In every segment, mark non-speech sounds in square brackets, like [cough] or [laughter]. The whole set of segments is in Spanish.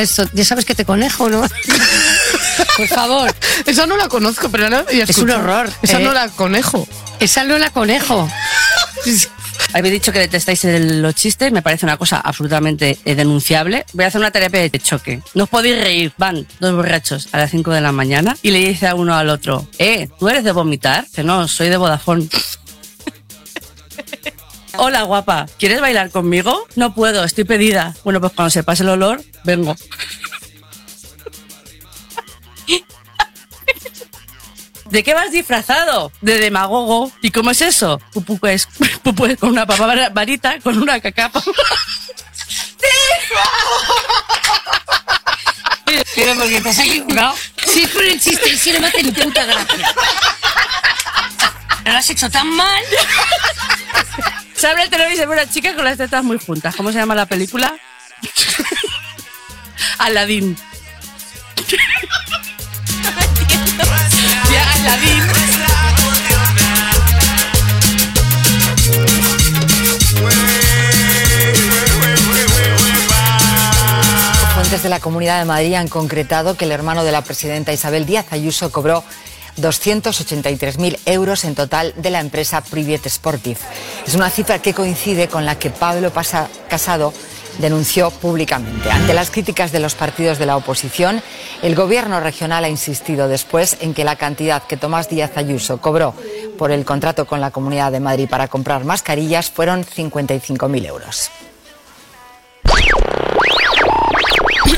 Esto, ya sabes que te conejo, ¿no? [laughs] Por favor. Esa no la conozco, pero no, ya Es un horror, Esa eh. no la conejo. Esa no la conejo. [laughs] Habéis dicho que detestáis el- los chistes, me parece una cosa absolutamente eh, denunciable. Voy a hacer una terapia de choque. No os podéis reír, van dos borrachos a las 5 de la mañana y le dice a uno al otro, eh, ¿tú eres de vomitar? Que no, soy de Vodafone. Hola guapa, ¿quieres bailar conmigo? No puedo, estoy pedida. Bueno, pues cuando se pase el olor, vengo. [laughs] ¿De qué vas disfrazado? De demagogo. ¿Y cómo es eso? Pupu es, [laughs] pupu es con una papa var- varita, con una cacapa. [laughs] Pero porque te has equivocado. Sí, con el chiste y si no me hace ni puta gracia. Pero lo has hecho tan mal. Se abre el telón y se ve una chica con las tetas muy juntas. ¿Cómo se llama la película? [laughs] Aladín. Ya, Aladín. Fuentes de la Comunidad de Madrid han concretado que el hermano de la presidenta Isabel Díaz Ayuso cobró 283.000 euros en total de la empresa Private Sportive. Es una cifra que coincide con la que Pablo Casado denunció públicamente. Ante las críticas de los partidos de la oposición, el gobierno regional ha insistido después en que la cantidad que Tomás Díaz Ayuso cobró por el contrato con la Comunidad de Madrid para comprar mascarillas fueron 55.000 euros.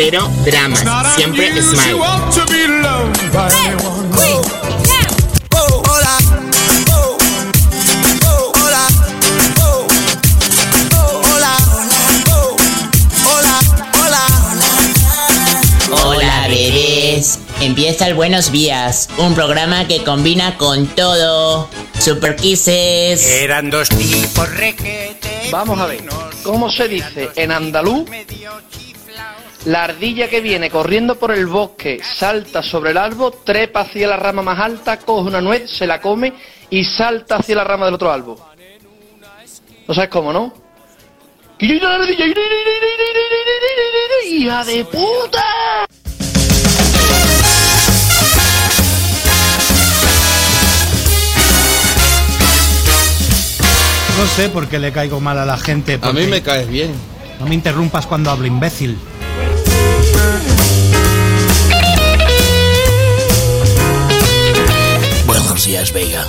Cero dramas, siempre smile. Hola, bebés. Empieza el Buenos Días, un programa que combina con todo. Super Kisses. Eran dos tipos requete. Vamos a ver, ¿cómo se dice en andaluz? La ardilla que viene corriendo por el bosque salta sobre el árbol, trepa hacia la rama más alta, coge una nuez, se la come y salta hacia la rama del otro árbol. ¿No sabes cómo, no? ¡Quita la ardilla! ¡Hija de puta! No sé por qué le caigo mal a la gente. A porque mí me caes bien. No me interrumpas cuando hablo, imbécil. Buenos días, Vega.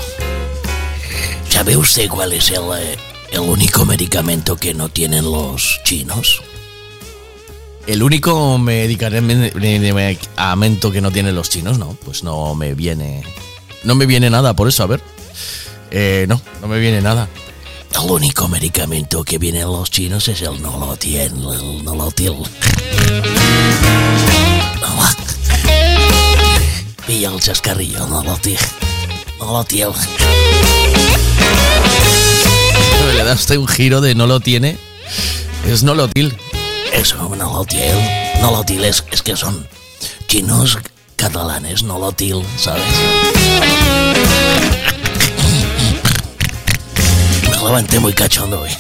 ¿Sabe usted cuál es el, eh, el único medicamento que no tienen los chinos? El único medicamento que no tienen los chinos, no, pues no me viene. No me viene nada por eso, a ver. Eh, no, no me viene nada. El único medicamento que vienen los chinos es el nolotil, el nolotil. Pilla el chascarrillo, nolotil. Nolotil. Le da usted un giro de no lo tiene. Es nolotil. Eso, nolotil. Nolotil es, es que son chinos catalanes, nolotil, ¿sabes? Levanté muy cachondo hoy.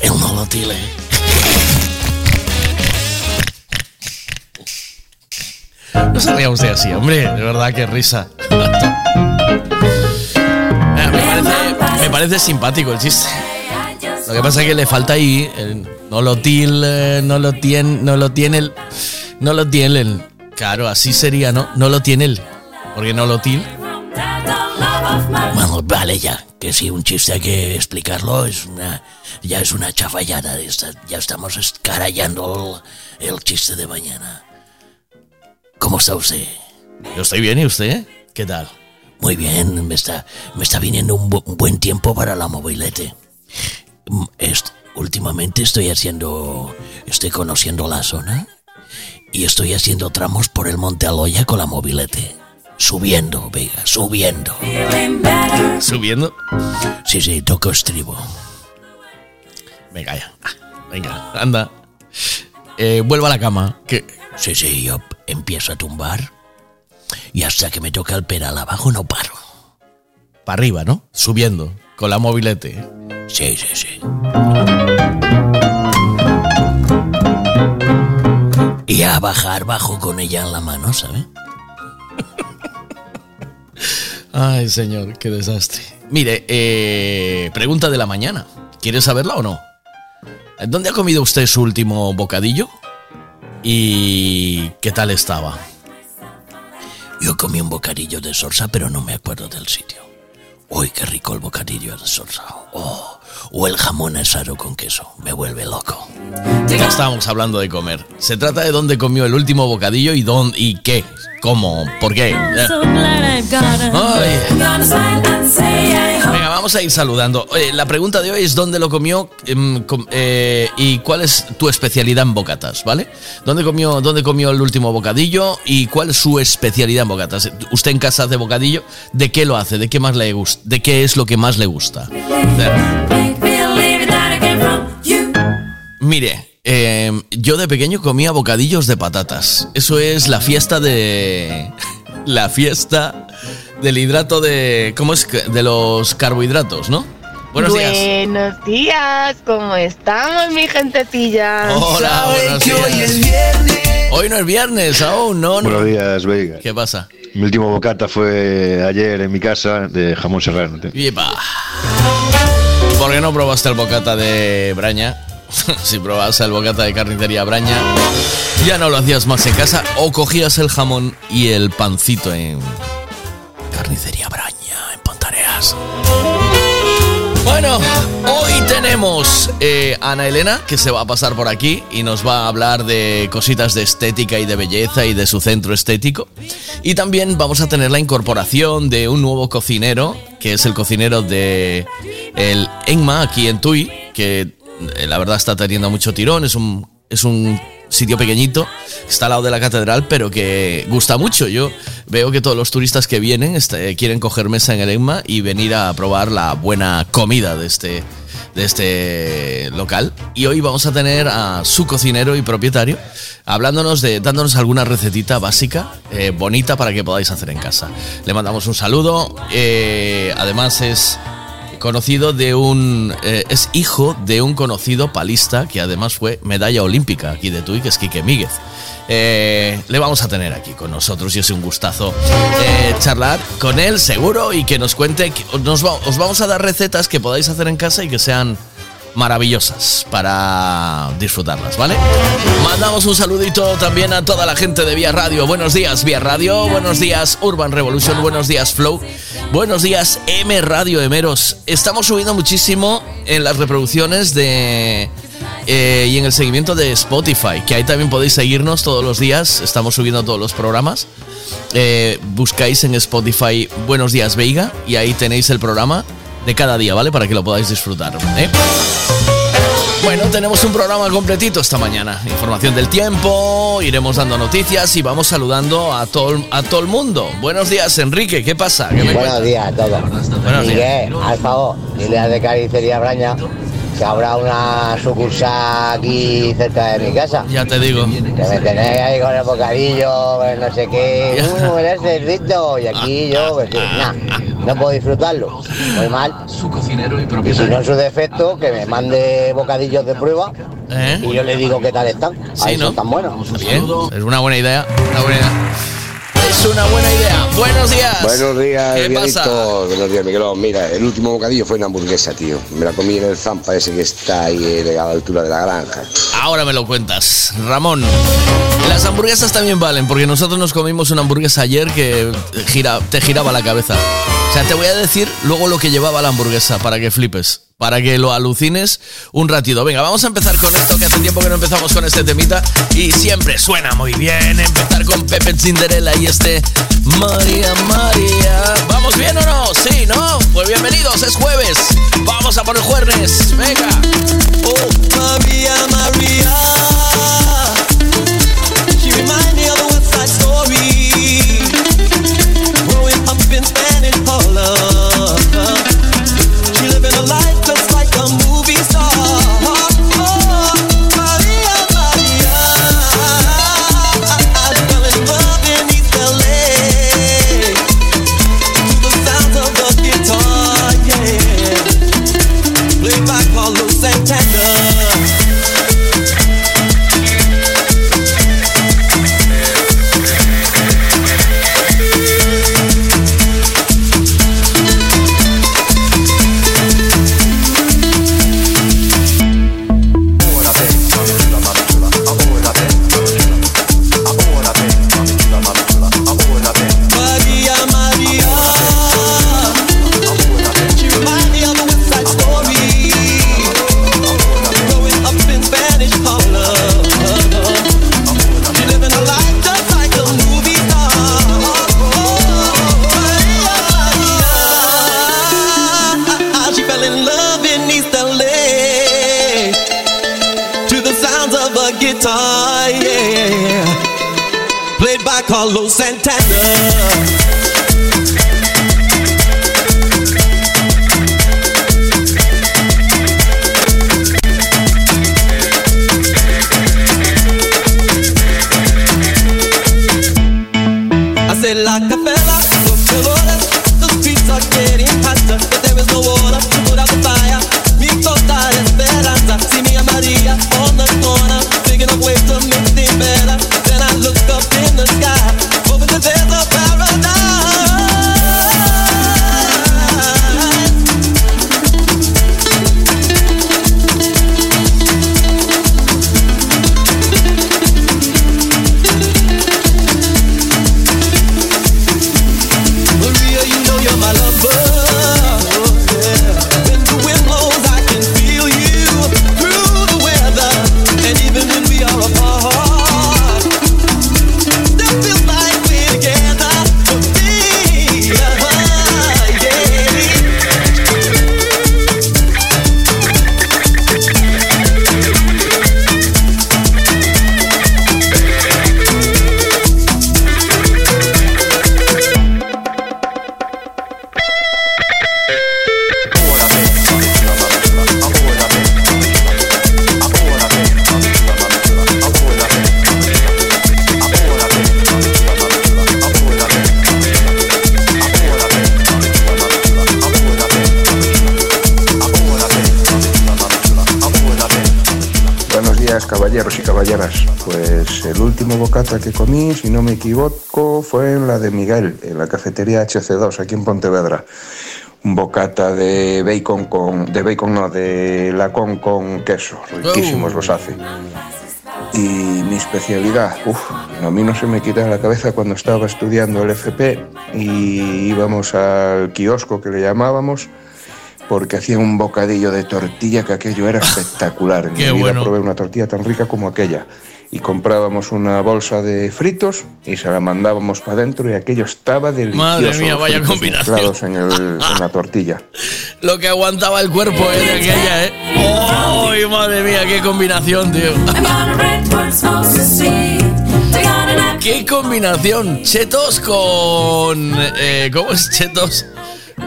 El nolotil, eh. No se ría usted así, hombre. De verdad, qué risa. Eh, me, parece, me parece simpático el chiste. Lo que pasa es que le falta ahí el no lo til, eh, no lo tiene, no lo tiene el, no lo tiene el. Claro, así sería, ¿no? No lo tiene el, porque no lo til. Bueno, vale ya, que si un chiste hay que explicarlo, es una, ya es una chafallada. ya estamos escarallando el, el chiste de mañana. ¿Cómo está usted? Yo estoy bien, ¿y usted? ¿Qué tal? Muy bien, me está, me está viniendo un, bu- un buen tiempo para la mobilete. Mm, est- últimamente estoy haciendo, estoy conociendo la zona y estoy haciendo tramos por el Monte Aloya con la mobilete. Subiendo, Vega, subiendo. ¿Subiendo? Sí, sí, toco estribo. Venga, ya. Venga, anda. Eh, vuelvo a la cama. Que... Sí, sí, yo empiezo a tumbar y hasta que me toca el pedal abajo no paro. Para arriba, ¿no? Subiendo, con la mobilete. Sí, sí, sí. Y a bajar bajo con ella en la mano, ¿sabes? Ay, señor, qué desastre. Mire, eh, pregunta de la mañana. ¿Quiere saberla o no? ¿Dónde ha comido usted su último bocadillo? ¿Y qué tal estaba? Yo comí un bocadillo de sorsa, pero no me acuerdo del sitio. Uy, qué rico el bocadillo de sorsa. Oh, o el jamón asado con queso. Me vuelve loco. Ya estábamos hablando de comer. Se trata de dónde comió el último bocadillo y dónde y qué. ¿Cómo? ¿Por qué? Ay. [laughs] Venga, vamos a ir saludando. Oye, la pregunta de hoy es dónde lo comió em, eh, y cuál es tu especialidad en bocatas, ¿vale? ¿Dónde comió, ¿Dónde comió el último bocadillo y cuál es su especialidad en bocatas? ¿Usted en casa hace bocadillo? ¿De qué lo hace? ¿De qué más le gusta? ¿De qué es lo que más le gusta? Mire, eh, yo de pequeño comía bocadillos de patatas. Eso es la fiesta de. [laughs] La fiesta del hidrato de. ¿Cómo es? que- De los carbohidratos, ¿no? Buenos días. Buenos días, ¿cómo estamos, mi gentecilla? Hola, buenos días. Hoy no es viernes, aún, no, no. Buenos días, Veiga. ¿Qué pasa? Mi último bocata fue ayer en mi casa de jamón serrano. Yepa. ¿Por qué no probaste el bocata de Braña? [laughs] si probaste el bocata de carnicería Braña, ya no lo hacías más en casa o cogías el jamón y el pancito en carnicería Braña, en Pontareas. Bueno, hoy tenemos eh, a Ana Elena que se va a pasar por aquí y nos va a hablar de cositas de estética y de belleza y de su centro estético. Y también vamos a tener la incorporación de un nuevo cocinero, que es el cocinero de el Enma aquí en Tui, que eh, la verdad está teniendo mucho tirón, es un, es un sitio pequeñito, está al lado de la catedral, pero que gusta mucho. Yo veo que todos los turistas que vienen este, quieren coger mesa en el EGMA y venir a probar la buena comida de este, de este local. Y hoy vamos a tener a su cocinero y propietario hablándonos de, dándonos alguna recetita básica, eh, bonita para que podáis hacer en casa. Le mandamos un saludo. eh, además es conocido de un eh, es hijo de un conocido palista que además fue medalla olímpica aquí de Tui que es Quique Míguez. Eh, le vamos a tener aquí con nosotros y es un gustazo eh, charlar con él seguro y que nos cuente que nos os vamos a dar recetas que podáis hacer en casa y que sean maravillosas para disfrutarlas, ¿vale? Mandamos un saludito también a toda la gente de Vía Radio. Buenos días, Vía Radio. Buenos días, Urban Revolution. Buenos días, Flow. Buenos días, M Radio Emeros. Estamos subiendo muchísimo en las reproducciones de. eh, y en el seguimiento de Spotify, que ahí también podéis seguirnos todos los días. Estamos subiendo todos los programas. Eh, buscáis en Spotify Buenos Días Veiga y ahí tenéis el programa de cada día, ¿vale? Para que lo podáis disfrutar. ¿eh? Bueno, tenemos un programa completito esta mañana. Información del tiempo, iremos dando noticias y vamos saludando a todo, el- a todo el mundo. Buenos días, Enrique, ¿qué pasa? ¿Qué me Buenos cuentas? días a todos. Buenos Miguel, al favor, dile de Carnicería Braña que habrá una sucursal aquí cerca de mi casa. Ya te digo. Que me tenéis ahí con el bocadillo, no sé qué. Uh, eres cerdito. Y aquí yo, pues, nah, no puedo disfrutarlo. Muy mal. Y si no en su defecto, que me mande bocadillos de prueba y yo le digo qué tal están. ¿Eh? Sí, Ahí ¿no? son tan buenos. Bien, es una buena idea. Una buena idea. Es una buena idea. Buenos días. Buenos días, ¿Qué pasa? Buenos días, Miguelón. Mira, el último bocadillo fue una hamburguesa, tío. Me la comí en el Zampa ese que está ahí eh, a la altura de la granja. Ahora me lo cuentas. Ramón, las hamburguesas también valen, porque nosotros nos comimos una hamburguesa ayer que gira, te giraba la cabeza. O sea, te voy a decir luego lo que llevaba la hamburguesa para que flipes, para que lo alucines un ratito. Venga, vamos a empezar con esto, que hace tiempo que no empezamos con este temita y siempre suena muy bien empezar con Pepe Cinderella y este María María. ¿Vamos bien o no? Sí, ¿no? Pues bienvenidos, es jueves. Vamos a por el jueves. Venga. Oh, Maria, Maria. Último bocata que comí, si no me equivoco, fue en la de Miguel, en la cafetería HC2, aquí en Pontevedra. Un bocata de bacon con. de bacon no, de lacón con queso. Riquísimos los hace. Y mi especialidad, uff, a mí no se me quita la cabeza cuando estaba estudiando el FP y íbamos al kiosco que le llamábamos porque hacían un bocadillo de tortilla que aquello era espectacular. En mi Qué vida bueno. probé una tortilla tan rica como aquella. Y comprábamos una bolsa de fritos y se la mandábamos para adentro y aquello estaba delicioso. Madre mía, vaya combinación. mezclados En, el- en la tortilla. [laughs] Lo que aguantaba el cuerpo eh, de aquella, ¿eh? ¡Ay, madre mía, qué combinación, tío! [laughs] ¡Qué combinación! Chetos con... eh, ¿Cómo es chetos?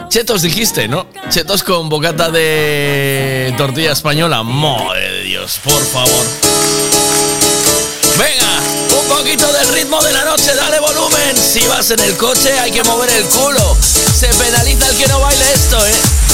Chetos dijiste, ¿no? Chetos con bocata de tortilla española. Madre de Dios, por favor. Poquito del ritmo de la noche, dale volumen. Si vas en el coche hay que mover el culo. Se penaliza el que no baile esto, ¿eh?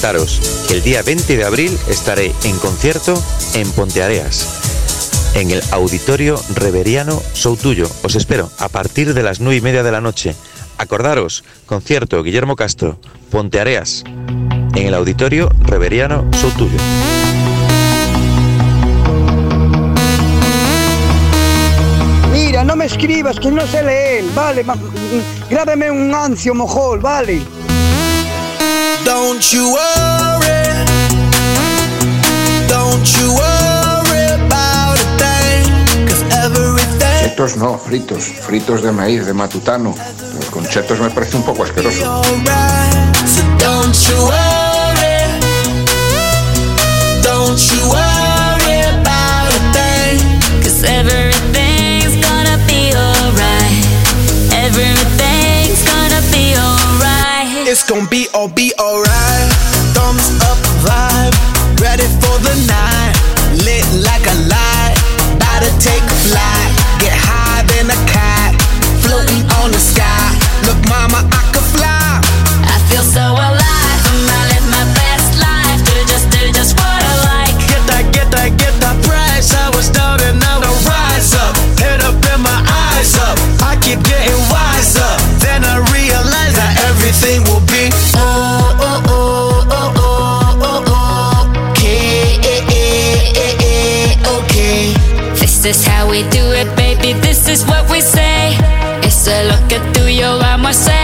Que el día 20 de abril estaré en concierto en Ponteareas, en el Auditorio Reveriano Show Tuyo. Os espero a partir de las 9 y media de la noche. Acordaros, concierto Guillermo Castro, Ponteareas, en el Auditorio Reveriano Show Tuyo. Mira, no me escribas que no sé leer, vale, mm, grábame un ancio mojol, vale. Chetos no, fritos, fritos de maíz, de matutano. Los con chetos me parece un poco asqueroso. alright. It's gonna be all be alright. Thumbs up vibe, ready for the night. Lit like a light, about to take flight. Tuyo,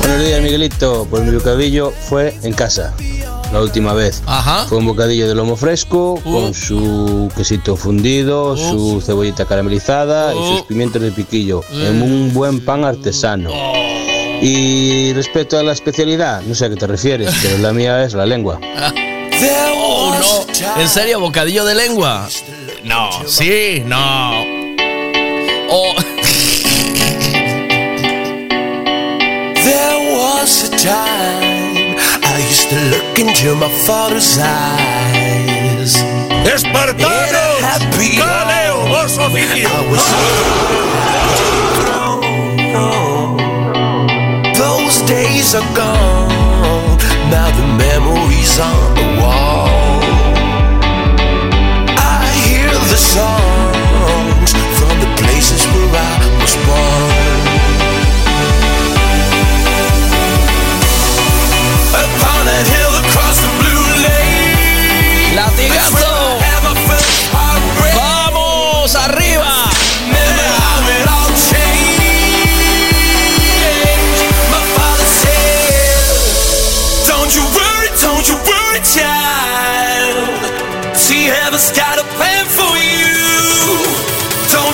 Buenos días, Miguelito. Pues mi bocadillo fue en casa. La última vez. Fue un bocadillo de lomo fresco, con su quesito fundido, su cebollita caramelizada y sus pimientos de piquillo. En un buen pan artesano. Y respecto a la especialidad, no sé a qué te refieres, pero la mía es la lengua. [laughs] Oh, no. ¿En serio? ¿Bocadillo de lengua? No, sí, no. Oh. [laughs] There was a time I used to look into my father's eyes. ¡Espartanos! ¡Caleo, vos oficio! [laughs] Those days are gone. Now the memories on the wall. Songs from the places where I was born. Upon a hill across the blue lake. ¡Latigazo! ¡Vamos!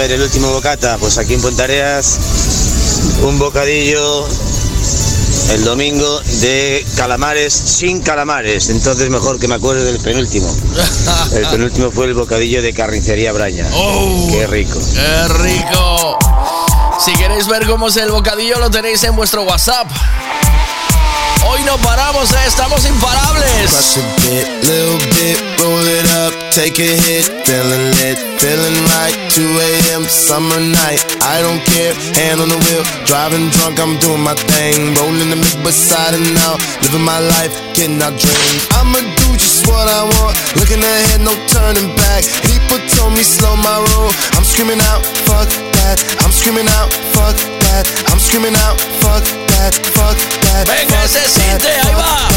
Ver, el último bocata. Pues aquí en Pontareas, un bocadillo el domingo de calamares sin calamares. Entonces mejor que me acuerde del penúltimo. El penúltimo fue el bocadillo de carnicería Braña. Qué rico. ¡Qué rico! Si queréis ver cómo es el bocadillo, lo tenéis en vuestro WhatsApp. No paramos, ¿eh? estamos imparables. Crush a bit, little bit, roll it up, take a hit, feeling lit, feeling right. 2 a.m. summer night, I don't care, hand on the wheel, driving drunk, I'm doing my thing, rolling the mid beside and out, living my life, getting our dreams. I'ma do just what I want, looking ahead, no turning back. People told me slow my roll, I'm screaming out, fuck that, I'm screaming out, fuck that, I'm screaming out, fuck that, fuck that. Venga ese siente, ahí va.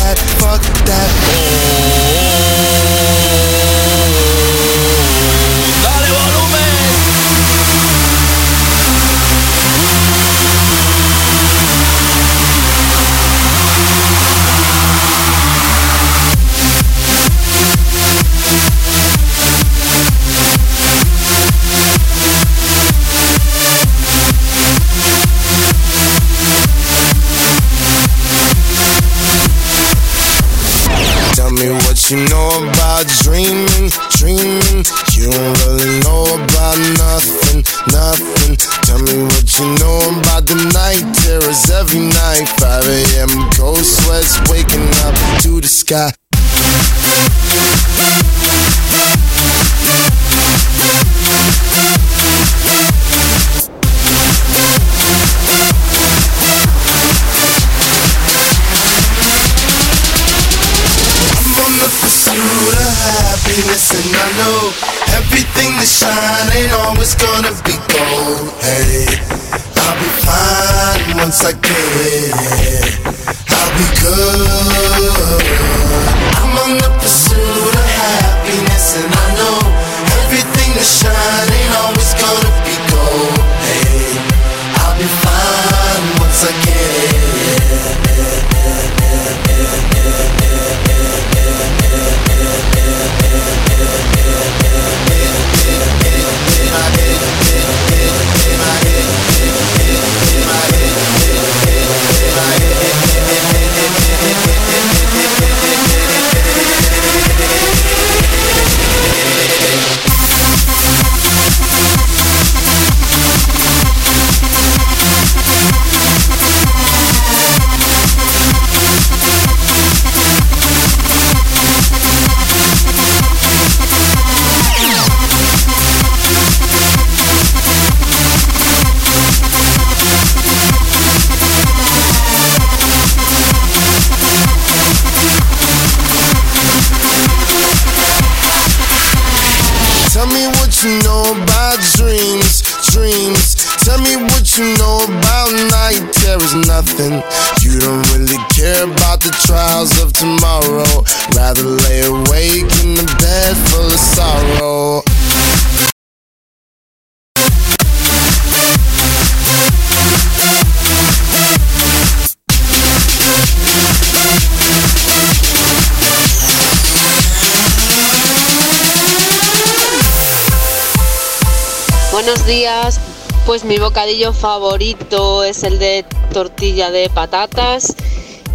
Bocadillo favorito es el de tortilla de patatas,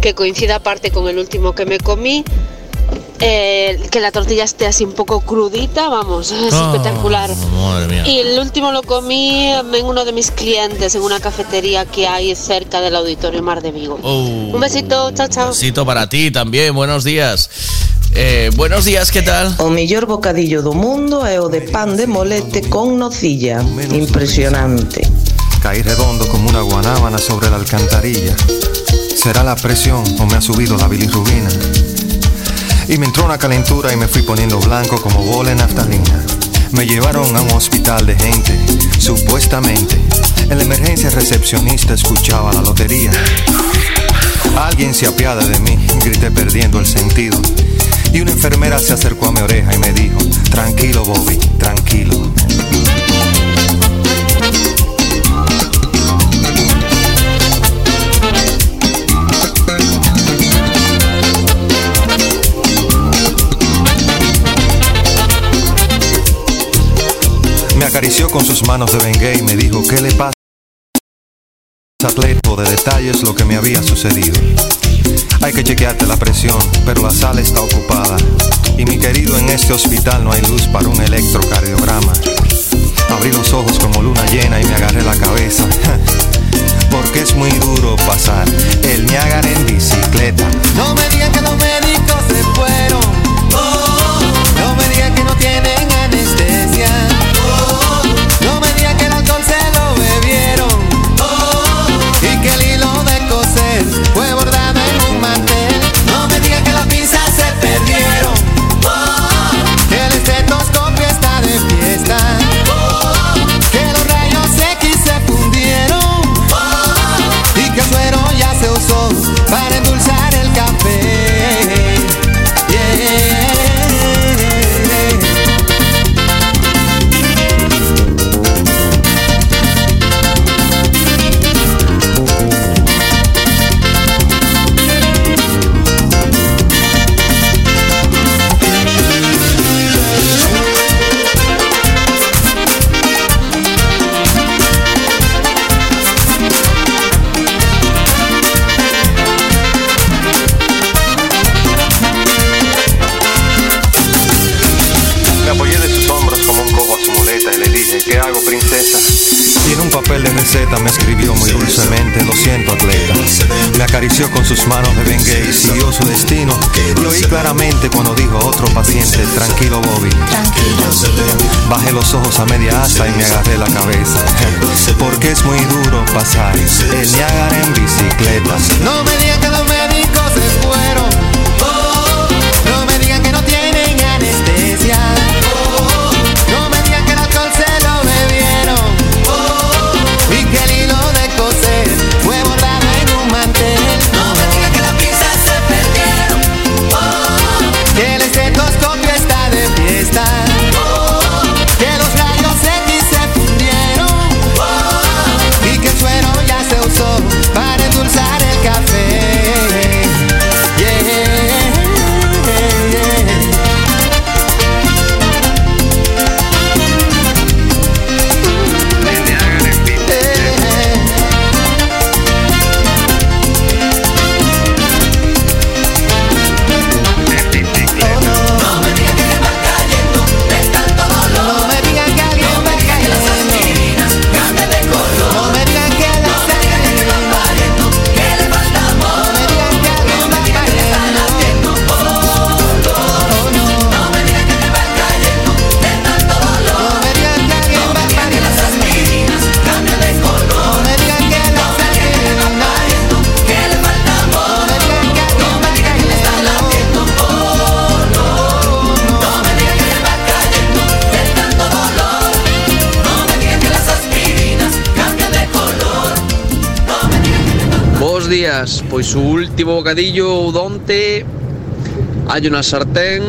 que coincide aparte con el último que me comí. Eh, que la tortilla esté así un poco crudita, vamos, [laughs] es Ah, espectacular. Madre mía. Y el último lo comí en uno de mis clientes, en una cafetería que hay cerca del Auditorio Mar de Vigo. Oh. Un besito, chao, chao. Besito para ti también, buenos días. Eh, buenos días, ¿qué tal? O mellor bocadillo do mundo é o de pan de molete con nocilla. Impresionante. Caí redondo como una guanábana sobre la alcantarilla. ¿Será la presión o me ha subido la bilirrubina? Y me entró una calentura y me fui poniendo blanco como bola en naftalina. Me llevaron a un hospital de gente, supuestamente. En la emergencia recepcionista escuchaba la lotería. Alguien se apiada de mí, grité perdiendo el sentido. Y una enfermera se acercó a mi oreja y me dijo, tranquilo Bobby, tranquilo. Acarició con sus manos de Bengay y me dijo, ¿qué le pasa? Atleto de detalles lo que me había sucedido. Hay que chequearte la presión, pero la sala está ocupada. Y mi querido, en este hospital no hay luz para un electrocardiograma. Abrí los ojos como luna llena y me agarré la cabeza. [laughs] Porque es muy duro pasar el Niágara en bicicleta. Ojos a media asta y me agarré la cabeza. [laughs] Porque es muy duro pasar el Niágara en su último bocadillo donte hai unha sartén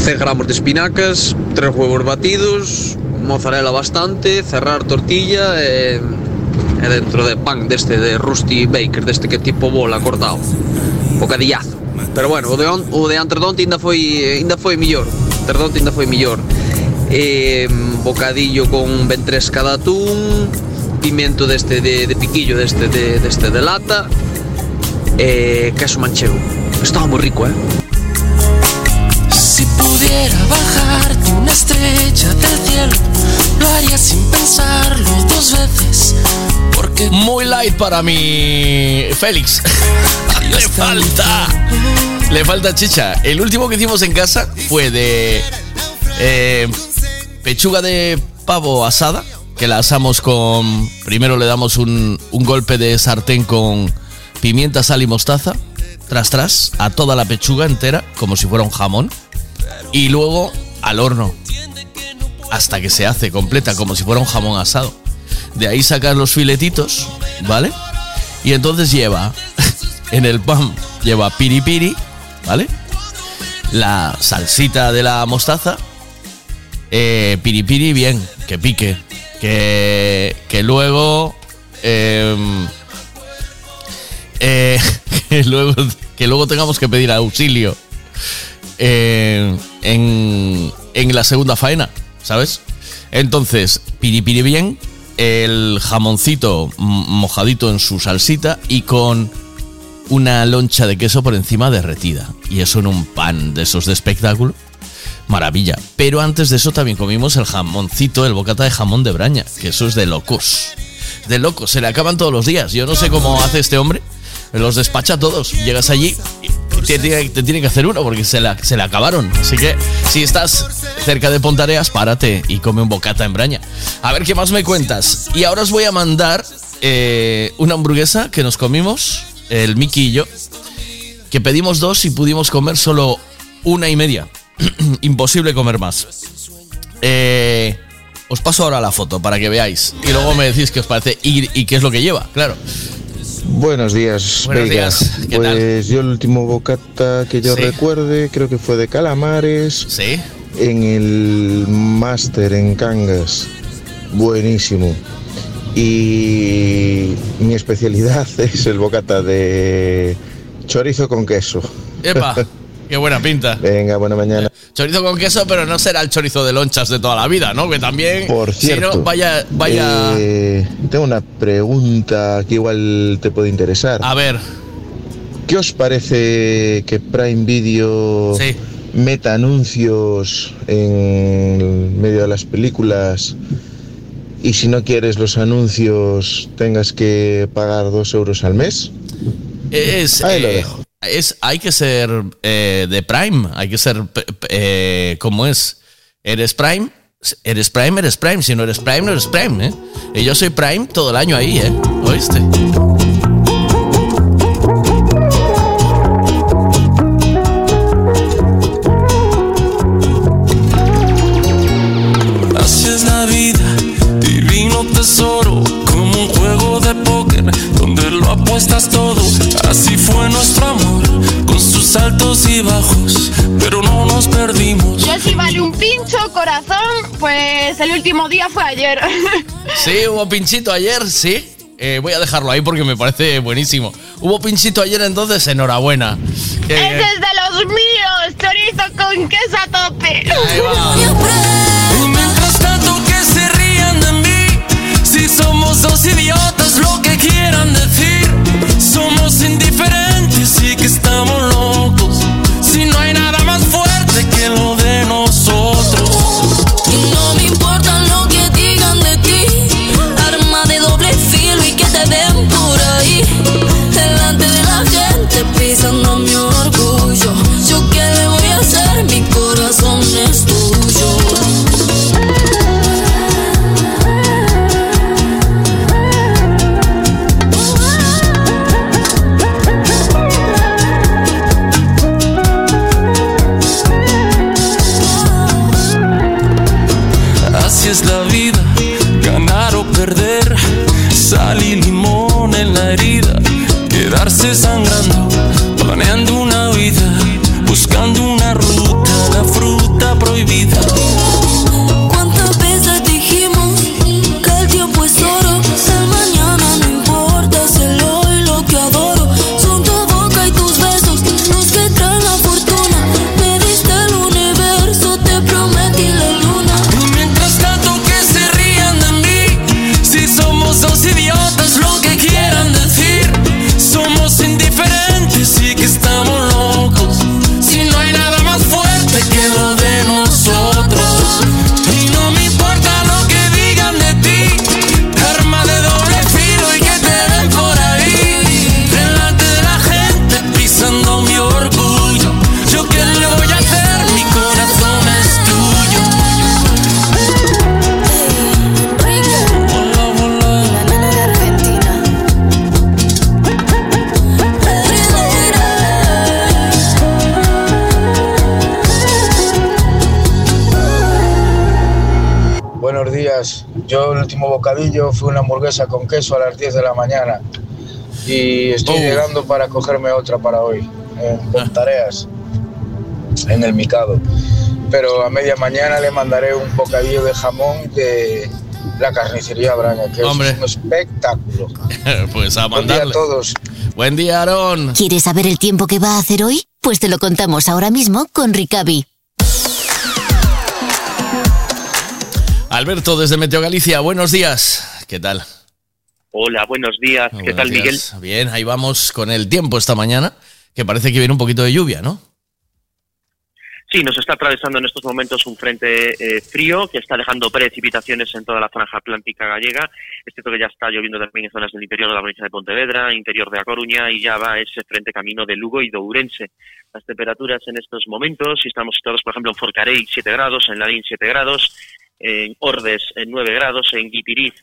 100 gramos de espinacas, tres huevos batidos, mozzarella bastante, cerrar tortilla e, e dentro de pan deste de Rusty Baker, deste que tipo bola cortado. Bocadillazo. Pero bueno, o de, on, o de anterdonte ainda foi ainda foi millor. Anterdonte ainda foi millor. Eh, bocadillo con ventresca de atún, pimento deste de, de piquillo deste de, deste de lata, e queso manchego. Estaba moi rico, eh? Si pudiera bajarte una estrella del cielo, lo haría sin pensarlo dos veces. Porque Muy light para mi Félix. [laughs] Le falta. Le falta chicha. El último que hicimos en casa fue de eh, pechuga de pavo asada, que la asamos con... Primero le damos un, un golpe de sartén con pimienta, sal y mostaza, tras tras, a toda la pechuga entera, como si fuera un jamón. Y luego al horno, hasta que se hace completa, como si fuera un jamón asado. De ahí sacas los filetitos, ¿vale? Y entonces lleva, [laughs] en el pan, lleva piripiri, ¿vale? La salsita de la mostaza, eh, piripiri bien, que pique, que, que luego... em, eh, [laughs] que, luego, tengamos que pedir auxilio eh, en, en la segunda faena, ¿sabes? Entonces, piripiri bien, el jamoncito mojadito en su salsita y con una loncha de queso por encima derretida. Y eso en un pan de esos de espectáculo. Maravilla. Pero antes de eso también comimos el jamoncito, el bocata de jamón de braña, que eso es de locos. De locos, se le acaban todos los días. Yo no sé cómo hace este hombre. Los despacha a todos. Llegas allí y te, tiene- que hacer uno porque se, la- acabaron. Así que si estás cerca de Pontareas, párate y come un bocata en braña. A ver qué más me cuentas. Y ahora os voy a mandar eh, una hamburguesa que nos comimos, el Miki y yo, que pedimos dos y pudimos comer solo una y media. [clears throat] Imposible comer más. Eh, os paso ahora la foto para que veáis. Y luego me decís qué os parece y qué es lo que lleva, claro. Buenos días, Buenos días, ¿qué tal? Pues yo el último bocata que yo Sí. recuerde creo que fue de calamares. Sí. En el máster en Cangas. Buenísimo. Y mi especialidad [laughs] es el bocata de chorizo con queso. ¡Epa! [laughs] ¡Qué buena pinta! Venga, buena mañana. Chorizo con queso, pero no será el chorizo de lonchas de toda la vida, ¿no? Que también. Por Si cierto, no, vaya. vaya eh, tengo una pregunta que igual te puede interesar. A ver. ¿Qué os parece que Prime Video meta anuncios en medio de las películas y si no quieres los anuncios tengas que pagar dos euros al mes? Es, Ahí lo eh, dejo. Es hay que ser eh, de Prime, hay que ser eh, ¿cómo es? ¿Eres Prime? Eres Prime, eres Prime. Si no eres Prime, no eres Prime, ¿eh? Y yo soy Prime todo el año ahí, ¿eh? ¿Oíste? Es la vida, divino tesoro, como un juego de póker donde lo apuestas todo. Así fue nuestro amor, sus altos y bajos, pero no nos perdimos. Yo si vale un pincho, corazón, pues el último día fue ayer. [laughs] Sí, hubo pinchito ayer, sí. Eh, voy a dejarlo ahí porque me parece buenísimo. Hubo pinchito ayer, entonces enhorabuena. Que- Ese es de los míos, chorizo con queso a tope. Y mientras tanto que se rían de mí, si somos dos idiotas, lo que quieran decir, somos indiferentes y que estamos fue una hamburguesa con queso a las 10 de la mañana y estoy llegando para cogerme otra para hoy, en Pontareas, en el Micado. Pero a media mañana le mandaré un bocadillo de jamón de la carnicería Braña, que Hombre. es un espectáculo. [laughs] pues a Buen día a mandarle. todos. Buen día, Aarón. ¿Quieres saber el tiempo que va a hacer hoy? Pues te lo contamos ahora mismo con Ricavi. Alberto, desde Meteo Galicia, buenos días. ¿Qué tal? Hola, buenos días. ¿Qué Buenos tal, Miguel? días. Bien, ahí vamos con el tiempo esta mañana, que parece que viene un poquito de lluvia, ¿no? Sí, nos está atravesando en estos momentos un frente eh, frío que está dejando precipitaciones en toda la franja atlántica gallega. Es cierto que ya está lloviendo también en zonas del interior de la provincia de Pontevedra, interior de A Coruña y ya va ese frente camino de Lugo y de Ourense. Las temperaturas en estos momentos, si estamos situados, por ejemplo, en Forcarey 7 grados, en Ladín 7 grados, en Ordes en 9 grados, en Guipiriz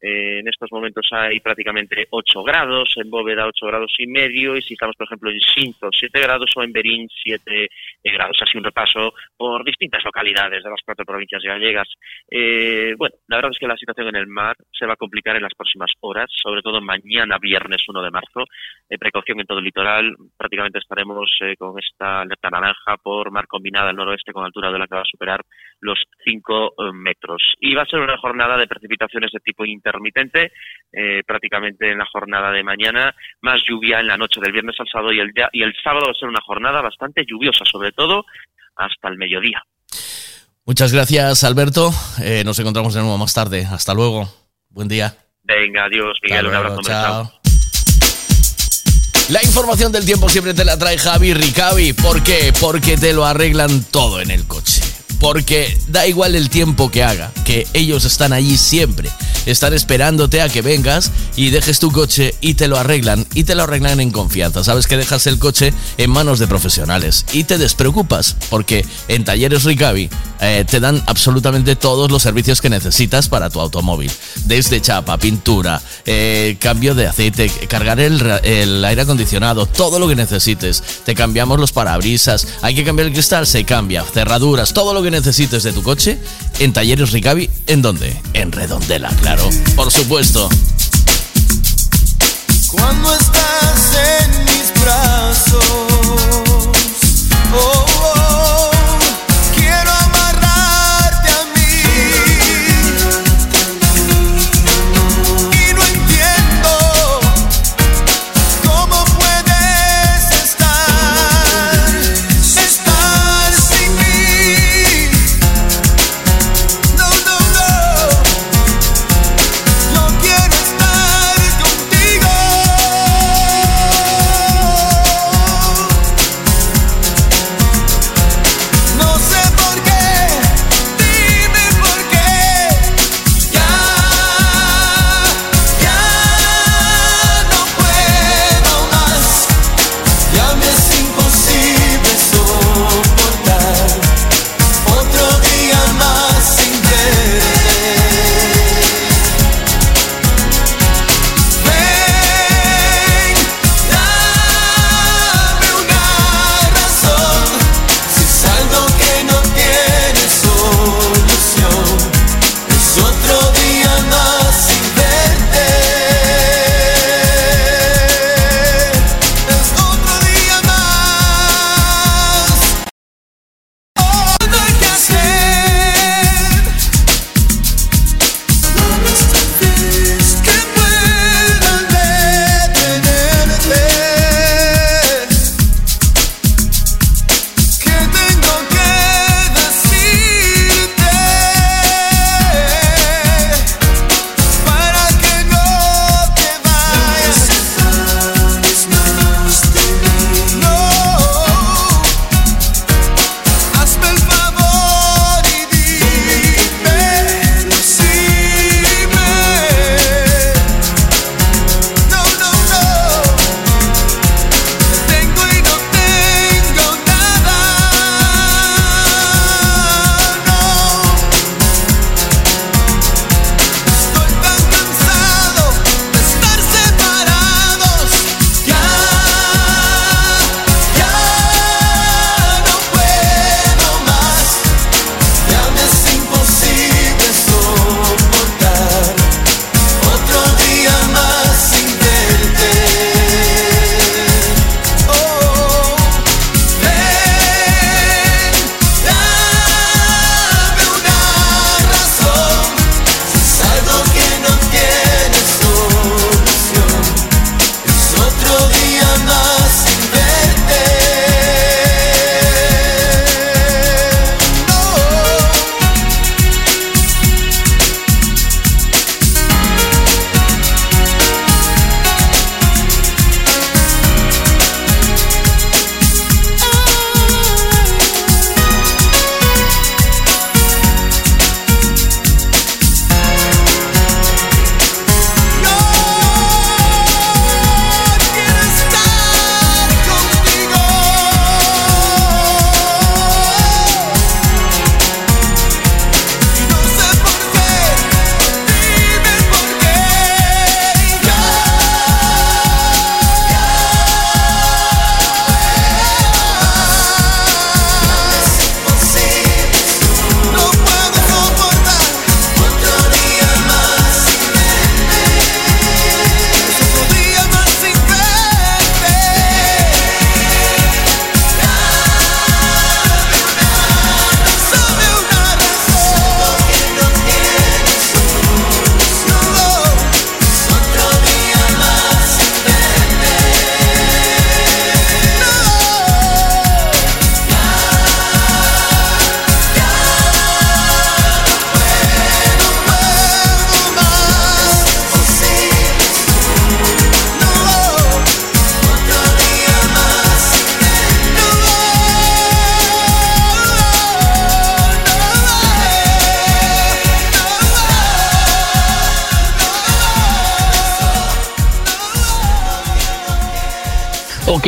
eh, en estos momentos hay prácticamente 8 grados, en Bóveda 8 grados y medio, y si estamos, por ejemplo, en Sinto 7 grados o en Berín 7 grados. Así un repaso por distintas localidades de las cuatro provincias gallegas. Eh, bueno, la verdad es que la situación en el mar se va a complicar en las próximas horas, sobre todo mañana viernes 1 de marzo. Eh, precaución en todo el litoral, prácticamente estaremos eh, con esta alerta naranja por mar combinada al noroeste con altura de la que va a superar los 5 metros. Y va a ser una jornada de precipitaciones de tipo intermitente, eh, prácticamente en la jornada de mañana, más lluvia en la noche del viernes al sábado y el, día- y el sábado va a ser una jornada bastante lluviosa, sobre todo hasta el mediodía. Muchas gracias, Alberto. Eh, nos encontramos de nuevo más tarde. Hasta luego. Buen día. Venga, adiós, Miguel, un abrazo. chao. La información del tiempo siempre te la trae Javi Ricavi. ¿Por qué? Porque te lo arreglan todo en el coche. Porque da igual el tiempo que haga, que ellos están allí siempre. Están esperándote a que vengas y dejes tu coche y te lo arreglan. Y te lo arreglan en confianza. Sabes que dejas el coche en manos de profesionales. Y te despreocupas porque en Talleres Ricavi eh, te dan absolutamente todos los servicios que necesitas para tu automóvil. Desde chapa, pintura, eh, cambio de aceite, cargar el, el aire acondicionado, todo lo que necesites. Te cambiamos los parabrisas, hay que cambiar el cristal, se cambia, cerraduras, todo lo que necesites de tu coche en Talleres Ricavi. ¿En dónde? En Redondela, claro. Por supuesto. Cuando estás en mis brazos, oh, oh,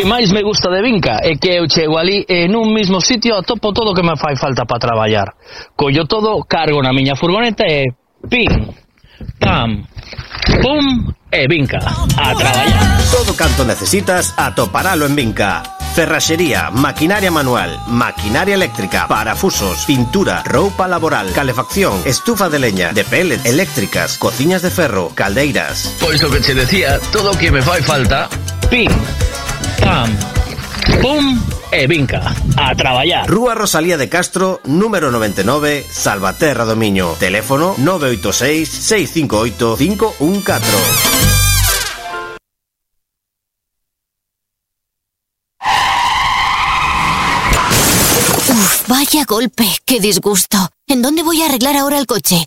que máis me gusta de Vinca é que eu chego ali e nun mismo sitio atopo todo o que me fai falta para traballar. Collo todo, cargo na miña furgoneta e pim, pam, pum e Vinca a traballar. Todo canto necesitas atoparalo en Vinca. Ferraxería, maquinaria manual, maquinaria eléctrica, parafusos, pintura, roupa laboral, calefacción, estufa de leña, de pellet, eléctricas, cociñas de ferro, caldeiras. Pois o que che decía, todo o que me fai falta, pim, pam, pum e Vinca. A traballar. Rúa Rosalía de Castro, número 99, Salvaterra do Miño. Teléfono 986 658 514. Uf, vaya golpe, qué disgusto. ¿En dónde voy a arreglar ahora el coche?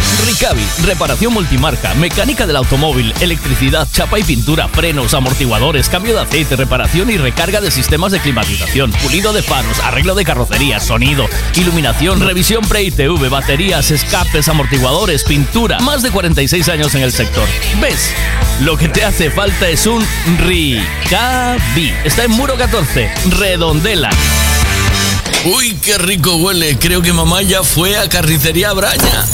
Ricavi, reparación multimarca, mecánica del automóvil, electricidad, chapa y pintura, frenos, amortiguadores, cambio de aceite, reparación y recarga de sistemas de climatización, pulido de faros, arreglo de carrocería, sonido, iluminación, revisión pre-ITV, baterías, escapes, amortiguadores, pintura. Más de 46 años en el sector. ¿Ves? Lo que te hace falta es un Ricavi. Está en Muro 14, Redondela. Uy, qué rico huele. Creo que mamá ya fue a Carnicería Braña.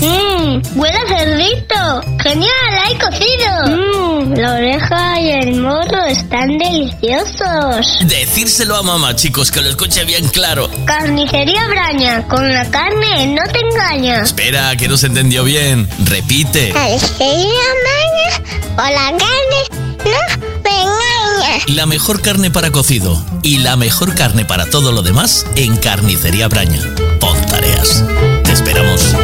Mmm, huele a cerdito. Genial, hay cocido. Mmm, la oreja y el morro están deliciosos. Decírselo a mamá, chicos, que lo escuche bien claro. Carnicería Braña, con la carne no te engaña. Espera, que no se entendió bien. Repite. Carnicería Braña, con la carne no me engaña. La mejor carne para cocido y la mejor carne para todo lo demás en Carnicería Braña. Pontareas. Te esperamos.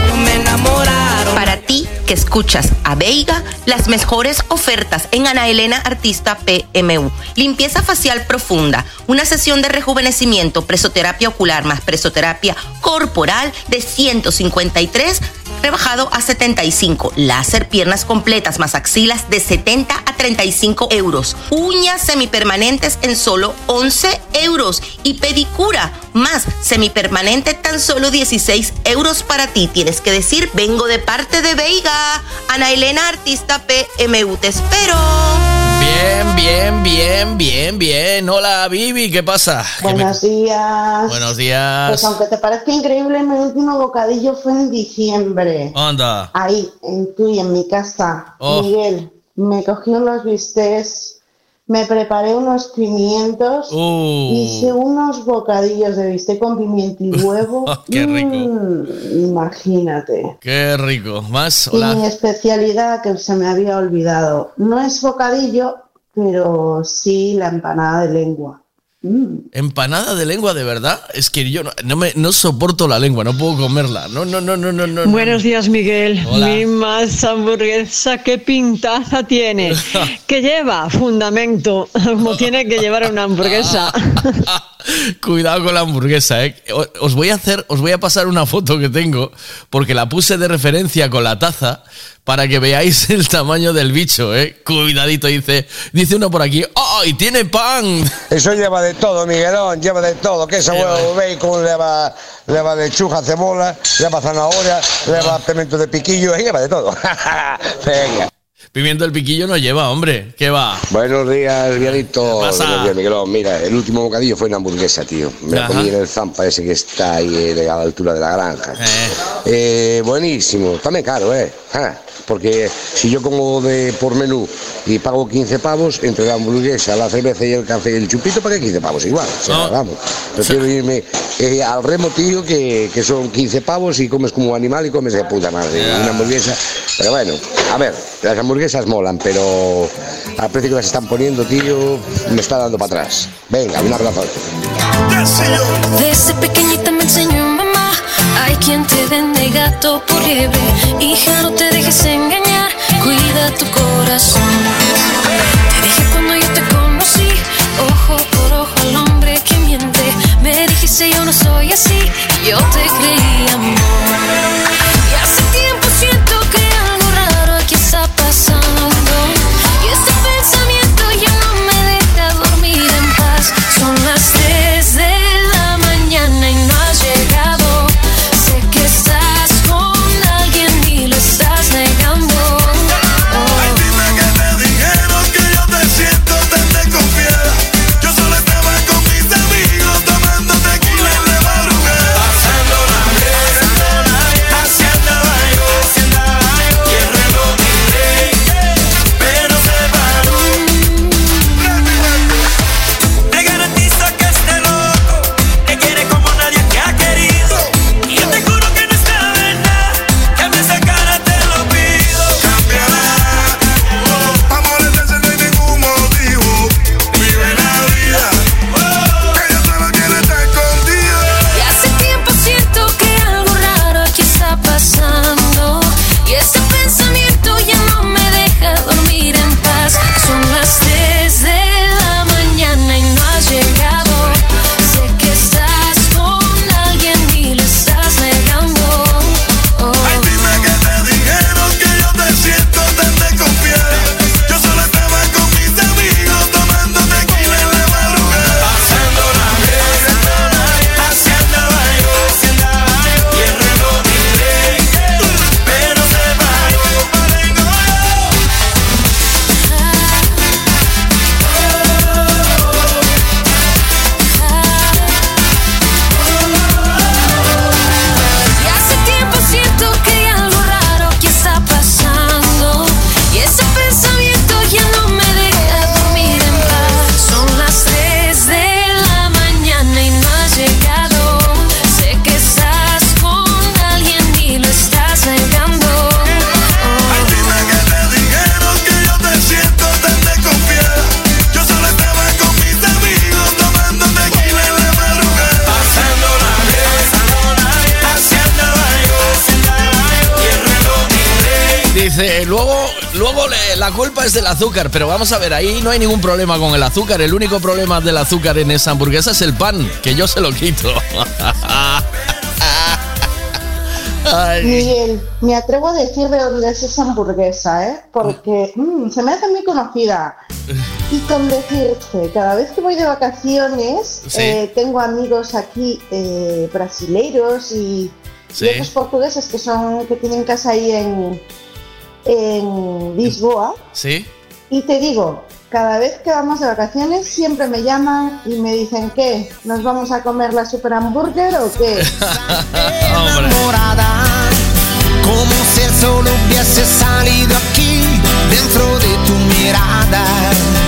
Escuchas a Veiga, las mejores ofertas en Ana Elena Artista PMU. Limpieza facial profunda, una sesión de rejuvenecimiento, presoterapia ocular más presoterapia corporal de 153 rebajado a 75. Láser piernas completas más axilas de 70 a 35 euros. Uñas semipermanentes en solo 11 euros. Y pedicura más semipermanente tan solo 16 euros para ti. Tienes que decir, vengo de parte de Veiga. Ana Elena Artista PMU. Te espero. Bien, bien, bien, bien, bien. Hola, Vivi, ¿qué pasa? ¿Qué me- Buenos días. Buenos días. Pues aunque te parezca increíble, mi último bocadillo fue en diciembre. Anda. Ahí, en tú y en mi casa. Oh. Miguel, me cogí unos bistecs, me preparé unos pimientos, Uh. hice unos bocadillos de bistec con pimiento y huevo. [laughs] Qué rico. Mm, imagínate. Qué rico. Más, Y mi hola. especialidad que se me había olvidado, no es bocadillo, pero sí la empanada de lengua. Empanada de lengua, de verdad. Es que yo no, no me, no soporto la lengua, no puedo comerla. No, no, no, no, no, no. Buenos días, Miguel. Hola. Mi más hamburguesa, qué pintaza tiene. [laughs] Que lleva fundamento, como tiene que llevar una hamburguesa. [laughs] Cuidado con la hamburguesa, ¿eh? Os voy a hacer, os voy a pasar una foto que tengo, porque la puse de referencia con la taza para que veáis [laughs] el tamaño del bicho, ¿eh? Cuidadito, dice, dice uno por aquí, ¡oh! Y tiene pan. [laughs] Eso lleva de todo, Miguelón, lleva de todo. Queso, huevo, bacon, lleva, lleva lechuga, cebola, lleva zanahoria, lleva pimiento de piquillo, lleva de todo. [laughs] Venga. Pimiento del piquillo no lleva, hombre. ¿Qué va? Buenos días, Viadito. Buenos días, Miguelón. Mira, el último bocadillo fue una hamburguesa, tío. Me la comí en el Zampa ese que está ahí eh, a la altura de la granja. Eh, buenísimo. También caro, ¿eh? Porque si yo como de por menú y pago 15 pavos, entre la hamburguesa, la cerveza y el café y el chupito, pagué 15 pavos igual. O sea, No. vamos. Prefiero irme eh, al remo, tío, que, que son 15 pavos y comes como animal y comes de puta madre. Una hamburguesa. Pero bueno, a ver, las hamburguesas molan, pero al precio que las están poniendo, tío, me está dando para atrás. Venga, un abrazo. Desde pequeñita me enseñó mamá Hay quien te vende gato por liebre Hija, no te dejes engañar. Cuida tu corazón. Te dije cuando yo te conocí Ojo por ojo al hombre que miente. Me dijiste yo no soy así Yo te creí amor azúcar, pero vamos a ver, ahí no hay ningún problema con el azúcar. El único problema del azúcar en esa hamburguesa es el pan, que yo se lo quito. [laughs] Ay. Miguel, me atrevo a decir de dónde es esa hamburguesa, ¿eh? Porque mm, se me hace muy conocida. Y con decirte, cada vez que voy de vacaciones, Sí. eh, tengo amigos aquí eh, brasileiros y, Sí. y otros portugueses que son que tienen casa ahí en, en Lisboa. ¿Sí? Y te digo, cada vez que vamos de vacaciones siempre me llaman y me dicen, ¿qué? ¿Nos vamos a comer la super hamburger o qué? [laughs] [laughs] enamorada, como si el sol hubiese salido aquí dentro de tu mirada.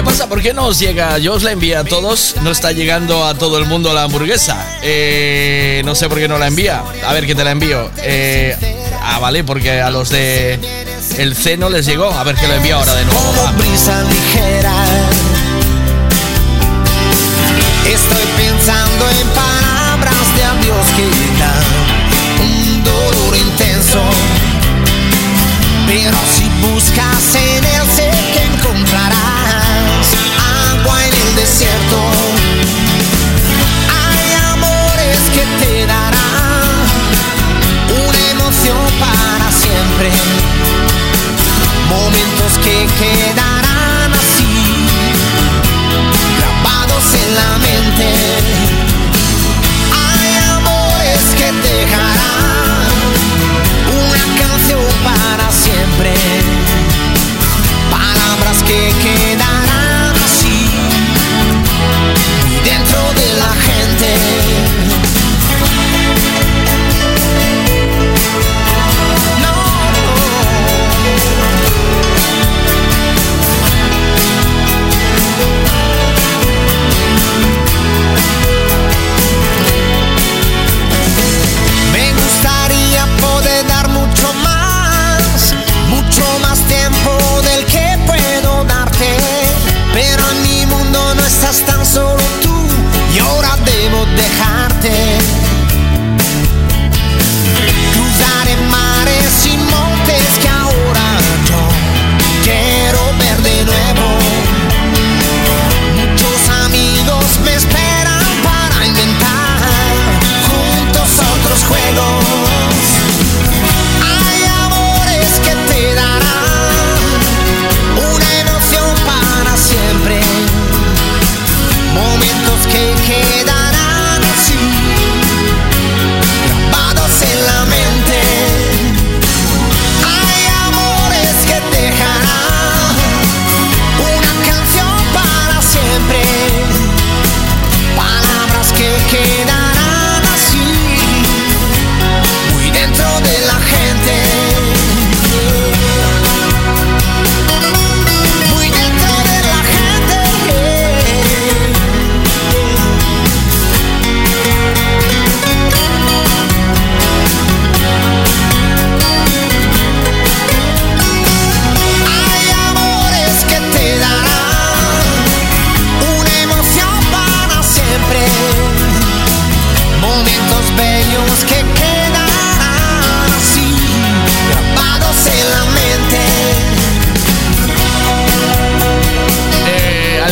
¿Qué pasa? ¿Por qué no os llega? Yo os la envié a todos, no está llegando a todo el mundo la hamburguesa. Eh, no sé por qué no la envía. A ver, que te la envío. Eh, ah, vale, porque a los de el C no les llegó. A ver, que lo envío ahora de nuevo. va. Estoy pensando en palabras de adiós que dan un dolor intenso. Pero si buscas en él desierto.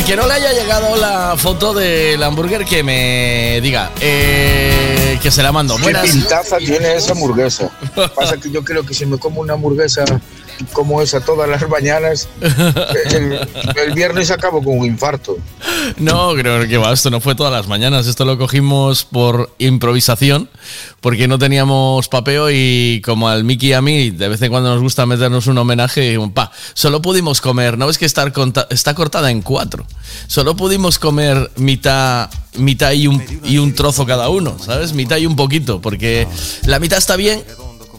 Que no le haya llegado la foto del hamburger, que me diga. Eh, que se la mando. ¿Qué Buenas. pintaza tiene esa hamburguesa? Pasa que yo creo que si me como una hamburguesa como esa todas las mañanas, el, el viernes acabo con un infarto. No, creo que va, esto no fue todas las mañanas, esto lo cogimos por improvisación, porque no teníamos papeo y como al Mickey y a mí de vez en cuando nos gusta meternos un homenaje, y, pa, solo pudimos comer, no ves que estar está cortada en cuatro, solo pudimos comer mitad, mitad y un, y un trozo cada uno, ¿sabes? Mitad y un poquito, porque la mitad está bien,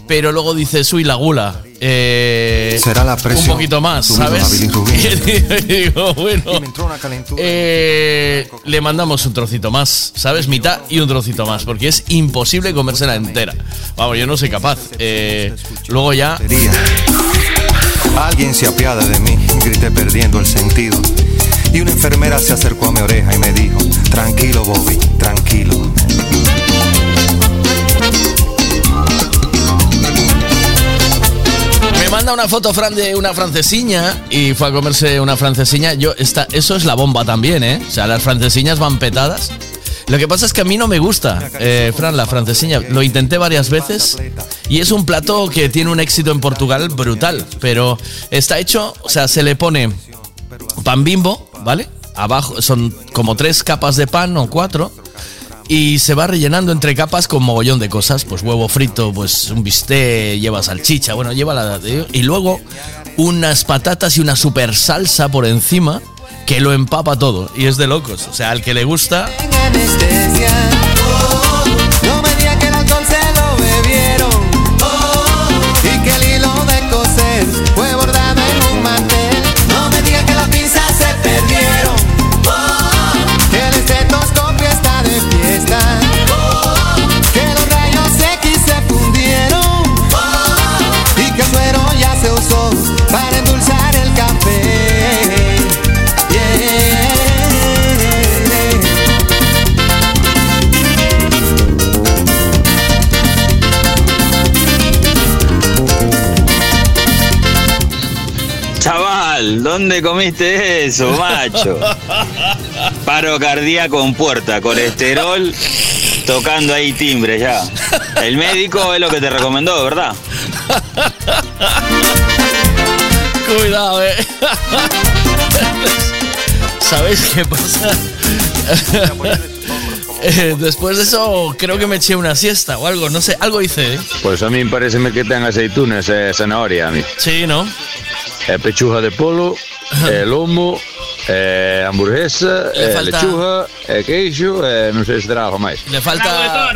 pero luego dices, uy, la gula. eh, Será la presión. Un poquito más, ¿sabes? [laughs] Y digo, bueno. eh, le mandamos un trocito más, ¿sabes? Mitad y un trocito más, porque es imposible comérsela entera. Vamos, yo no soy capaz. Eh, luego ya. Alguien se apiada de mí, grité perdiendo el sentido. Y una enfermera se acercó a mi oreja y me dijo, tranquilo Bobby, tranquilo. Me manda una foto Fran de una francesiña y fue a comerse una francesiña. Yo, esta, eso es la bomba también, ¿eh? O sea, las francesiñas van petadas. Lo que pasa es que a mí no me gusta, eh, Fran, la francesiña. Lo intenté varias veces y es un plato que tiene un éxito en Portugal brutal. Pero está hecho, o sea, se le pone pan bimbo, ¿vale? Abajo son como tres capas de pan o cuatro. Y se va rellenando entre capas con mogollón de cosas. Pues huevo frito, pues un bistec, lleva salchicha, bueno, lleva la... Y luego unas patatas y una super salsa por encima que lo empapa todo. Y es de locos. O sea, al que le gusta... ¿dónde comiste eso, macho? Paro cardíaco en puerta, colesterol, tocando ahí timbre ya. El médico es lo que te recomendó, ¿verdad? Cuidado, eh. ¿Sabéis qué pasa? Eh, Después de eso, creo que me eché una siesta o algo, no sé, algo hice, ¿eh? Pues a mí parece que ten aceitunas e zanahoria a mí. Sí, ¿no? E pechuga de polo, e lomo, e hamburguesa, Le e falta- lechuga, e queixo, e non sei se terá algo máis. Le falta.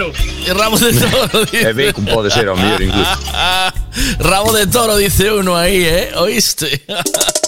Y Rabo de toro. [laughs] dice. E bacon pode ser ao mellor incluso. [laughs] Rabo de toro, dice uno ahí, ¿eh? ¿Oíste? [laughs]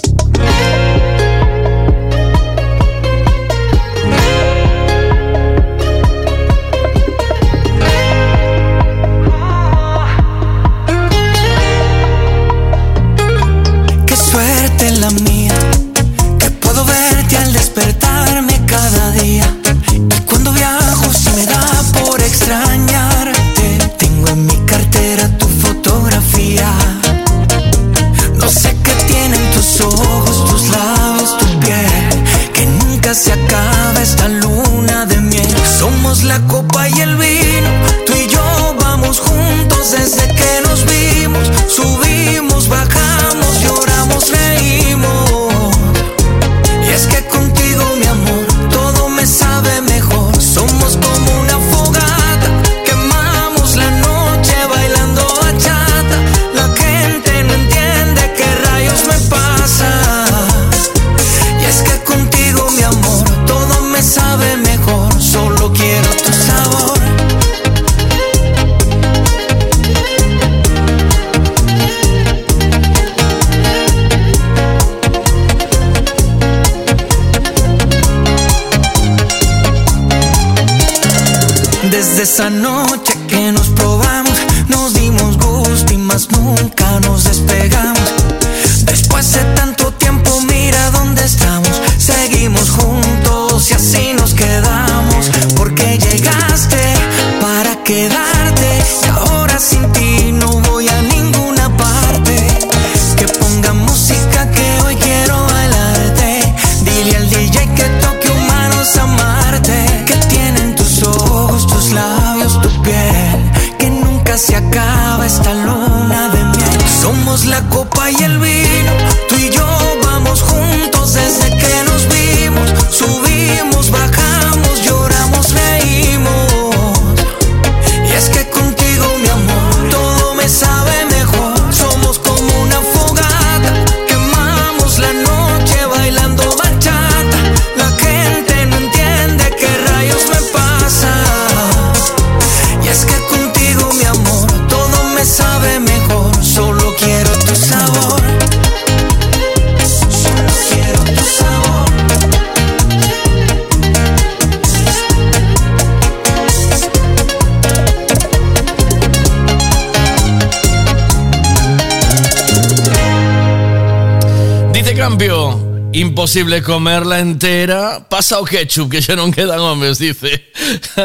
esa noche Imposible comerla entera. Pasa o ketchup, que ya no quedan hombres, dice.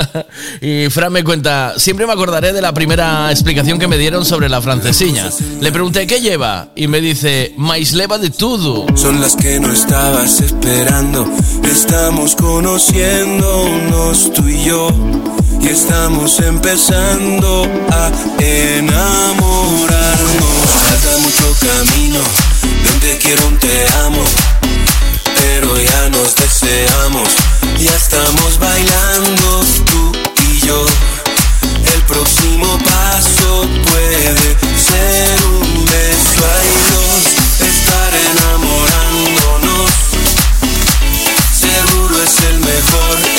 [laughs] y Fran me cuenta, siempre me acordaré de la primera explicación que me dieron sobre la francesiña. Le pregunté, ¿qué lleva? Y me dice, maíz leva de todo. Son las que no estabas esperando. Estamos conociéndonos tú y yo. Y estamos empezando a enamorarnos. Falta mucho camino. Un te quiero, un te amo. Pero ya nos deseamos. Ya estamos bailando tú y yo. El próximo paso puede ser un beso. Hay dos, estar enamorándonos. Seguro es el mejor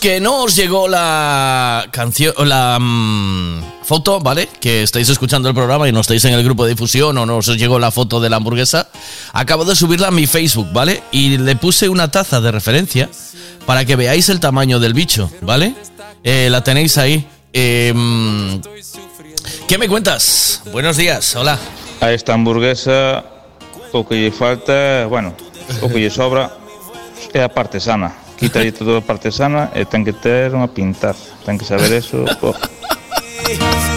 Que no os llegó la canción, la mm, foto, ¿vale? Que estáis escuchando el programa y no estáis en el grupo de difusión o no os llegó la foto de la hamburguesa, acabo de subirla a mi Facebook, ¿vale? Y le puse una taza de referencia para que veáis el tamaño del bicho, ¿vale? Eh, la tenéis ahí. Mm, ¿Qué me cuentas? Buenos días, hola. A esta hamburguesa o que lle falta, bueno, o que lle sobra é a parte sana. Quítalle toda a parte sana e ten que ter unha pintaza. Ten que saber eso. [laughs] oh.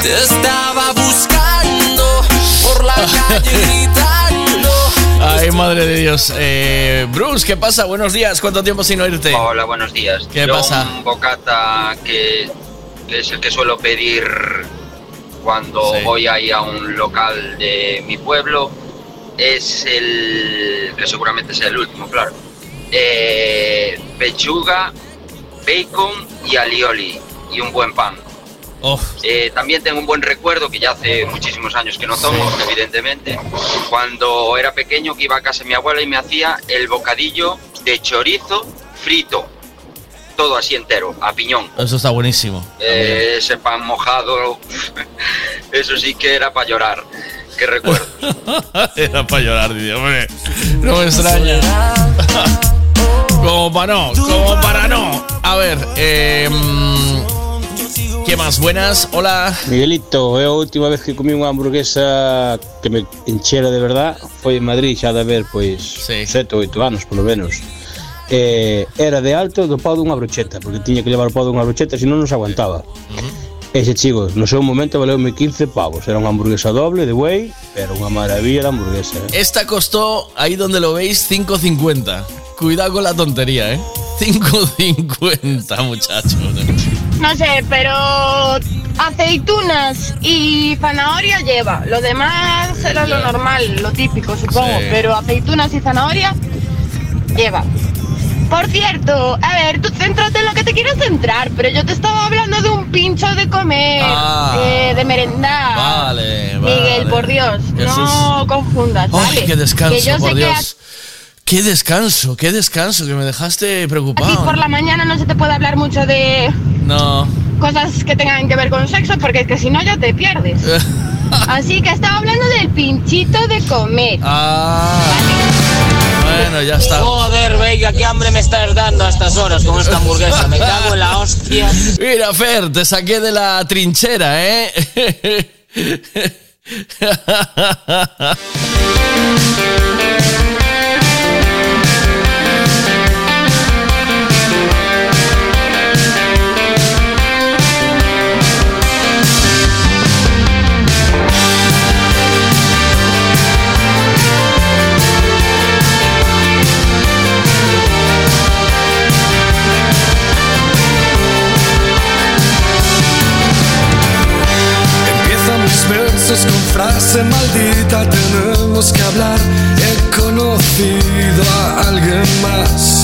Te estaba buscando por la calle gritando. Ay, madre de Dios. Eh, Bruce, ¿qué pasa? Buenos días. ¿Cuánto tiempo sin oírte? Hola, buenos días. ¿Qué Yo pasa? Un bocata que, que es el que suelo pedir cuando Sí. voy ahí a un local de mi pueblo es el que seguramente sea el último, claro. Eh, pechuga, bacon y alioli y un buen pan. Oh. Eh, también tengo un buen recuerdo, que ya hace muchísimos años que no tomo, evidentemente, cuando era pequeño que iba a casa de mi abuela y me hacía el bocadillo de chorizo frito, todo así entero, a piñón. Eso está buenísimo. Eh, ese pan mojado, [laughs] eso sí que era para llorar. Qué recuerdo. [laughs] Era para llorar, tío. Hombre, no me extraña. [laughs] como para no, como para no. A ver, eh, ¿qué más? Buenas, hola. Miguelito, é a última vez que comí unha hamburguesa que me enchera de verdad foi en Madrid xa de haber pois sete ou oito anos polo menos eh, era de alto do pau dunha brocheta porque tiña que levar o pau dunha brocheta senón non se aguantaba Ese chico, no sé un momento valeume 15 pavos. Era unha hamburguesa doble de whey, pero unha maravilla de hamburguesa. eh. Esta costó, ahí donde lo veis, 5.50. Cuidado con la tontería, ¿eh? 5.50, muchachos. No sé, pero aceitunas y zanahoria lleva. Lo demás era lo normal, lo típico, supongo. Sí. Pero aceitunas y zanahoria lleva. Por cierto, a ver, tú céntrate en lo que te quieres centrar, pero yo te estaba hablando de un pincho de comer, Ah. eh, de merendar. Vale, vale. Miguel, por Dios, Jesús. no confundas, Ay, ¿vale? qué descanso, Que yo por sé que a Dios. Qué descanso, qué descanso, que me dejaste preocupado. por la mañana no se te puede hablar mucho de No. cosas que tengan que ver con sexo, porque es que si no ya te pierdes. [laughs] Así que estaba hablando del pinchito de comer. Ah. Bueno, ya está. Joder, Veiga, qué hambre me estás dando a estas horas con esta hamburguesa. Me cago en la hostia. Mira, Fer, te saqué de la trinchera, ¿eh? [laughs] con frase maldita, tenemos que hablar. He conocido a alguien más,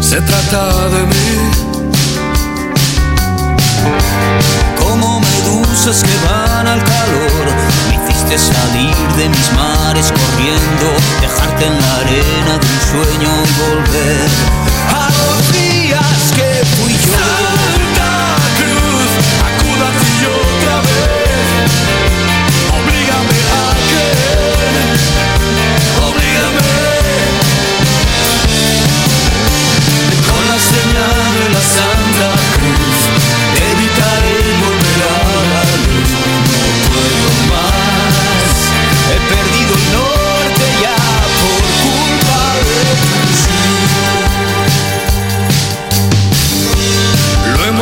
se trata de mí. Como medusas que van al calor, me hiciste salir de mis mares corriendo, dejarte en la arena de un sueño y volver a los días que fui yo.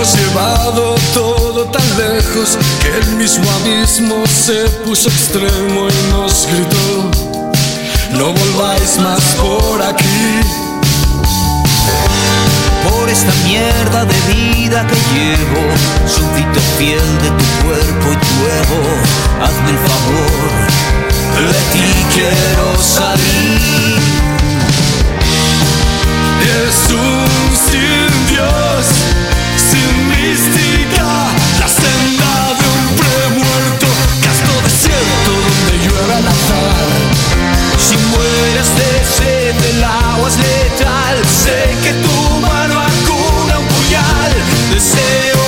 Hemos llevado todo tan lejos que el mismo abismo se puso extremo y nos gritó, no volváis más por aquí. Por esta mierda de vida que llevo, súbdito fiel de tu cuerpo y tu ego, hazme el favor, de ti quiero salir. Es un sin Dios, sin mística, la senda de un premuerto, casto desierto donde llueve al azar. Si mueres de sed, el agua es letal. Sé que tu mano acuna un puñal. Deseo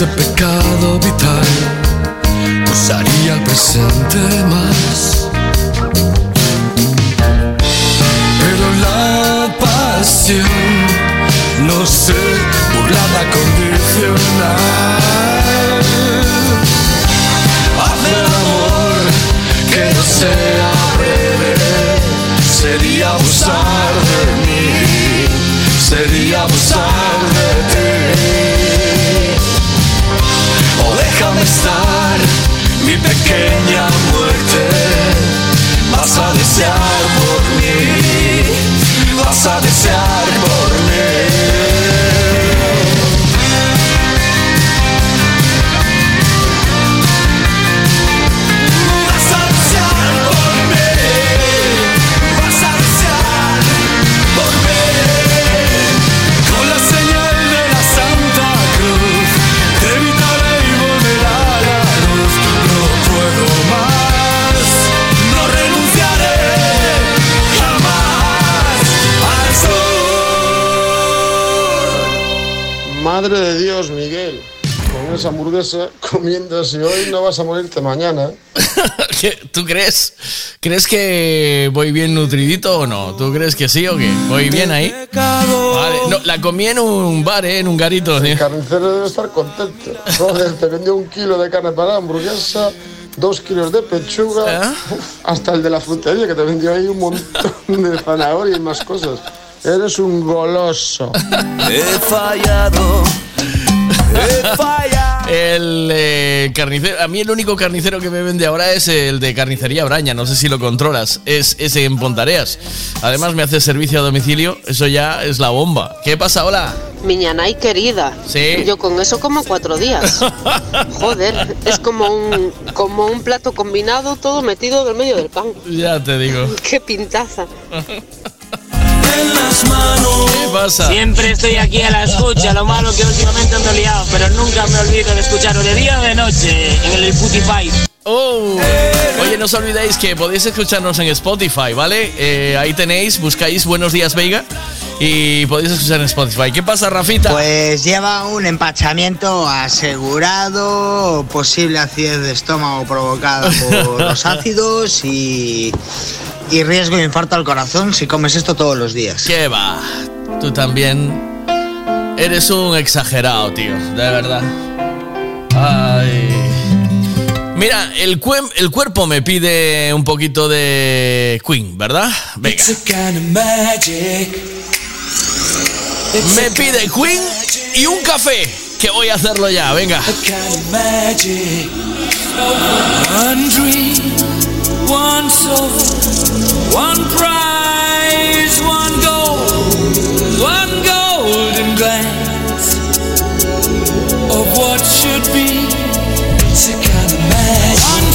y Con esa hamburguesa [laughs] comiéndose hoy no vas a morirte mañana. [laughs] ¿Tú crees? ¿Crees que voy bien nutridito o no? ¿Tú crees que sí o qué? ¿Voy bien ahí? Vale, no, la comí en un bar, ¿eh? en un garito. El carnicero debe estar contento. Joder, te vendió un kilo de carne para la hamburguesa, dos kilos de pechuga, uf, hasta el de la frutería que te vendió ahí un montón de zanahoria y más cosas. Eres un goloso. He fallado. El eh, carnicero, a mí el único carnicero que me vende ahora es el de carnicería Braña, no sé si lo controlas, es ese en Pontareas. Además me hace servicio a domicilio, eso ya es la bomba. ¿Qué pasa? Hola. Miñanay querida. Sí. Yo con eso como cuatro días. [laughs] Joder, es como un, como un plato combinado, todo metido en el medio del pan. Ya te digo. Qué pintaza. [laughs] ¿Qué pasa? Siempre estoy aquí a la escucha, lo malo que últimamente ando liado, pero nunca me olvido de escucharlo de día o de noche en el Spotify. Oh. Oye, no os olvidéis que podéis escucharnos en Spotify, ¿vale? Eh, ahí tenéis, buscáis Buenos Días Veiga y podéis escuchar en Spotify. ¿Qué pasa, Rafita? Pues lleva un empachamiento asegurado, posible acidez de estómago provocada por [laughs] los ácidos y, y riesgo de infarto al corazón si comes esto todos los días. ¿Qué va? Tú también eres un exagerado, tío, de verdad. Ay. Mira, el, cuen- el cuerpo me pide un poquito de Queen, ¿verdad? Venga. It's a kind of magic. Me pide Queen y un café, que voy a hacerlo ya, venga. One soul, one prize, one goal, one golden glance of what should be. A kind of magic.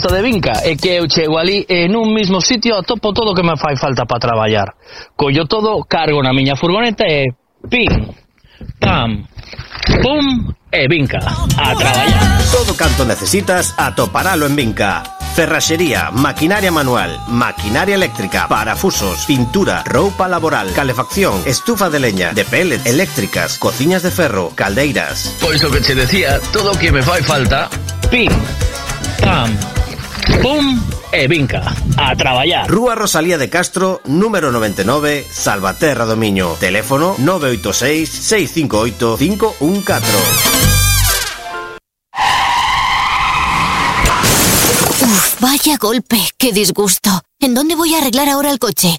gusto de Vinca é que eu chego ali e nun mismo sitio atopo todo o que me fai falta para traballar. Collo todo, cargo na miña furgoneta e pim, pam, pum e Vinca a traballar. Todo canto necesitas atoparalo en Vinca. Ferraxería, maquinaria manual, maquinaria eléctrica, parafusos, pintura, roupa laboral, calefacción, estufa de leña, de pellet, eléctricas, cociñas de ferro, caldeiras. Pois o que che decía, todo o que me fai falta, pim, pam, pum e Vinca. A traballar. Rúa Rosalía de Castro, número 99, Salvaterra do Miño. Teléfono 986 658 514. Uf, vaya golpe, qué disgusto. ¿En dónde voy a arreglar ahora el coche?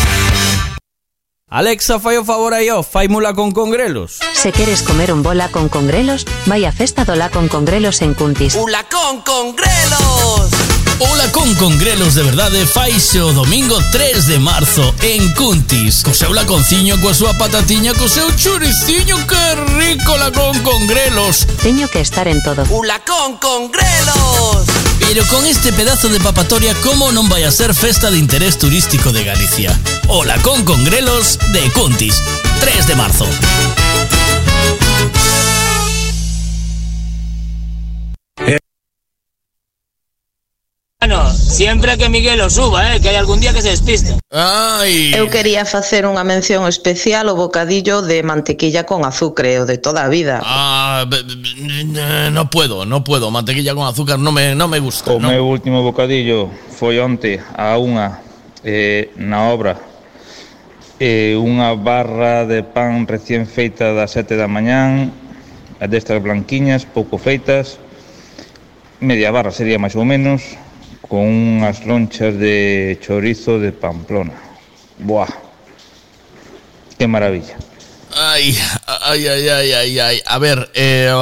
Alexa, fai o favor aí, ó, faimula con congrelos. Se queres comer un bola con congrelos, vai a festa do la con congrelos en Cuntis. ¡Ula con congrelos! Hola con congrelos de verdade faise o domingo 3 de marzo en Cuntis Co seu laconciño, coa súa patatiña, co seu churiciño Que rico la con congrelos Teño que estar en todo. ¡Ula con congrelos! Pero con este pedazo de papatoria Como non vai a ser festa de interés turístico de Galicia Hola con congrelos de Cuntis 3 de marzo Bueno, siempre que Miguel o suba, eh, que hai algún día que se despiste. Ai. Eu quería facer unha mención especial ao bocadillo de mantequilla con azúcar o de toda a vida. Ah, be- be- no puedo, no puedo, mantequilla con azúcar no me, no me gusta. O no. meu último bocadillo foi onte a unha eh, na obra eh, unha barra de pan recién feita das 7 da mañán destas blanquiñas, pouco feitas media barra sería máis ou menos con unhas lonchas de chorizo de Pamplona Buah Que maravilla Ay, ay, ay, ay, ay, ay. A ver, eh,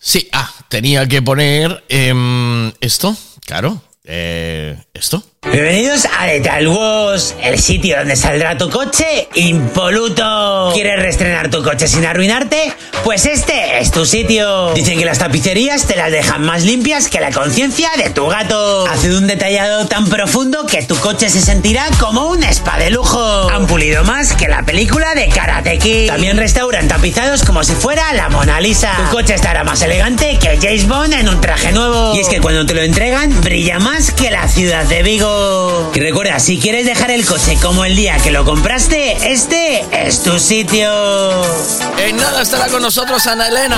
sí, ah, tenía que poner em, esto, claro, eh, esto. Bienvenidos a Lethal Wars, el sitio donde saldrá tu coche impoluto. ¿Quieres reestrenar tu coche sin arruinarte? Pues este es tu sitio. Dicen que las tapicerías te las dejan más limpias que la conciencia de tu gato. Hace un detallado tan profundo que tu coche se sentirá como un spa de lujo. Han pulido más que la película de Karate Kid. También restauran tapizados como si fuera la Mona Lisa. Tu coche estará más elegante que James Bond en un traje nuevo. Y es que cuando te lo entregan, brilla más que la ciudad de Vigo. Y recuerda, si quieres dejar el coche como el día que lo compraste, este es tu sitio. En nada estará con nosotros Ana Elena.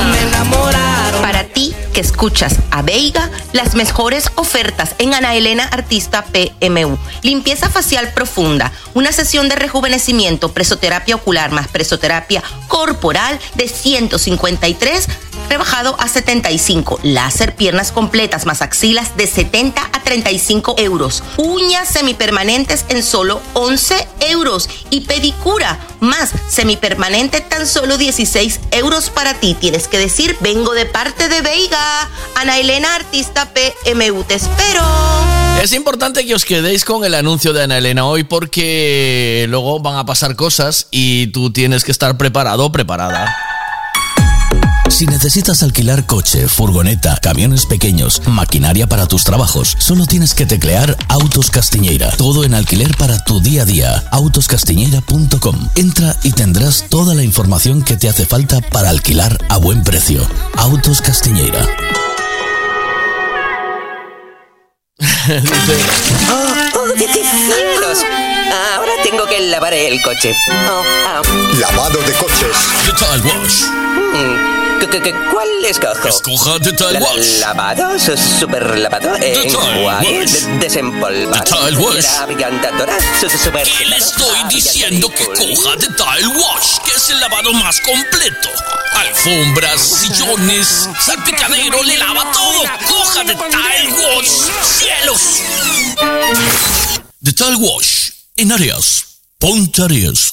Para ti que escuchas a Veiga, las mejores ofertas en Ana Elena Artista PMU. Limpieza facial profunda, una sesión de rejuvenecimiento, presoterapia ocular más presoterapia corporal de 153 rebajado a 75. Láser piernas completas más axilas de 70 a 35 euros. Uñas semipermanentes en solo 11 euros. Y pedicura más semipermanente tan solo 16 euros para ti. Tienes que decir, vengo de parte de Veiga. Ana Elena, artista PMU, te espero. Es importante que os quedéis con el anuncio de Ana Elena hoy porque luego van a pasar cosas y tú tienes que estar preparado o preparada. Si necesitas alquilar coche, furgoneta, camiones pequeños, maquinaria para tus trabajos, solo tienes que teclear Autos Castiñeira. Todo en alquiler para tu día a día. Autoscastiñeira.com. Entra y tendrás toda la información que te hace falta para alquilar a buen precio. Autos Castiñeira. Dice, ¡Oh, cielos! Ahora tengo que lavar el coche. Oh, ah. Lavado de coches. Total Wash. Mm, ¿qué- qué- qué- ¿Cuál escojo? Escoja Total La- la- Wash. ¿Lavado? Su- ¿Super lavado? Total ¿Enjuague? Wash. de- ¿Desempolvar? Total Wash. ¿La super- ¿Qué le estoy diciendo que coja de Tile Wash, que es el lavado más completo? Alfombras, sillones, salpicadero, le lava todo. Coja de Tile Wash. ¡Cielos! The Tile Wash, en Arias, Ponte Arias.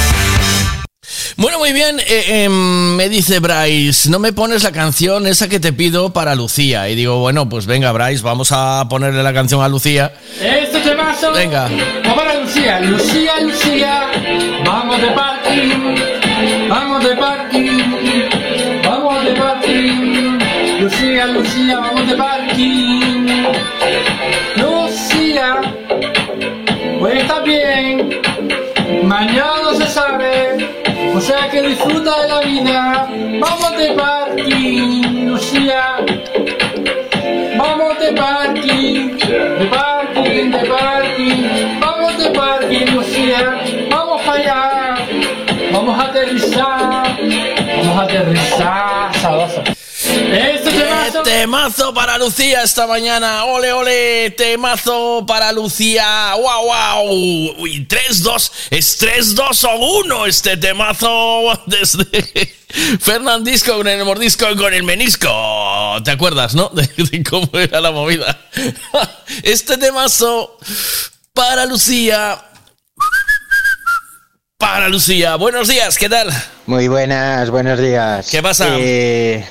Bueno, muy bien. eh, em, me dice Bryce, no me pones la canción esa que te pido para Lucía. Y digo, bueno, pues venga, Bryce, vamos a ponerle la canción a Lucía. Este temazo Venga. va para Lucía, Lucía, Lucía, vamos de parking, vamos de parking, vamos de parking, Lucía, Lucía, vamos de parking, Lucía, hoy está bien, mañana no se sabe, o sea que disfruta de la vida, vamos de parking, Lucía, vamos de parking, de parking, de parking, vamos de parking, Lucía, vamos allá, vamos a aterrizar, vamos a aterrizar, sabroso. Este temazo, Temazo para Lucía esta mañana. Ole, ole. Temazo para Lucía. Wow, wow. Uy, 3-2. Es 3-2 o 1 este temazo [laughs] desde Fernandisco con el mordisco con el menisco. ¿Te acuerdas, no? [laughs] De, de cómo era la movida. [laughs] Este temazo para Lucía. Para Lucía. Buenos días, ¿qué tal? Muy buenas, buenos días. ¿Qué pasa? Eh,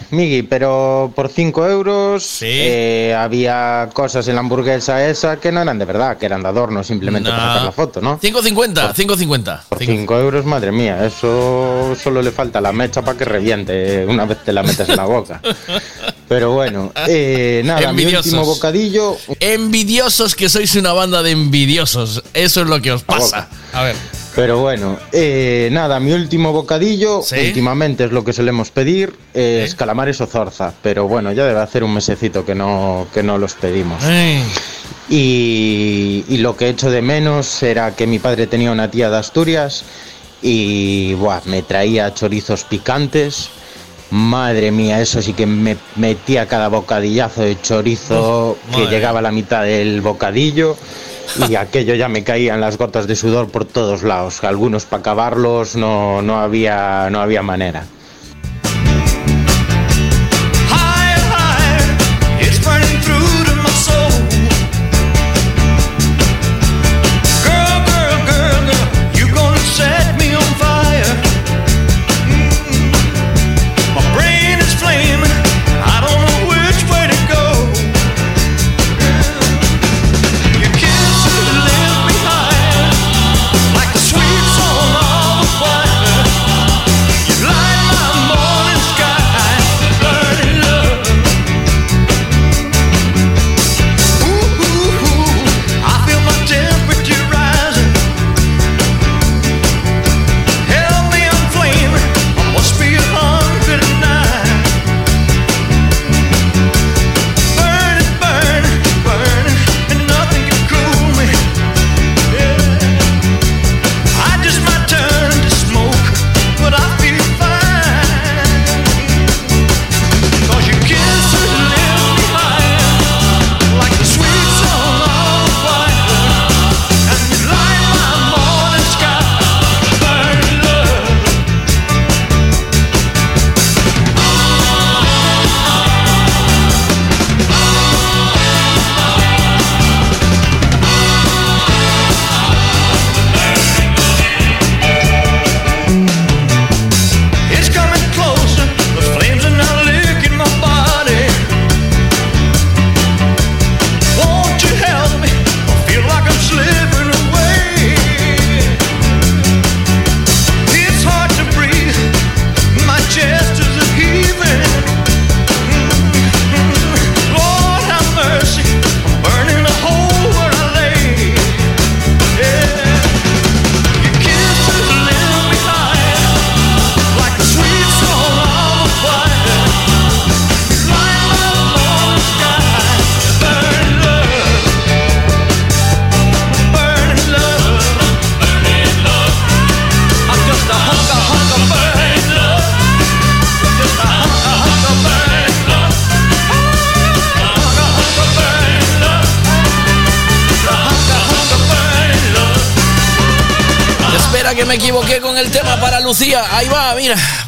pero por 5 euros eh, había cosas en la hamburguesa esa que no eran de verdad, que eran de adorno simplemente No. para sacar la foto, ¿no? 5.50, 5.50. Por 5 euros, madre mía, eso solo le falta la mecha para que reviente una vez te la metes en la boca. [laughs] Pero bueno, eh, nada, mi Envidiosos. último bocadillo. Envidiosos que sois una banda de envidiosos. Eso es lo que os pasa. A ver. Pero bueno, eh, nada, mi último bocadillo, últimamente es lo que solemos pedir, es calamares o zorza, pero bueno, ya debe hacer un mesecito que no, que no los pedimos. Y, y lo que echo de menos era que mi padre tenía una tía de Asturias y buah, me traía chorizos picantes. Madre mía, eso sí que me metía cada bocadillazo de chorizo que llegaba a la mitad del bocadillo [laughs] y aquello ya me caían las gotas de sudor por todos lados. Algunos para acabarlos no, no, había, no había manera.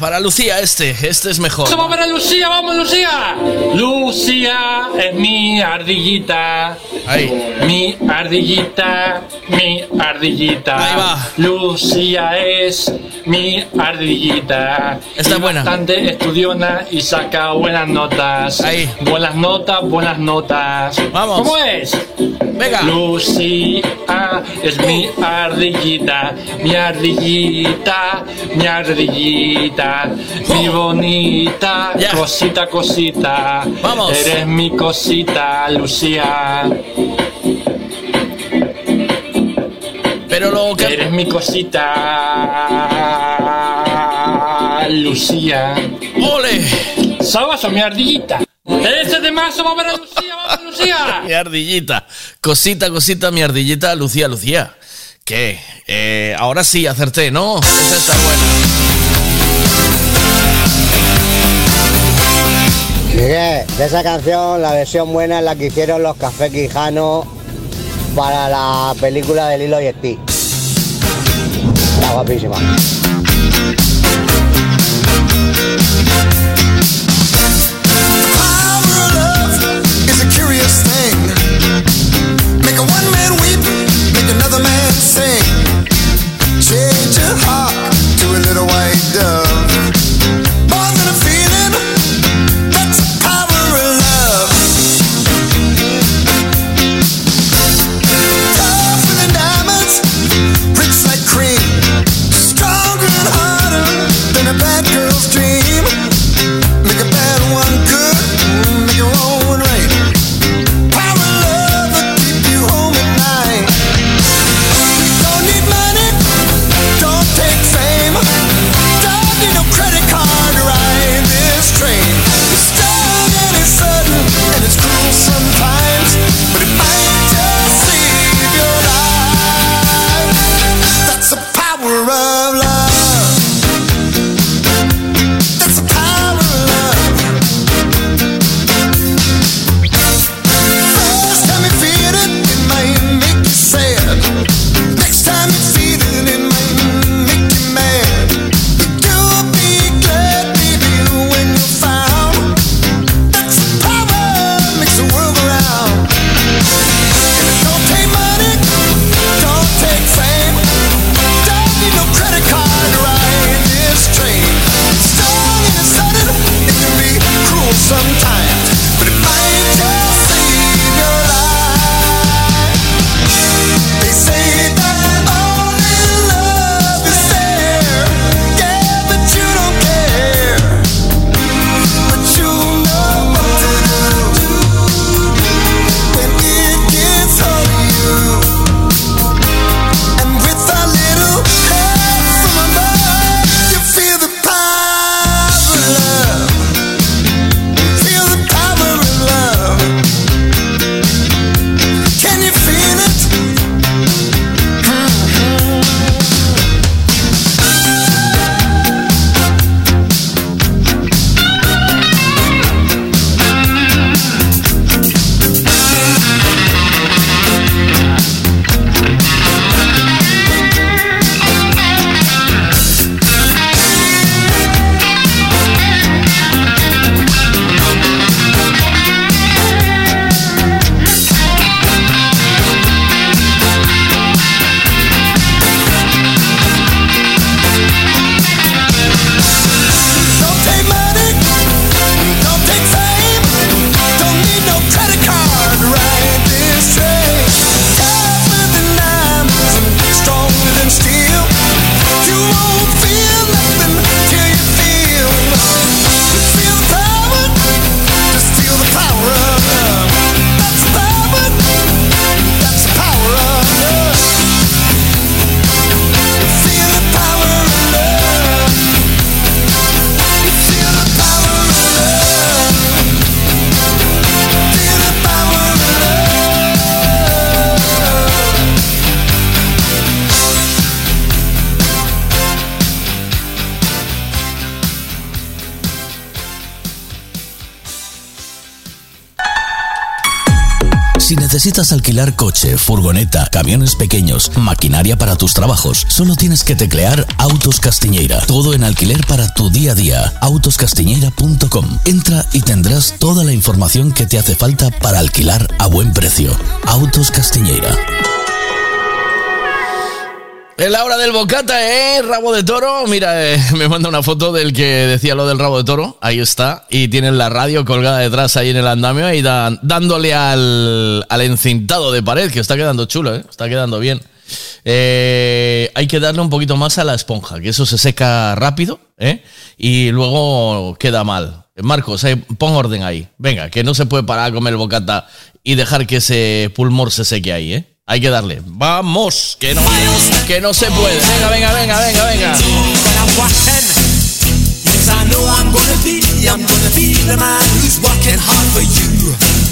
Para Lucía este, este es mejor. Vamos a ver a Lucía, vamos Lucía. Lucía es mi ardillita. Mi ardillita, mi ardillita. Ahí va. Lucía es mi ardillita. Está Y buena. Bastante estudiona y saca buenas notas. Ahí. Buenas notas, buenas notas. Vamos. ¿Cómo es? Venga. Lucía es mi ardillita, mi ardillita, mi ardillita, mi bonita, cosita, cosita. Vamos. Eres mi cosita, Lucía. Pero lo que. Eres mi cosita, Lucía. ¡Ole! Sabas mi ardillita. Ese de más, vamos a ver a Lucía, vamos a Lucía. [laughs] Mi ardillita. Cosita, cosita, mi ardillita, Lucía, Lucía. ¿Qué? Eh, ahora sí, acerté, ¿no? Esa está buena. Miguel, de esa canción, la versión buena es la que hicieron los Café Quijano para la película de Lilo y Stitch. Está guapísima. Alquilar coche, furgoneta, camiones pequeños, maquinaria para tus trabajos, solo tienes que teclear Autos Castiñeira. Todo en alquiler para tu día a día. Autoscastiñeira.com. Entra y tendrás toda la información que te hace falta para alquilar a buen precio. Autos Castiñeira. Es la hora del bocata, ¿eh? Rabo de toro. Mira, eh, [laughs] me manda una foto del que decía lo del rabo de toro. Ahí está. Y tiene la radio colgada detrás ahí en el andamio. Ahí dan- dándole al, al encintado de pared, que está quedando chulo, ¿eh? Está quedando bien. Eh, hay que darle un poquito más a la esponja, que eso se seca rápido, ¿eh? Y luego queda mal. Marcos, eh, pon orden ahí. Venga, que no se puede parar a comer el bocata y dejar que ese pulmor se seque ahí, ¿eh? Hay que darle. Vamos, que no, que no se puede. Venga, venga, venga, venga, venga.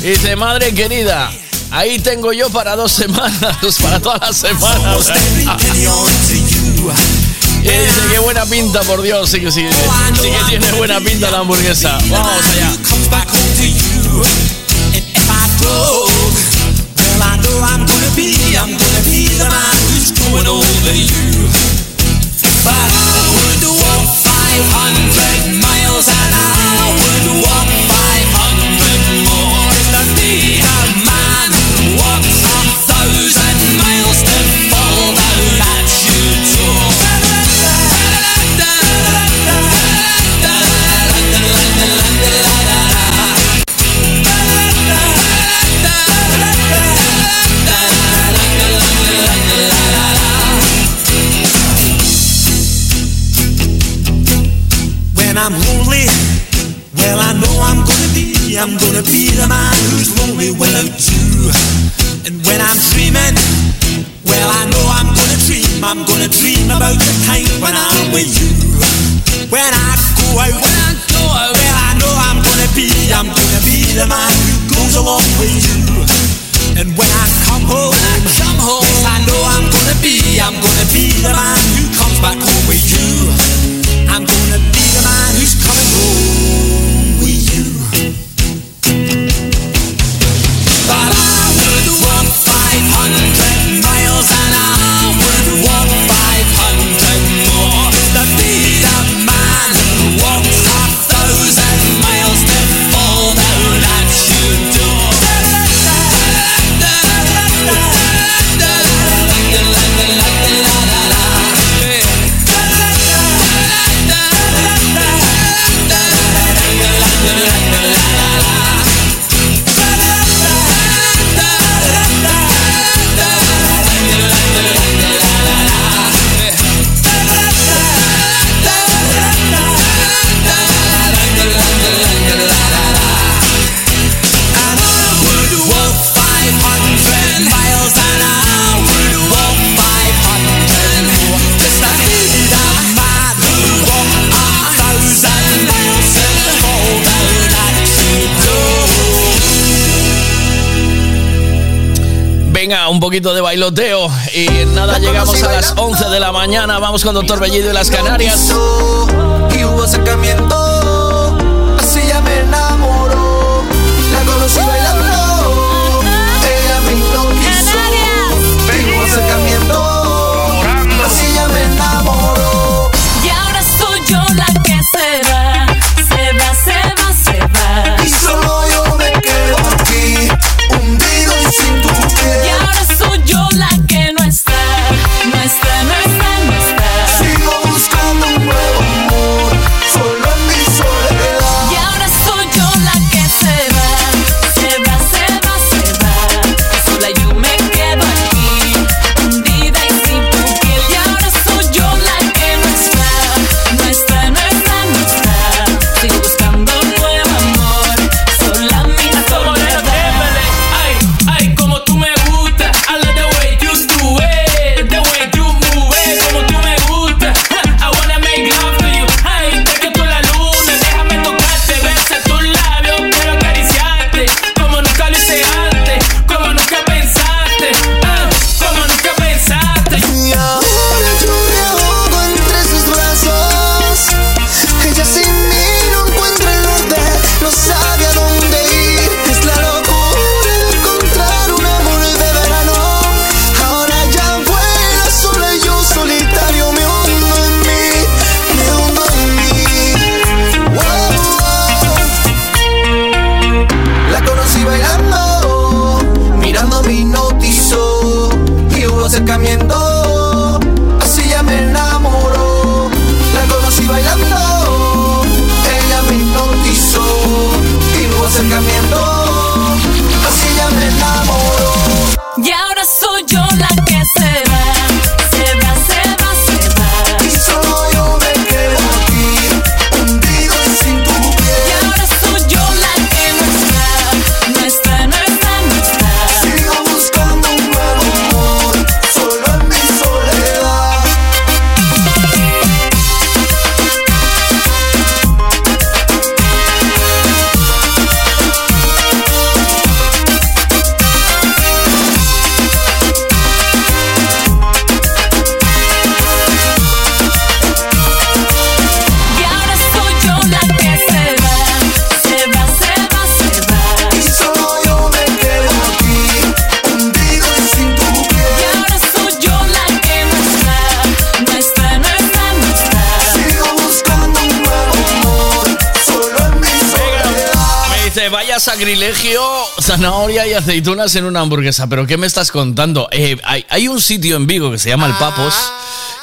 Dice, madre querida, ahí tengo yo para dos semanas, para todas las semanas. Y dice, qué buena pinta, por Dios, sí que que tiene buena pinta la hamburguesa. Vamos allá. I'm gonna be, I'm gonna be the man who's growing over you. Bailoteo y nada, llegamos a las 11 de la mañana. Vamos con Doctor Bellido y las Canarias. Aceitunas en una hamburguesa. ¿Pero qué me estás contando? Eh, hay, hay un sitio en Vigo que se llama El Papos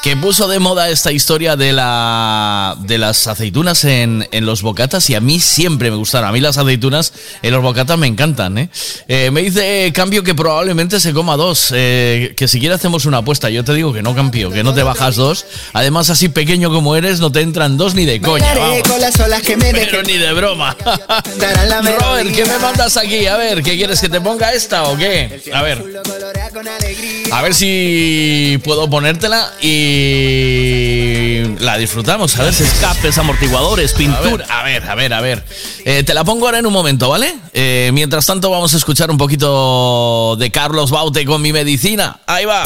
que puso de moda esta historia de, la, de las aceitunas en, en los bocatas y a mí siempre me gustaron. A mí las aceitunas en los bocatas me encantan. ¿eh? Eh, me dice Cambio que probablemente se coma dos. eh, que si quiere hacemos una apuesta. Yo te digo que no, Cambio, que no te bajas dos. Además, así pequeño como eres, no te entran dos ni de coña. Pero ni de broma. [laughs] Darán la [laughs] Robert, ¿qué me mandas aquí? A ver, ¿qué quieres que te ponga esta o qué? A ver. A ver si puedo ponértela y la disfrutamos. A ver si Escapes, amortiguadores, pintura. A ver, a ver, a ver. Eh, te la pongo ahora en un momento, ¿vale? Eh, mientras tanto vamos a escuchar un poquito de Carlos Baute con mi medicina. Ahí va.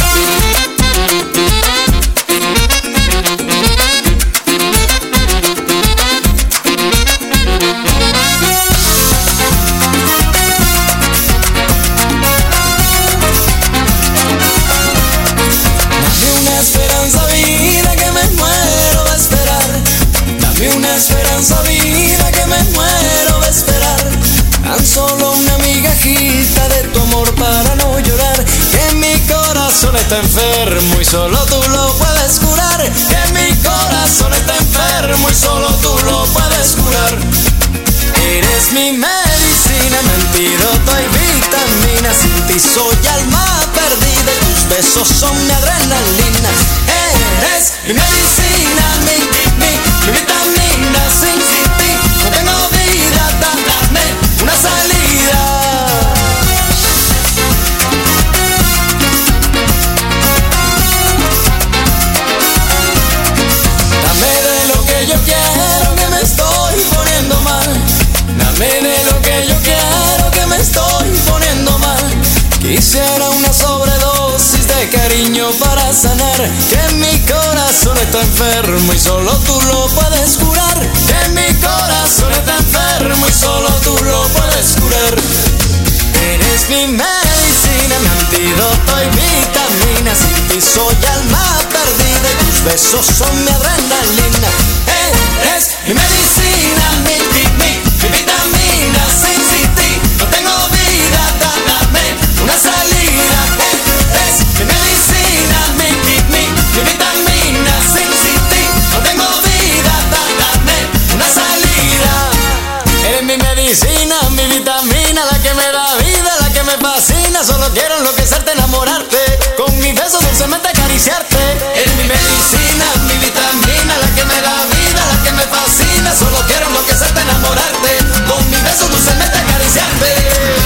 Enfermo y solo tú lo puedes curar. Que mi corazón está enfermo y solo tú lo puedes curar. Eres mi medicina, mi antídoto y vitamina. Sin ti soy alma perdida y tus besos son mi adrenalina. Eres mi medicina, medicina, mi vitamina, la que me da vida, la que me fascina. Solo quiero enloquecerte, enamorarte. Con mi beso dulcemente acariciarte. Eres mi medicina, mi vitamina, la que me da vida, la que me fascina. Solo quiero enloquecerte, enamorarte. Con mi beso dulcemente acariciarte.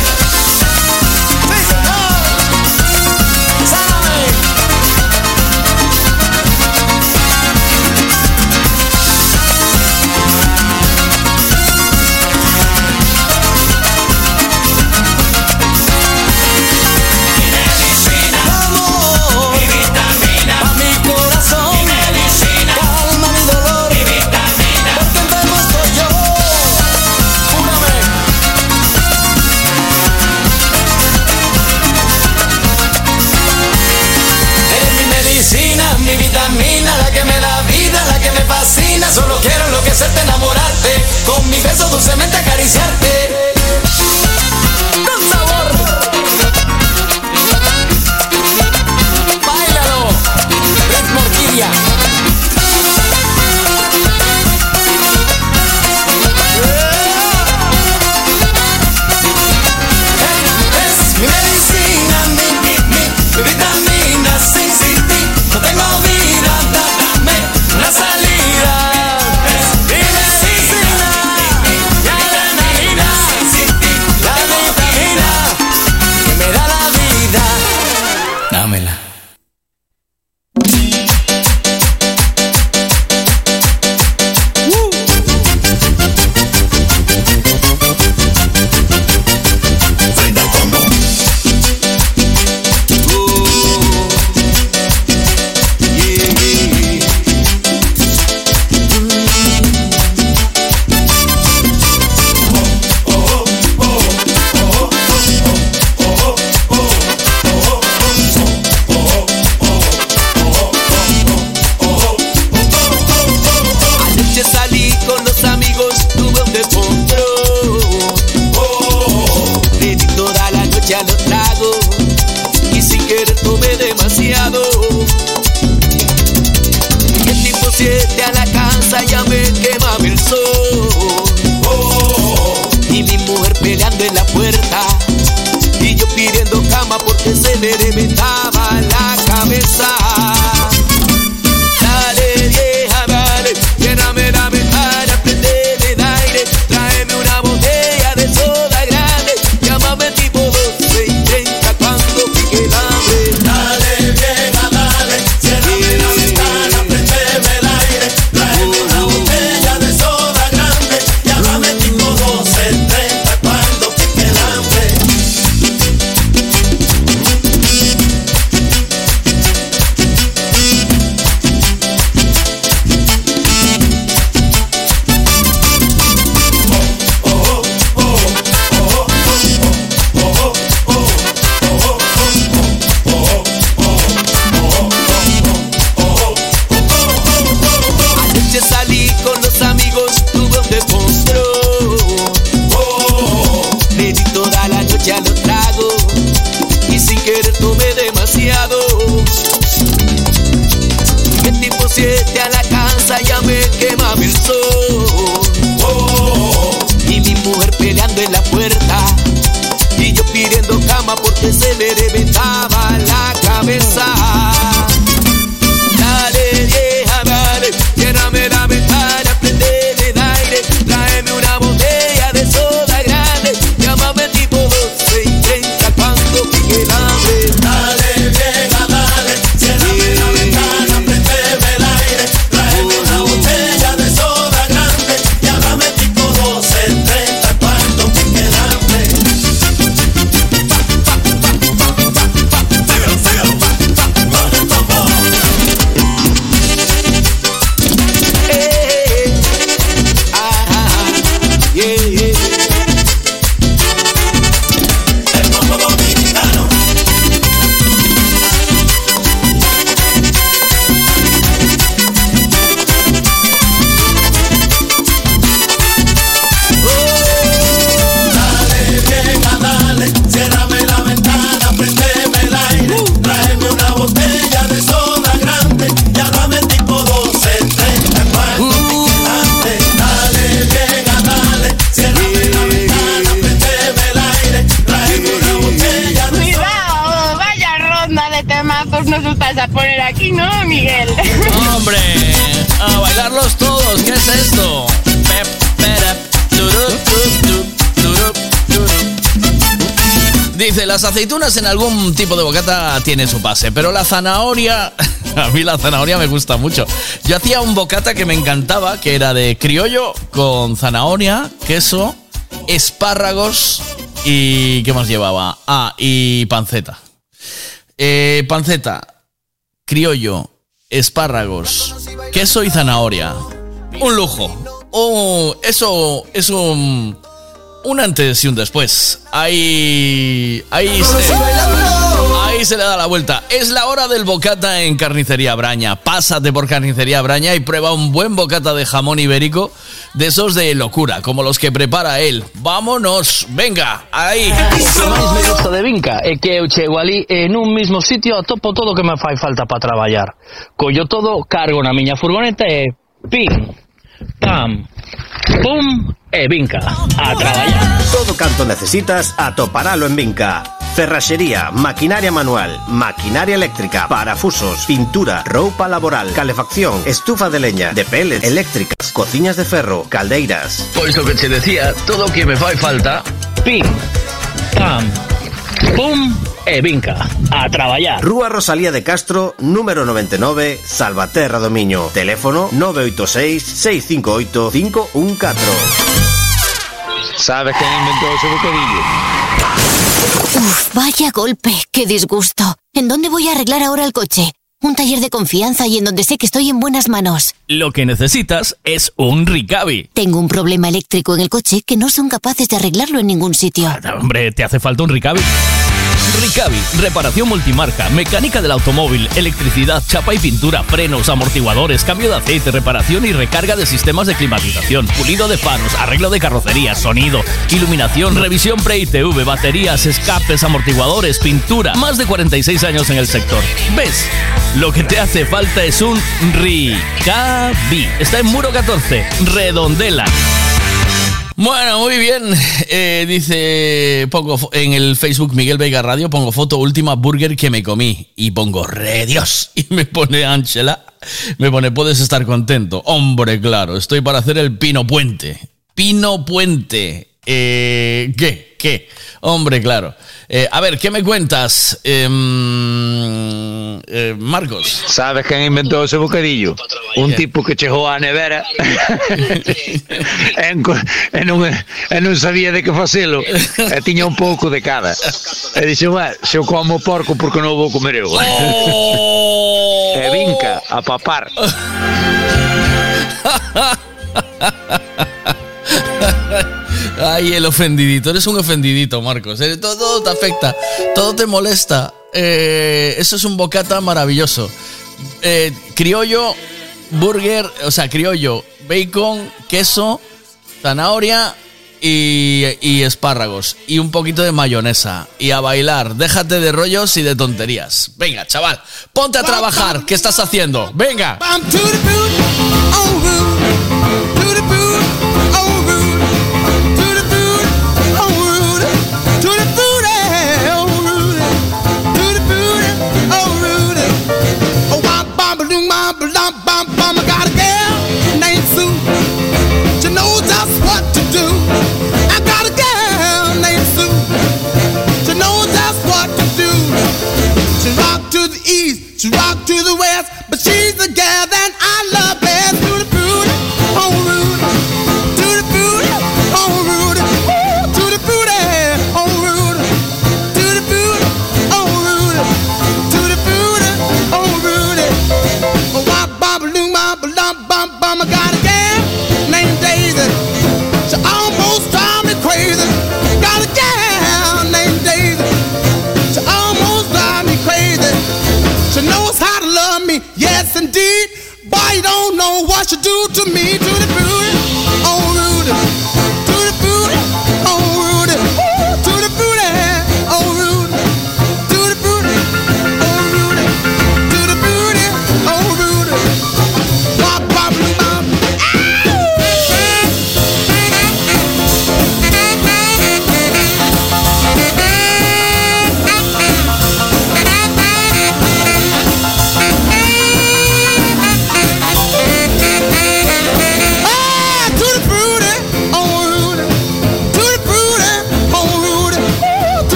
Aceitunas en algún tipo de bocata tienen su pase, pero la zanahoria, [laughs] a mí la zanahoria me gusta mucho. Yo hacía un bocata que me encantaba, que era de criollo con zanahoria, queso, espárragos y... ¿qué más llevaba? Ah, y panceta. Eh, panceta, criollo, espárragos, queso y zanahoria. Un lujo. Oh, eso es un, un antes y un después. Ahí, ahí se, ahí se le da la vuelta. Es la hora del bocata en Carnicería Braña. Pásate por Carnicería Braña y prueba un buen bocata de jamón ibérico de esos de locura, como los que prepara él. Vámonos, venga, ahí. Que de Vinca é que eu chego ali e nun mismo sitio atopo todo que me fai falta para traballar. Collo todo, cargo na miña furgoneta e pim, pam, pum e Vinca. A traballar. Canto necesitas atoparalo en Vinca. Ferraxería, maquinaria manual, maquinaria eléctrica, parafusos, pintura, roupa laboral, calefacción, estufa de leña, de pellets, eléctricas, cociñas de ferro, caldeiras. Pois o que che decía, todo o que me fai falta, pim, pam, pum e Vinca. A traballar. Rúa Rosalía de Castro, número 99, Salvaterra do Miño. Teléfono 986 658 514. ¿Sabes quién inventó ese bocadillo? Uf, vaya golpe, qué disgusto. ¿En dónde voy a arreglar ahora el coche? Un taller de confianza y en donde sé que estoy en buenas manos. Lo que necesitas es un Ricavi. Tengo un problema eléctrico en el coche que no son capaces de arreglarlo en ningún sitio. Hombre, te hace falta un Ricavi. Ricavi, reparación multimarca, mecánica del automóvil, electricidad, chapa y pintura, frenos, amortiguadores, cambio de aceite, reparación y recarga de sistemas de climatización, pulido de faros, arreglo de carrocería, sonido, iluminación, revisión pre-ITV, baterías, escapes, amortiguadores, pintura. Más de 46 años en el sector. ¿Ves? Lo que te hace falta es un Ricavi. Está en Muro 14, Redondela. Bueno, muy bien. Eh, dice, pongo en el Facebook Miguel Vega Radio, pongo foto última burger que me comí. Y pongo, re Dios. [laughs] Y me pone Ángela, me pone, puedes estar contento. Hombre, claro, estoy para hacer el Pino Puente. Pino Puente. Eh, ¿Qué? ¿Qué? Hombre, claro. Eh, a ver, ¿qué me cuentas, Em, eh, Marcos? ¿Sabes quién inventó ese bocadillo? Un tipo que chegou á nevera. E, enco- e, non, e non sabía de que facelo. E tiña un pouco de cada. E dixo, "Bah, se eu como porco porque non vou comer eu [laughs] e vinca a papar [laughs] Ay, el ofendidito. Eres un ofendidito, Marcos. Todo, todo te afecta. Todo te molesta. Eh, eso es un bocata maravilloso. Eh, criollo, burger, o sea, criollo, bacon, queso, zanahoria y, y espárragos. Y un poquito de mayonesa. Y a bailar. Déjate de rollos y de tonterías. Venga, chaval. Ponte a trabajar. ¿Qué estás haciendo? Venga. Don't know what she do to me. To the booty,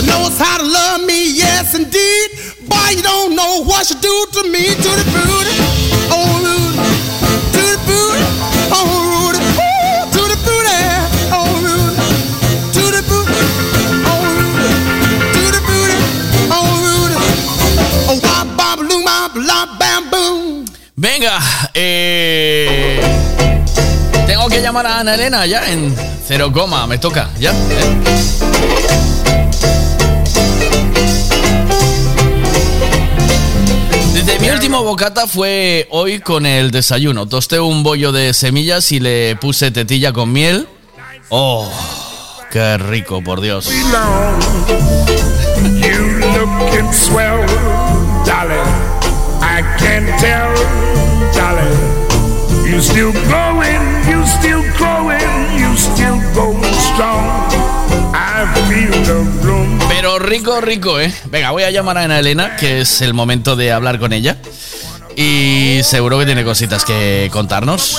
She knows how to love me, yes indeed. Boy, you don't know what she do to me. To the booty, oh Rudy. To the booty, oh Rudy. To the booty, oh. To the booty, oh Rudy. To the booty, oh. Oh. Venga, eh, tengo que llamar a Ana Elena ya en cero coma, me toca, ya. eh. Dice, mi último bocata fue hoy con el desayuno. Tosté un bollo de semillas y le puse tetilla con miel. Oh, qué rico, por Dios. Rico, rico, ¿eh? Venga, voy a llamar a Ana Elena, que es el momento de hablar con ella. Y seguro que tiene cositas que contarnos.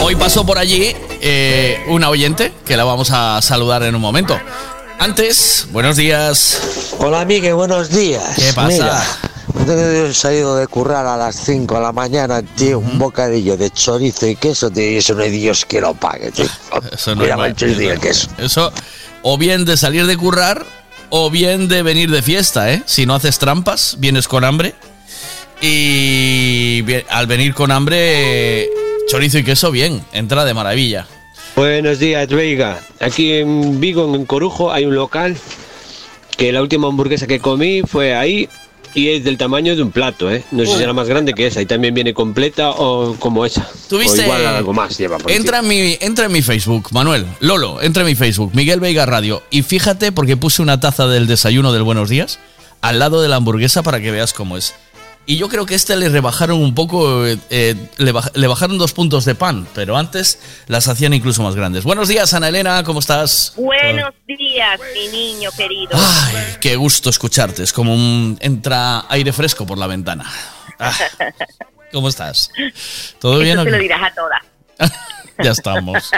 Hoy pasó por allí eh, una oyente, que la vamos a saludar en un momento. Antes, buenos días. Hola, Miguel, buenos días. ¿Qué pasa? Mira, He salido de currar a las 5 de la mañana, tío, un bocadillo de chorizo y queso, tío, y eso no hay Dios que lo pague, tío. Eso no Mira, es mal. el chorizo y el queso. Eso, o bien de salir de currar, o bien de venir de fiesta, ¿eh? Si no haces trampas, vienes con hambre. Y al venir con hambre, chorizo y queso, bien, entra de maravilla. Buenos días, Veiga. Aquí en Vigo, en Corujo, hay un local que la última hamburguesa que comí fue ahí y es del tamaño de un plato, ¿eh? No sé si será más grande que esa y también viene completa o como esa. ¿Tuviste? O igual algo más lleva por Entra en, mi, entra en mi Facebook, Manuel, Lolo, entra en mi Facebook, Miguel Veiga Radio. Y fíjate, porque puse una taza del desayuno del Buenos Días al lado de la hamburguesa para que veas cómo es. Y yo creo que este le rebajaron un poco, eh, eh, le, baj- le bajaron dos puntos de pan, pero antes las hacían incluso más grandes. Buenos días, Ana Elena, ¿cómo estás? Buenos días, mi niño querido. Ay, qué gusto escucharte, es como un, entra aire fresco por la ventana. Ah, ¿Cómo estás? ¿Todo bien? Eso o se lo dirás a todas. [laughs] Ya estamos.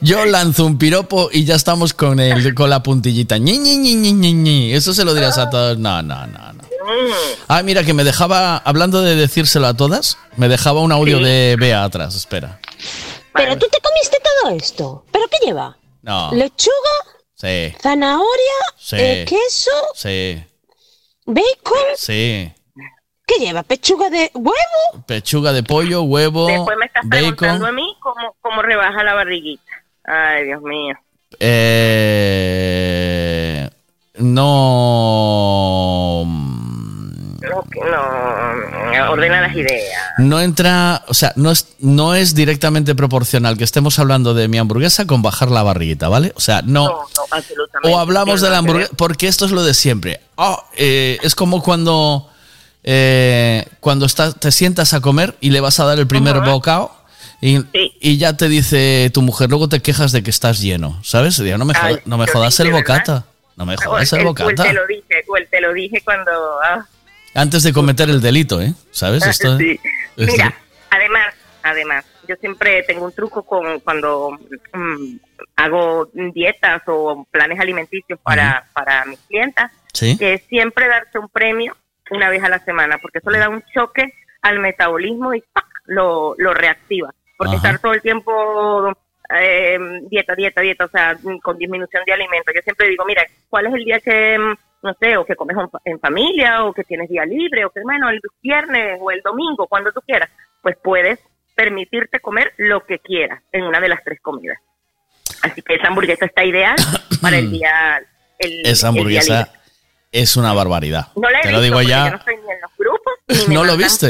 Yo lanzo un piropo y ya estamos con el con la puntillita. Ñi, Ñi, Ñi. Eso se lo dirás a todos. No, no, no, no. Ah, mira, que me dejaba, hablando de decírselo a todas, me dejaba un audio Sí. de Bea atrás, espera. Pero tú te comiste todo esto. ¿Pero qué lleva? No. Lechuga, Sí, zanahoria, Sí. eh, queso, sí, bacon. sí. ¿Qué lleva? ¿Pechuga de huevo? Pechuga de pollo, huevo, Después me estás preguntando bacon. a mí cómo, cómo rebaja la barriguita. Ay, Dios mío. Eh, no. No, ordena las ideas. No entra, o sea, no es, no es directamente proporcional que estemos hablando de mi hamburguesa con bajar la barriguita, ¿vale? O sea, no. No, no, absolutamente. O hablamos de la hamburguesa, porque esto es lo de siempre. Ah, eh, es como cuando, eh, cuando estás, te sientas a comer y le vas a dar el primer bocado y, y ya te dice tu mujer, luego te quejas de que estás lleno, ¿sabes? No me, Ay, jodas, no me jodas el verdad. bocata. No me O jodas el el- o bocata. te lo dije, o el te lo dije cuando... ah, Antes de cometer el delito, ¿eh? ¿Sabes? Esto, sí. esto- [laughs] Mira, además, además, yo siempre tengo un truco con cuando mm, hago dietas o planes alimenticios para, para mis clientas, Sí. que es siempre darse un premio una vez a la semana, porque eso le da un choque al metabolismo y ¡pac! lo, lo reactiva. Porque estar todo el tiempo eh, dieta, dieta, dieta, o sea, con disminución de alimentos. Yo siempre digo, mira, ¿cuál es el día que, mm, no sé, o que comes en fa- en familia, o que tienes día libre, o que, bueno, el viernes o el domingo, cuando tú quieras? Pues puedes permitirte comer lo que quieras en una de las tres comidas. Así que esa hamburguesa está ideal [coughs] para el día. El, Esa el día hamburguesa libre. es una barbaridad. No la he Te visto lo digo ya. yo no estoy ni en los grupos, ni [laughs] me ¿No lo viste?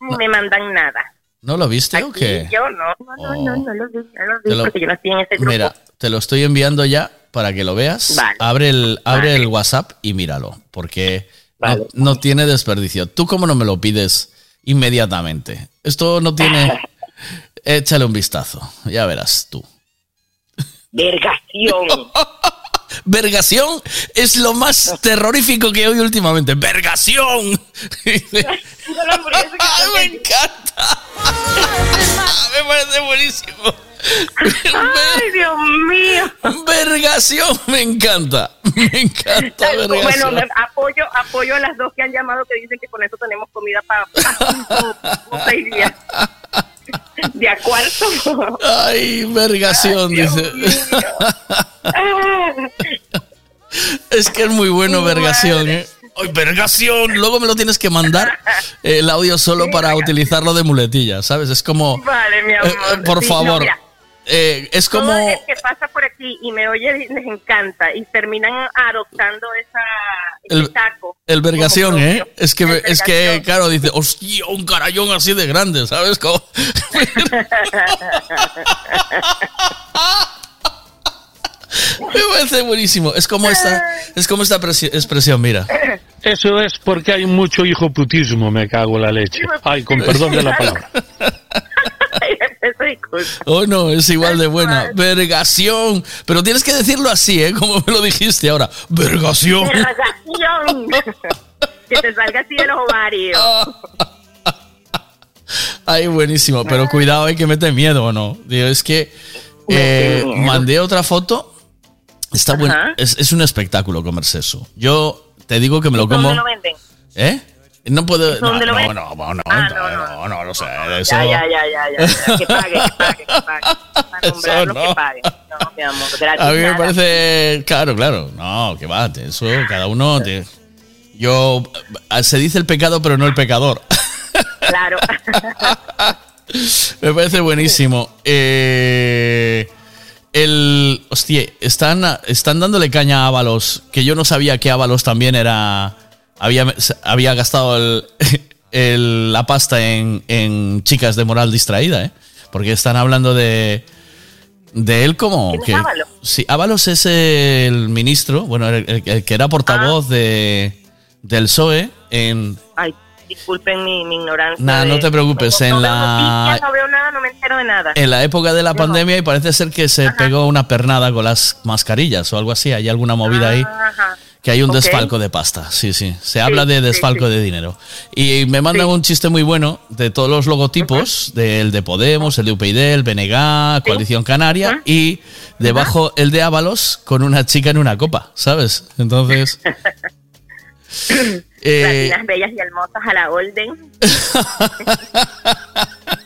ni me mandan nada. ¿No lo viste o qué? Yo no, no, no, no, no lo vi, no lo vi porque yo no estoy en ese grupo. Mira, te lo estoy enviando ya para que lo veas. Vale. Abre, el, abre el WhatsApp y míralo, porque no, no tiene desperdicio. ¿Tú cómo no me lo pides inmediatamente? Esto no tiene... [laughs] Échale un vistazo, ya verás tú. Vergación. [laughs] Vergación es lo más [laughs] terrorífico que oí últimamente. ¡Vergación! me encanta. me parece buenísimo. Ay, Dios mío. Vergación, me encanta. Me encanta Bueno, vergación. me- apoyo, apoyo a las dos que han llamado que dicen que con eso tenemos comida para seis días. De acuerdo. Ay, vergación, dice. [laughs] Es que es muy bueno vergación, ¿eh? Ay, vergación. Luego me lo tienes que mandar el audio solo para utilizarlo de muletilla, ¿sabes? Es como, Vale, mi eh, amor. eh, por Sí, no, favor. Eh, es como... Todo el que pasa por aquí y me oye les encanta y terminan adoptando esa, ese El- taco. El vergación, ¿eh? Es que, El es que vergación. claro, dice, hostia, un carayón así de grande, ¿sabes? Como- [laughs] Me parece buenísimo. Es como esta, es como esta presi- expresión, mira. Eso es porque hay mucho hijoputismo, me cago en la leche. Ay, con perdón de la palabra. [laughs] [laughs] Oh, no, es igual de buena. Vergación. Pero tienes que decirlo así, ¿eh? Como me lo dijiste ahora. Vergación. Vergación. [laughs] que te salga así de los ovarios. [laughs] Ay, buenísimo. Pero cuidado, hay que mete miedo o no. Digo, es que eh, mandé otra foto. Está bueno. Es, es un espectáculo comerse eso. Yo te digo que me lo como. ¿Dónde lo venden? ¿Eh? No puedo. ¿Eso No, no, no, no, no, Ah, no, no, no, no sé. Eso, Ya, ya, ya, ya, ya. Que [laughs] pague, que pague, que pague. Para nombrarlo, no. que pague. No, mi amor, gratis. A mí me nada. parece. Claro, claro. No, que va. Eso, cada uno. te- Yo. Se dice el pecado, pero no el pecador. [laughs] Claro. Me parece buenísimo. Eh, el. Hostia, están, están dándole caña a Ábalos. Que yo no sabía que Ábalos también era. Había, había gastado el- [laughs] el- la pasta en, en chicas de moral distraída, ¿eh? Porque están hablando de. De él como ¿Quién es que. Ábalos? Sí, Ábalos es el ministro, bueno, el, que era portavoz de, del PSOE en, Ay, disculpen mi, mi ignorancia. Nada, no te preocupes, en no la- noticias, no veo nada, no me entero de nada. en la época de la pandemia y parece ser que se pegó una pernada con las mascarillas o algo así. Hay alguna movida ahí Ajá. que hay un desfalco de pasta. Sí, sí. Se habla de desfalco de dinero. Y me mandan un chiste muy bueno de todos los logotipos, del de Podemos, el de UPyD, el BNG, Coalición Canaria y debajo el de Ábalos con una chica en una copa, ¿sabes? Entonces... [laughs] eh, Latinas bellas y hermosas a la orden. [laughs]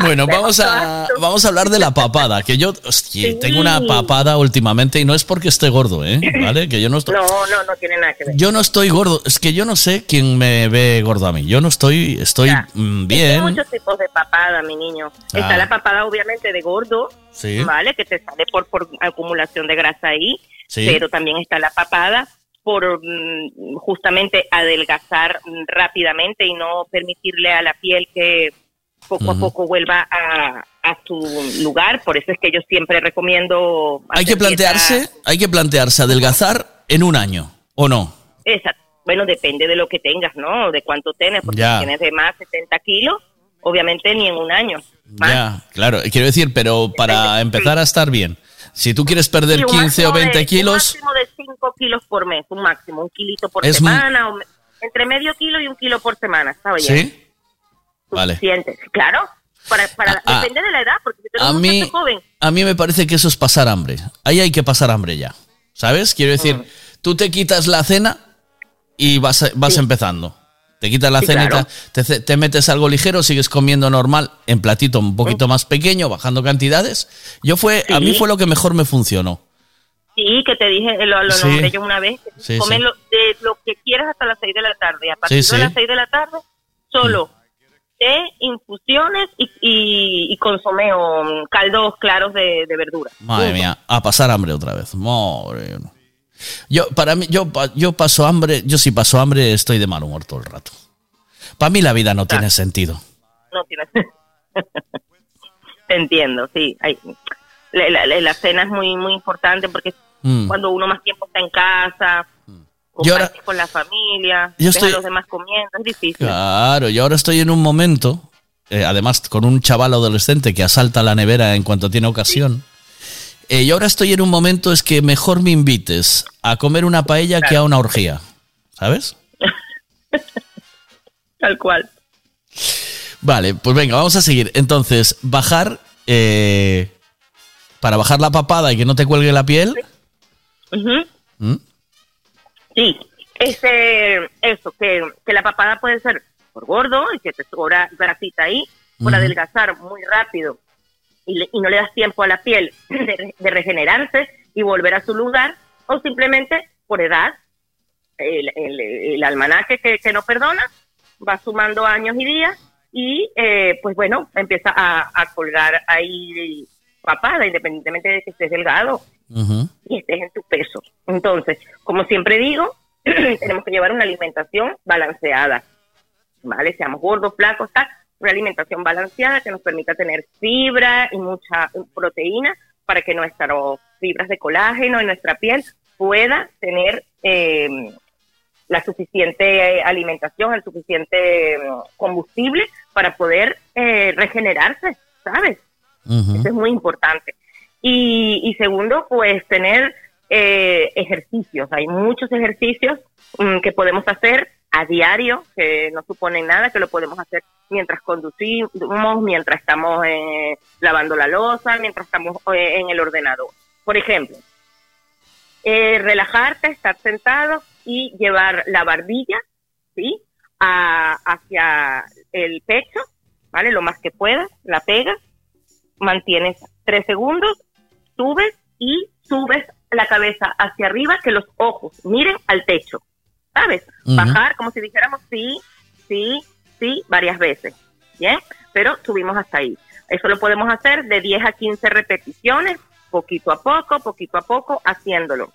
Bueno, vamos a, vamos a hablar de la papada, que yo hostia, tengo una papada últimamente y no es porque esté gordo, ¿eh? ¿Vale? Que yo no estoy... [laughs] No, no, no tiene nada que ver. Yo no estoy gordo, es que yo no sé quién me ve gordo a mí. Yo no estoy, estoy mm, Hay bien. muchos tipos de papada, mi niño. Ah. Está la papada, obviamente, de gordo, Sí. ¿vale? Que te sale por, por acumulación de grasa ahí. Sí. Pero también está la papada por mm, justamente adelgazar mm, rápidamente y no permitirle a la piel que poco a poco vuelva a, a su lugar. Por eso es que yo siempre recomiendo. Hay que plantearse, dieta- hay que plantearse adelgazar en un año, ¿o no? Exacto. Bueno, depende de lo que tengas, ¿no? De cuánto tienes. Porque Ya. si tienes de más 70 kilos, obviamente ni en un año. Ya, claro, quiero decir, pero para empezar a estar bien, si tú quieres perder Sí, un 15 o máximo de- 20 Un kilos, máximo de 5 kilos por mes, un máximo, un kilito por Es semana, o entre medio kilo y un kilo por semana, ¿está bien? ¿sí? Vale. Suficiente, claro. Para, para, Ah, depende de la edad, porque si tú eres A mí, joven, a mí me parece que eso es pasar hambre. Ahí hay que pasar hambre ya. ¿Sabes? Quiero decir, Mm. tú te quitas la cena y vas, vas empezando. Te quitas la Sí, claro. te, te- te metes algo ligero, sigues comiendo normal en platito un poquito más pequeño, bajando cantidades. Yo fue, a mí fue lo que mejor me funcionó. sí, que te dije, lo, lo Sí. nombré yo una vez, sí. Lo, de lo que quieras hasta las 6 de la tarde. A partir de las 6 de la tarde, solo té, infusiones y, y, y consomé o mm, caldos claros de, de verdura. Madre mía, a pasar hambre otra vez. Madre mía. Yo, para mí, yo, yo paso hambre, yo si paso hambre estoy de mal humor todo el rato. Para mí la vida no tiene sentido. no tienes. [laughs] Te entiendo, sí. Hay, la, la- la- la cena es muy muy importante porque Mm. cuando uno más tiempo está en casa, Y ahora- con la familia, Yo estoy- a los demás comiendo, es difícil. Claro, yo ahora estoy en un momento, eh, además con un chaval adolescente que asalta la nevera en cuanto tiene ocasión. Eh, yo ahora estoy en un momento es que mejor me invites a comer una paella que a una orgía. ¿Sabes? [laughs] Tal cual. Vale, pues venga, vamos a seguir. Entonces, bajar, eh, para bajar la papada y que no te cuelgue la piel. ¿Mm? Sí, ese, eso, que, que la papada puede ser por gordo y que te sobra grasita ahí, por adelgazar muy rápido y, le- y no le das tiempo a la piel [clears throat] de, re- de regenerarse y volver a su lugar, o simplemente por edad, el, el, el almanaque que, que no perdona, va sumando años y días y eh, pues bueno, empieza a, a colgar ahí papada, independientemente de que estés delgado y estés en tu peso. Entonces, como siempre digo, [clears throat] tenemos que llevar una alimentación balanceada, ¿vale? Seamos gordos, flacos, tal, una alimentación balanceada que nos permita tener fibra y mucha proteína para que nuestras fibras de colágeno en nuestra piel pueda tener eh, la suficiente alimentación, el suficiente eh, combustible para poder eh, regenerarse, ¿sabes? Eso es muy importante. Y, y segundo, pues tener eh, ejercicios. Hay muchos ejercicios mm, que podemos hacer a diario, que no suponen nada, que lo podemos hacer mientras conducimos, mientras estamos eh, lavando la losa, mientras estamos eh, en el ordenador. Por ejemplo, eh, relajarte, estar sentado y llevar la barbilla, ¿sí? A- hacia el pecho, ¿vale? Lo más que puedas, la pegas, mantienes tres segundos, subes y subes la cabeza hacia arriba, que los ojos miren al techo, ¿sabes? Bajar como si dijéramos sí, sí, sí, varias veces, ¿bien? Pero subimos hasta ahí. Eso lo podemos hacer de 10 a 15 repeticiones, poquito a poco, poquito a poco, haciéndolo.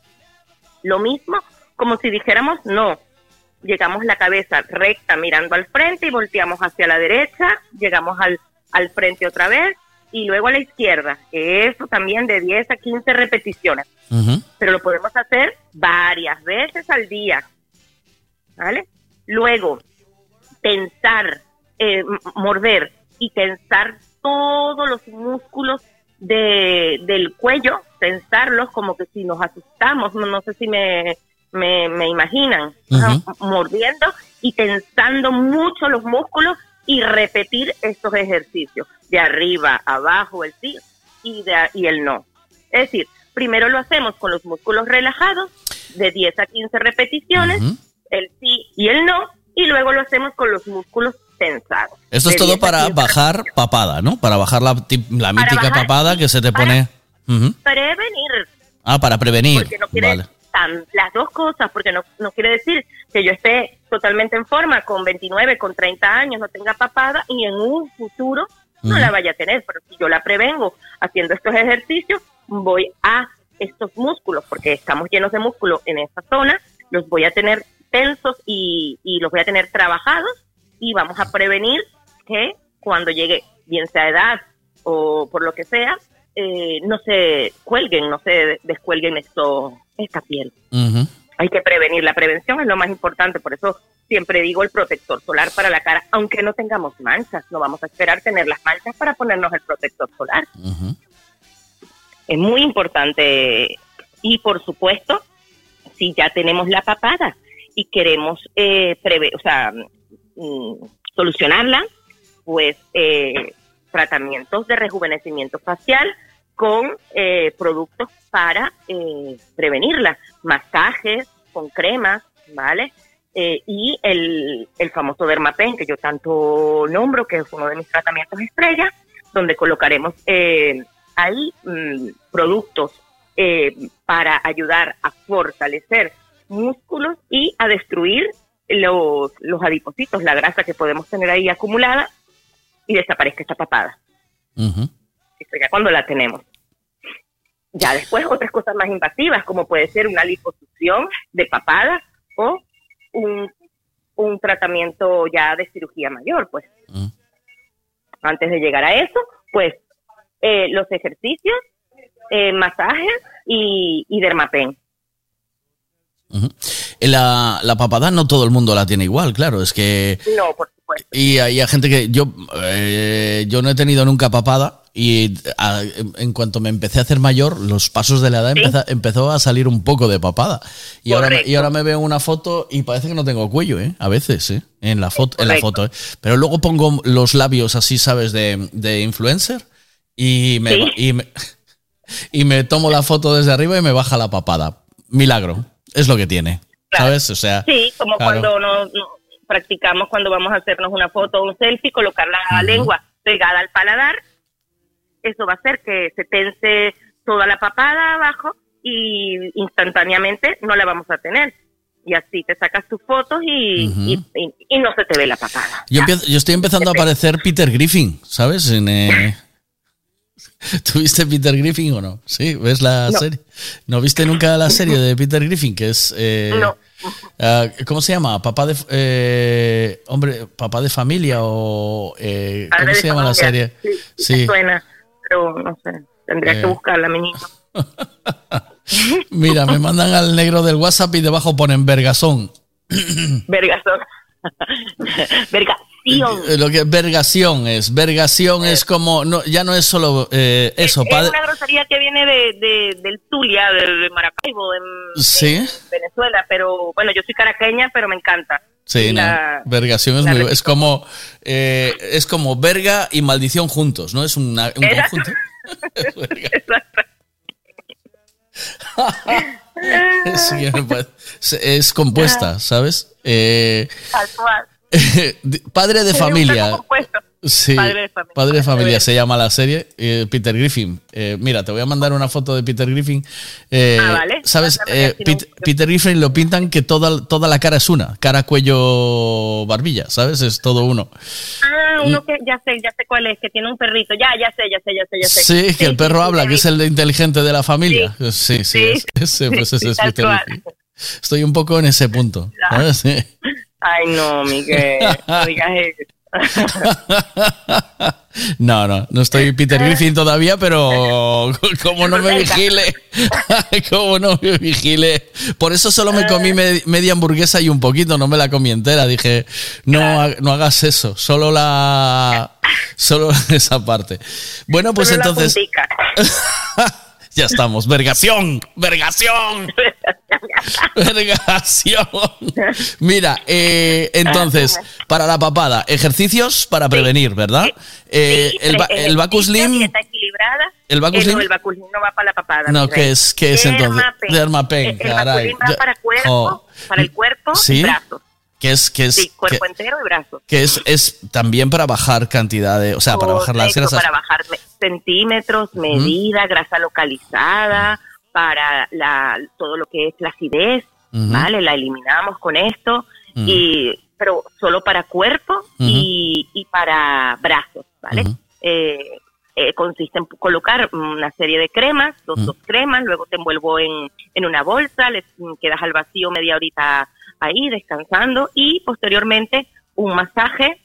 Lo mismo como si dijéramos no. Llegamos la cabeza recta mirando al frente y volteamos hacia la derecha, llegamos al, al frente otra vez y luego a la izquierda. Eso también de 10 a 15 repeticiones. Pero lo podemos hacer varias veces al día. ¿Vale? Luego, tensar, eh, morder y tensar todos los músculos de, del cuello, tensarlos como que si nos asustamos, no, no sé si me, me, me imaginan, mordiendo y tensando mucho los músculos y repetir estos ejercicios de arriba, abajo, el sí y, de, y el no. Es decir, primero lo hacemos con los músculos relajados de 10 a 15 repeticiones, el sí y el no, y luego lo hacemos con los músculos tensados. Esto es todo 10 a para 15 bajar papada, ¿no? Para bajar la, mítica bajar papada que se te pone... Ujú. Prevenir, Ah, para prevenir. porque no quiere Vale. tan- las dos cosas, porque no, no quiere decir que yo esté totalmente en forma con 29, con 30 años, no tenga papada y en un futuro no la vaya a tener, pero si yo la prevengo haciendo estos ejercicios, voy a estos músculos, porque estamos llenos de músculo en esa zona, los voy a tener tensos y, y los voy a tener trabajados y vamos a prevenir que cuando llegue, bien sea edad o por lo que sea, eh, no se cuelguen, no se descuelguen esto, esta piel. Hay que prevenir, la prevención es lo más importante, por eso siempre digo el protector solar para la cara, aunque no tengamos manchas, no vamos a esperar tener las manchas para ponernos el protector solar. Es muy importante y por supuesto, si ya tenemos la papada y queremos eh, preve- o sea, mm, solucionarla, pues eh, tratamientos de rejuvenecimiento facial con eh, productos para eh, prevenirla, masajes con cremas, ¿vale? Eh, y el, el famoso Dermapen, que yo tanto nombro, que es uno de mis tratamientos estrella, donde colocaremos eh, ahí mm, productos para ayudar a fortalecer músculos y a destruir los, los adipocitos, la grasa que podemos tener ahí acumulada y desaparezca esta papada. Esto ya cuando la tenemos. Ya después otras cosas más invasivas, como puede ser una liposucción de papada o un, un tratamiento ya de cirugía mayor, pues. Antes de llegar a eso, pues eh, los ejercicios, eh, masajes y, y dermapen. La, la papada no todo el mundo la tiene igual, claro, es que... No, por supuesto. Y hay hay gente que yo eh, yo no he tenido nunca papada y a- en cuanto me empecé a hacer mayor, los pasos de la edad empezó a salir un poco de papada. Y ahora, me- y ahora me veo una foto y parece que no tengo cuello, ¿eh? A veces, ¿eh? En la foto, en la foto, ¿eh? Pero luego pongo los labios así, ¿sabes? De, de influencer y me, Sí. y, me, [laughs] y me tomo la foto desde arriba y me baja la papada. Milagro. Es lo que tiene. ¿Sabes? O sea. Sí, como claro. cuando no, no- practicamos cuando vamos a hacernos una foto o un selfie, colocar la lengua pegada al paladar, eso va a hacer que se tense toda la papada abajo y instantáneamente no la vamos a tener. Y así te sacas tus fotos y, y- y- y no se te ve la papada. Yo, empiezo- yo estoy empezando a parecer Peter Griffin, ¿sabes? En, eh, [laughs] ¿Tuviste Peter Griffin o no? Sí, ¿ves la No. serie? ¿No viste nunca la serie de Peter Griffin? Que es. eh, No. ah, ¿Cómo se llama? Papá de. eh, hombre, papá de familia o. eh, ¿Cómo Padre se llama la serie? Sí, Sí. suena, pero no sé, tendría Eh. que buscarla, mi niño. [laughs] Mira, me mandan al negro del WhatsApp y debajo ponen vergasón. Vergación. [laughs] Vergación. Eh, Lo que vergación es. Vergación es como. No, ya no es solo eh, eso. Es padre- una grosería que viene de, de- del Zulia, de, de Maracaibo, en Sí. Venezuela, pero bueno, yo soy caraqueña, pero me encanta. Sí, no, La- vergación es muy, es como eh, es como verga y maldición juntos, ¿no? Es una- un Exacto. conjunto. [laughs] [laughs] [laughs] Sí, es compuesta, ¿sabes? Eh, Tal cual. [laughs] padre de familia. Sí, Padre de familia. Padre de familia se llama la serie. eh, Peter Griffin. Eh, mira, te voy a mandar una foto de Peter Griffin. Eh, Ah, vale. ¿Sabes? Eh, Peter Griffin lo pintan que toda, toda la cara es una. Cara, cuello, barbilla, ¿sabes? Es todo uno. Ah, uno que ya sé, ya sé cuál es, que tiene un perrito. Ya, ya sé, ya sé, ya sé, ya sé. Sí, que el perro sí, habla, sí, que es el inteligente de la familia. Sí, sí, Sí. es- ese, pues ese es Peter. Griffin. Estoy un poco en ese punto. ¿sabes? Ay, no, Miguel, no digas eso. [laughs] No, no, no estoy Peter Griffin todavía, pero [laughs] como no me vigile, [laughs] como no me vigile. Por eso solo me comí me- media hamburguesa y un poquito, no me la comí entera. Dije, no, no hagas eso, solo la, solo esa parte. Bueno, pues Solo la entonces, puntica. Ya estamos. Vergación, vergación. Vergación. Mira, eh, entonces, para la papada, ejercicios para prevenir, ¿verdad? Eh, el, el Bacus Slim, Dieta equilibrada. ¿El Bacus Eh, no, el Bacus Slim no va para la papada. No, ¿qué es- qué es entonces? Dermapen. Dermapen, Eh, El Bacus caray. Slim va para cuerpo, oh. para el cuerpo ¿Sí? y brazos. Que es, que es, Sí, cuerpo que, entero y brazos. que es, es también para bajar cantidad de, o sea, para bajar las grasas. Para bajar me- centímetros, medida, grasa localizada, para la, todo lo que es la acidez. ¿vale? La eliminamos con esto, y, pero solo para cuerpo y, y para brazos, ¿vale? Eh, eh, consiste en colocar una serie de cremas, dos, dos cremas, luego te envuelvo en, en una bolsa, les quedas al vacío media horita ahí descansando y posteriormente un masaje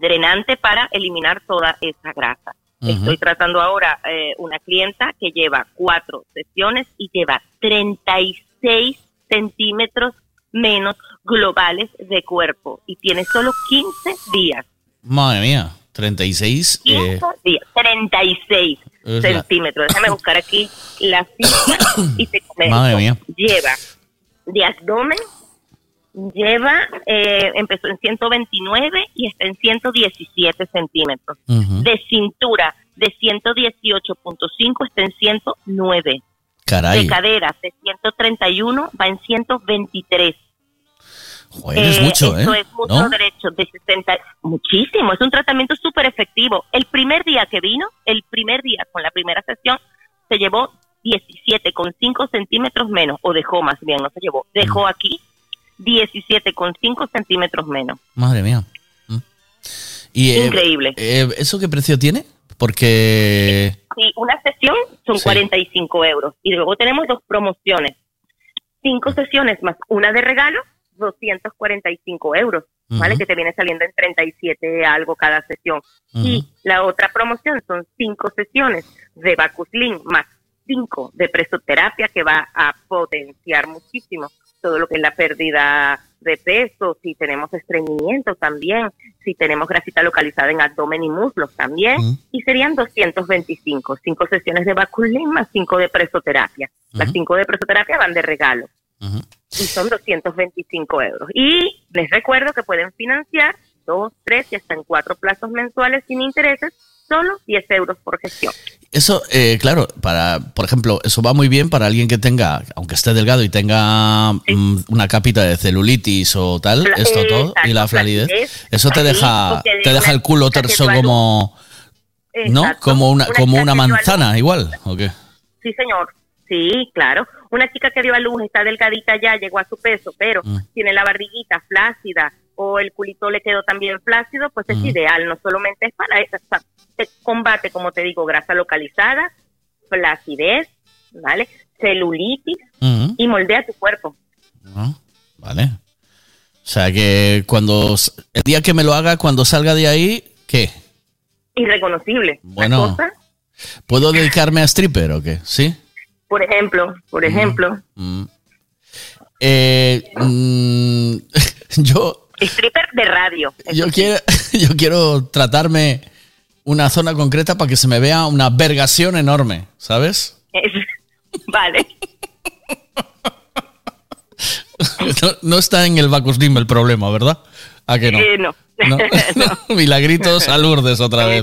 drenante para eliminar toda esa grasa. Estoy tratando ahora eh, una clienta que lleva cuatro sesiones y lleva 36 centímetros menos globales de cuerpo y tiene solo 15 días. Madre mía, 36. 15 eh, días, 36 Es la- centímetros. Déjame buscar aquí la cifra y te [coughs] comento. Madre mía. Lleva de abdomen, lleva, eh, empezó en 129 y está en 117 centímetros. Ujú. De cintura, de 118.5 está en 109. Caray. De cadera, de 131 va en 123. Joder, es mucho, ¿eh? Es mucho ¿No? derecho, de 60, muchísimo, es un tratamiento súper efectivo. El primer día que vino, el primer día con la primera sesión, se llevó 17,5 centímetros menos, o dejó más bien, no se llevó, dejó Mm. aquí 17,5 centímetros menos. Madre mía. Mm. Y, eh, Increíble. eh, ¿Eso qué precio tiene? Porque. Sí, una sesión son Sí. 45 euros y luego tenemos dos promociones. Cinco sesiones más una de regalo, 245 euros, ¿vale? Ujú. Que te viene saliendo en 37 algo cada sesión. Y la otra promoción son cinco sesiones de Bacuslin más cinco de presoterapia que va a potenciar muchísimo todo lo que es la pérdida de peso, si tenemos estreñimiento también, si tenemos grasita localizada en abdomen y muslos también, y serían 225, cinco sesiones de Baculin más cinco de presoterapia. Las cinco de presoterapia van de regalo y son 225 euros. Y les recuerdo que pueden financiar dos, tres y hasta en cuatro plazos mensuales sin intereses, solo 10 euros por gestión. Eso, eh, claro, para, por ejemplo, eso va muy bien para alguien que tenga, aunque esté delgado y tenga mm, una capita de celulitis o tal, Fla- esto todo, exacto, y la flacidez, eso te deja, te deja el culo terso como, ¿no? Como una, Una como una manzana, igual, ¿o qué? Sí, señor. Sí, claro. Una chica que dio a luz está delgadita ya, llegó a su peso, pero Mm. tiene la barriguita flácida o el culito le quedó también flácido, pues es Mm. ideal. No solamente es para eso, pa- te combate, como te digo, grasa localizada, flacidez, ¿vale? Celulitis y moldea tu cuerpo. Vale. O sea que cuando, el día que me lo haga, cuando salga de ahí, ¿qué? Irreconocible. Bueno. cosa, ¿Puedo dedicarme a stripper o qué? ¿Sí? por ejemplo, por ejemplo, Mm. Eh, mm, [laughs] yo, stripper de radio. yo, quiero, [laughs] yo quiero tratarme una zona concreta para que se me vea una vergación enorme, ¿sabes? Es- [laughs] vale. [laughs] No, no está en el Bacuslim el problema, ¿verdad? ¿A que no? Eh, no. No, [laughs] no. Milagritos a Lourdes otra vez.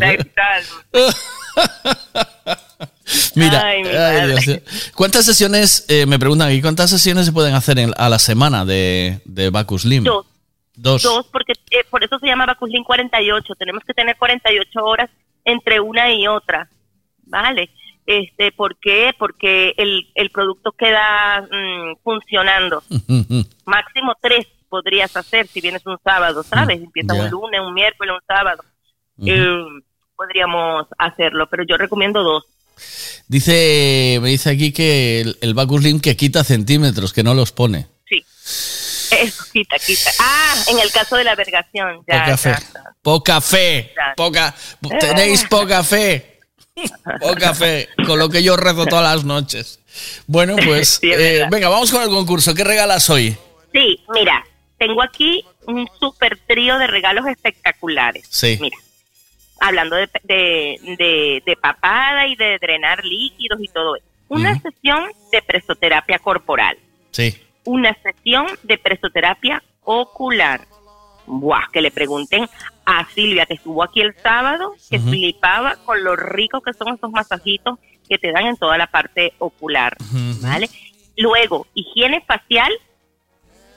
Mira, Ay, mi ay, madre. Dios mío. ¿cuántas sesiones, eh, me preguntan aquí, cuántas sesiones se pueden hacer en- a la semana de, de Bacus Lim? Dos. Dos. Dos, porque eh, por eso se llama Bacuslin 48. Tenemos que tener 48 horas entre una y otra. ¿Vale? Este, ¿Por qué? Porque el, el producto queda mm, funcionando. [laughs] Máximo tres podrías hacer si vienes un sábado, ¿sabes? Empieza Mm, ya. un lunes, un miércoles, un sábado. Eh, podríamos hacerlo, pero yo recomiendo dos. Dice, me dice aquí que el, el que quita centímetros, que no los pone. Sí. [laughs] Eso, quita, quita. Ah, en el caso de la vergación. Ya, poca fe. ya. Poca fe. Tenéis poca fe. Poca fe. Con lo que yo rezo todas las noches. Bueno, [laughs] pues Sí, eh, venga, vamos con el concurso. ¿Qué regalas hoy? Sí, mira, tengo aquí un super trío de regalos espectaculares. Sí. Mira, hablando de, de, de- de papada y de drenar líquidos y todo eso. Una sesión de presoterapia corporal. Sí. Una sesión de presoterapia ocular. Buah, que le pregunten a Silvia, que estuvo aquí el sábado, que flipaba con lo ricos que son esos masajitos que te dan en toda la parte ocular. ¿Vale? Luego, higiene facial,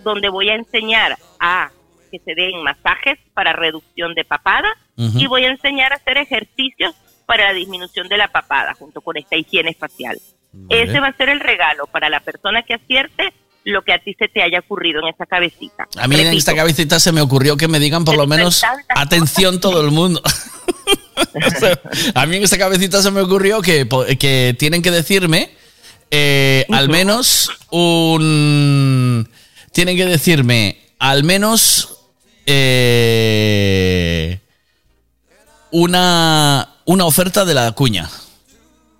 donde voy a enseñar a que se den masajes para reducción de papada y voy a enseñar a hacer ejercicios para la disminución de la papada junto con esta higiene facial. Vale. Ese va a ser el regalo para la persona que acierte lo que a ti se te haya ocurrido en esa cabecita. A mí en esta cabecita se me ocurrió que me digan por lo menos atención todo el mundo. [laughs] O sea, a mí en esta cabecita se me ocurrió que, que tienen que decirme eh, al menos un... Tienen que decirme al menos eh, una, una oferta de la cuña.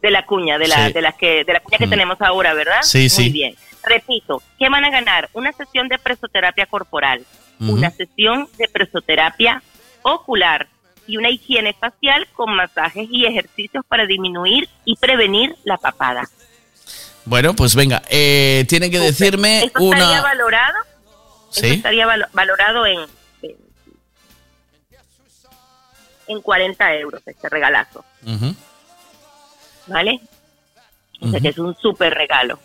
de la cuña, de la, Sí. de la que, de la cuña que Mm. tenemos ahora, ¿verdad? Sí, Muy sí. bien. Repito, ¿qué van a ganar? Una sesión de presoterapia corporal, una sesión de presoterapia ocular y una higiene facial con masajes y ejercicios para disminuir y prevenir la papada. Bueno, pues venga, eh, tienen que decirme Esto estaría una... valorado, esto ¿Sí? estaría valo- valorado en, en en 40 euros este regalazo. ¿vale? O sea que es un súper regalo.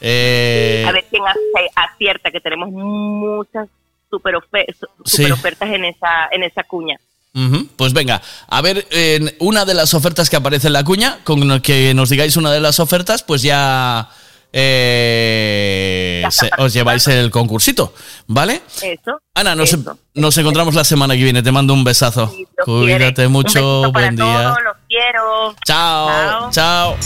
Eh, a ver quién acierta, que tenemos muchas super, Sí. ofertas en esa, en esa cuña. Pues venga, a ver, en una de las ofertas que aparece en la cuña, con que nos digáis una de las ofertas, pues ya eh, se- os lleváis el concursito, ¿vale? Eso. Ana, nos, eso. nos encontramos la semana que viene, te mando un besazo. Cuídate. Un mucho, para buen día. todos, los quiero. Chao, chao.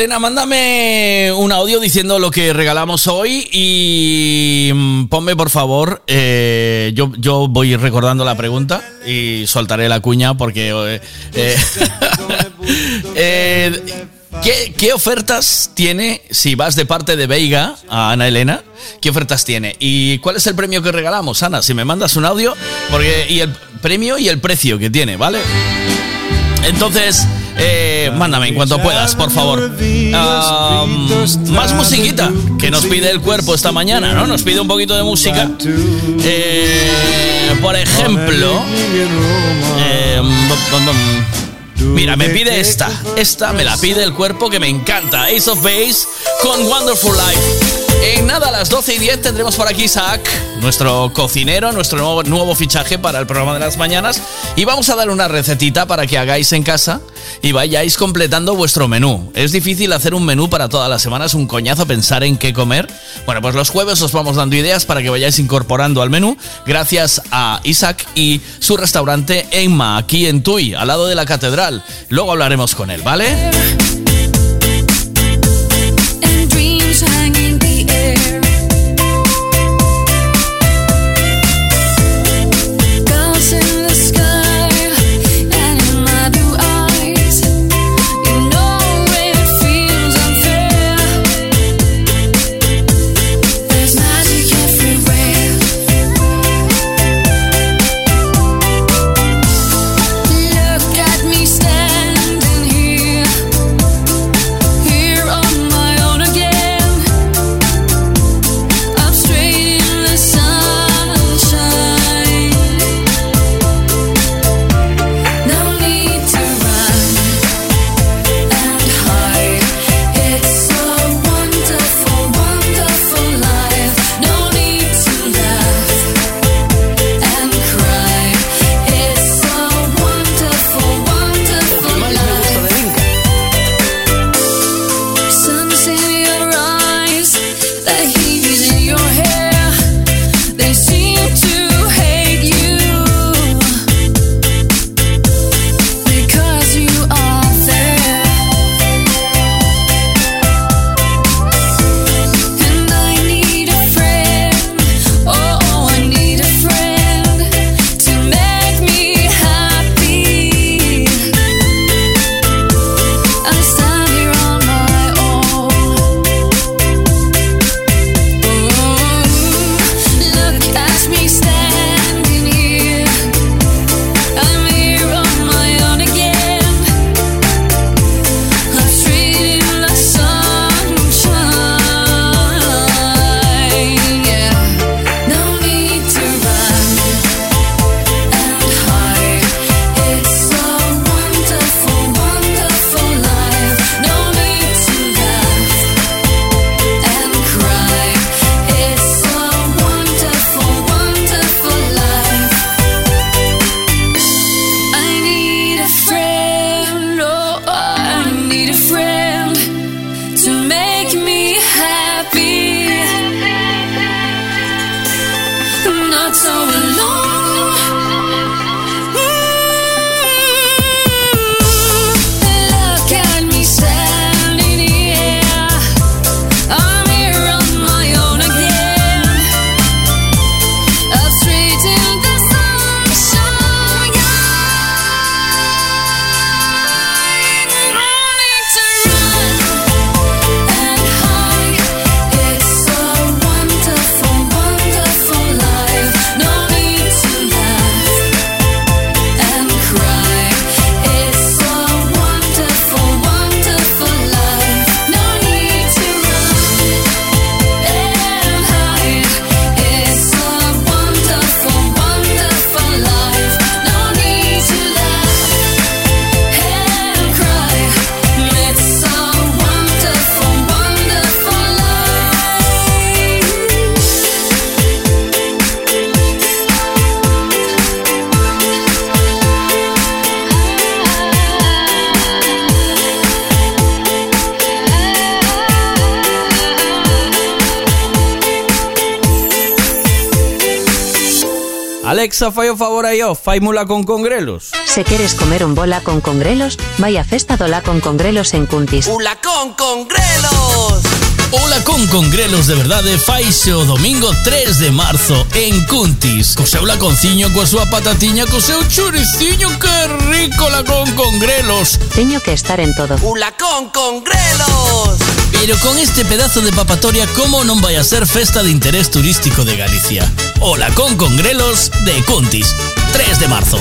Elena, mándame un audio diciendo lo que regalamos hoy y mm, ponme por favor, eh, yo, yo voy recordando la pregunta y soltaré la cuña porque... eh, [laughs] eh, ¿qué, qué ofertas tiene si vas de parte de Veiga a Ana Elena? ¿Qué ofertas tiene? ¿Y cuál es el premio que regalamos, Ana? Si me mandas un audio, porque y el premio y el precio que tiene, ¿vale? Entonces, mándame en cuanto puedas, por favor. Ah, más musiquita que nos pide el cuerpo esta mañana, ¿no? Nos pide un poquito de música. Eh, por ejemplo, eh, mira, me pide esta. Esta me la pide el cuerpo que me encanta. Ace of Base con Wonderful Life. En nada, a las 12 y 10 tendremos por aquí Isaac, nuestro cocinero, nuestro nuevo, fichaje para el programa de las mañanas. Y vamos a dar una recetita para que hagáis en casa y vayáis completando vuestro menú. Es difícil hacer un menú para todas las semanas, un coñazo pensar en qué comer. Bueno, pues los jueves os vamos dando ideas para que vayáis incorporando al menú, gracias a Isaac y su restaurante Emma, aquí en Tui, al lado de la catedral. Luego hablaremos con él, ¿vale? And fai mula con congrelos. Se queres comer un bola con congrelos, vai a festa do la con congrelos en Cuntis. Ula con congrelos. Ola con congrelos de verdade faise o domingo 3 de marzo en Cuntis. Co seu laconciño, coa súa patatiña, co seu churiciño, que rico la con congrelos. Teño que estar en todo. Ula con congrelos. Pero con este pedazo de papatoria, ¿cómo non vai a ser festa de interés turístico de Galicia? Ola con congrelos de Cuntis. 3 de marzo.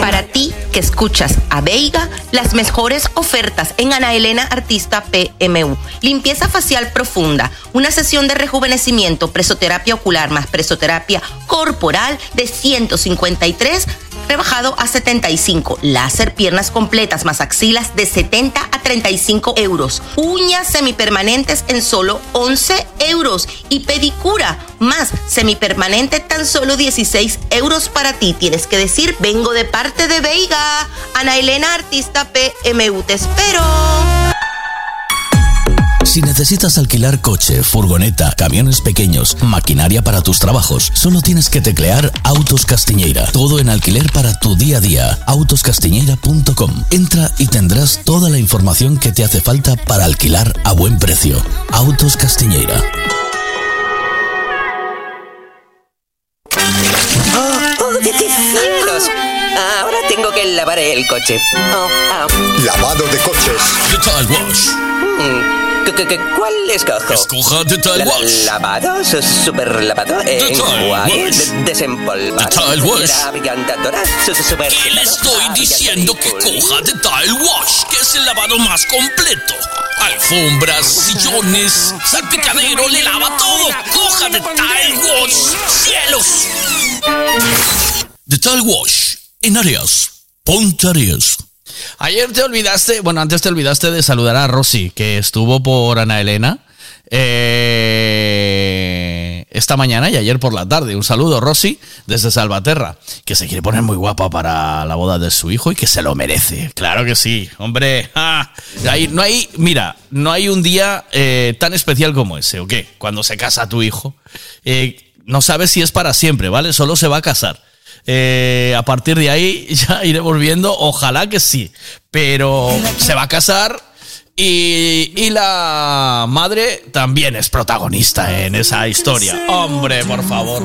Para ti que escuchas a Veiga, las mejores ofertas en Ana Elena Artista PMU. Limpieza facial profunda, una sesión de rejuvenecimiento, presoterapia ocular más presoterapia corporal de 153 rebajado a 75. Láser piernas completas más axilas de 70 a 35 euros. Uñas semipermanentes en solo 11 euros. Y pedicura más semipermanente tan solo 16 euros para ti. Tienes que decir, vengo de parte de Veiga. Ana Elena Artista PMU. Te espero. Si necesitas alquilar coche, furgoneta, camiones pequeños, maquinaria para tus trabajos, solo tienes que teclear Autos Castiñeira. Todo en alquiler para tu día a día. Autoscastiñeira.com. Entra y tendrás toda la información que te hace falta para alquilar a buen precio. Autos Castiñeira. ¡Oh, cielos! Ahora tengo que lavar el coche. Oh, ah. Lavado de coches. Wash. Mm, ¿qué- qué- qué- ¿Cuál escojo? Escoja La- Wash. ¿Lavado? Su- ¿Super lavado? ¿Enjuague? ¿Desempolvar? Tile Wash. ¿Qué le estoy diciendo que coja Tile Wash, que es el lavado más completo? Alfombras, sillones, salpicadero, le lava todo. Coja Tile Wash. ¡Cielos! The Tile Wash. En Arias. Ponte Arias. Ayer te olvidaste, bueno, antes te olvidaste de saludar a Rosy, que estuvo por Ana Elena eh, esta mañana y ayer por la tarde. Un saludo, Rosy, desde Salvaterra, que se quiere poner muy guapa para la boda de su hijo y que se lo merece. Claro que sí, hombre. ah, no hay, mira, no hay un día eh, tan especial como ese, ¿o qué? Cuando se casa tu hijo. Eh, no sabes si es para siempre, ¿vale? Solo se va a casar. Eh, a partir de ahí [laughs] ya iremos viendo, ojalá que sí, pero se va a casar y, y la madre también es protagonista en esa historia. Hombre, por favor.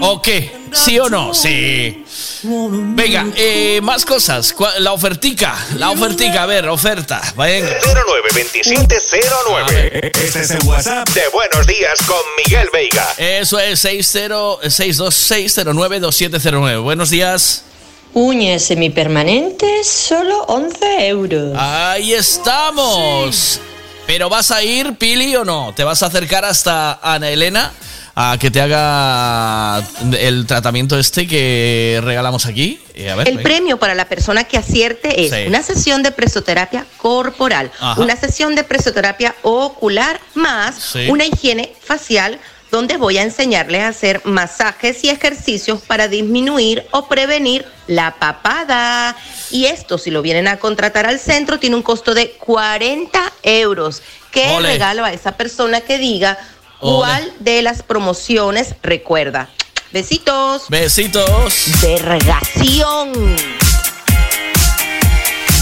¿O qué? ¿Sí o no? Sí. Venga, eh, más cosas. La ofertica, la ofertica, a ver, oferta. Venga. 092709. Este es el WhatsApp de Buenos Días con Miguel Veiga. Eso es 60 626092709. Buenos días. Uñas semipermanentes, solo 11 euros. Ahí estamos. Pero vas a ir, Pili, o no? ¿Te vas a acercar hasta Ana Elena a que te haga el tratamiento este que regalamos aquí? Eh, a ver, El venga. premio para la persona que acierte es Sí. una sesión de presoterapia corporal, Ajá. una sesión de presoterapia ocular más Sí. una higiene facial donde voy a enseñarles a hacer masajes y ejercicios para disminuir o prevenir la papada. Y esto, si lo vienen a contratar al centro, tiene un costo de 40 euros. ¿Qué Ole. regalo a esa persona que diga Ole. cuál de las promociones recuerda? Besitos. Besitos. Vergación.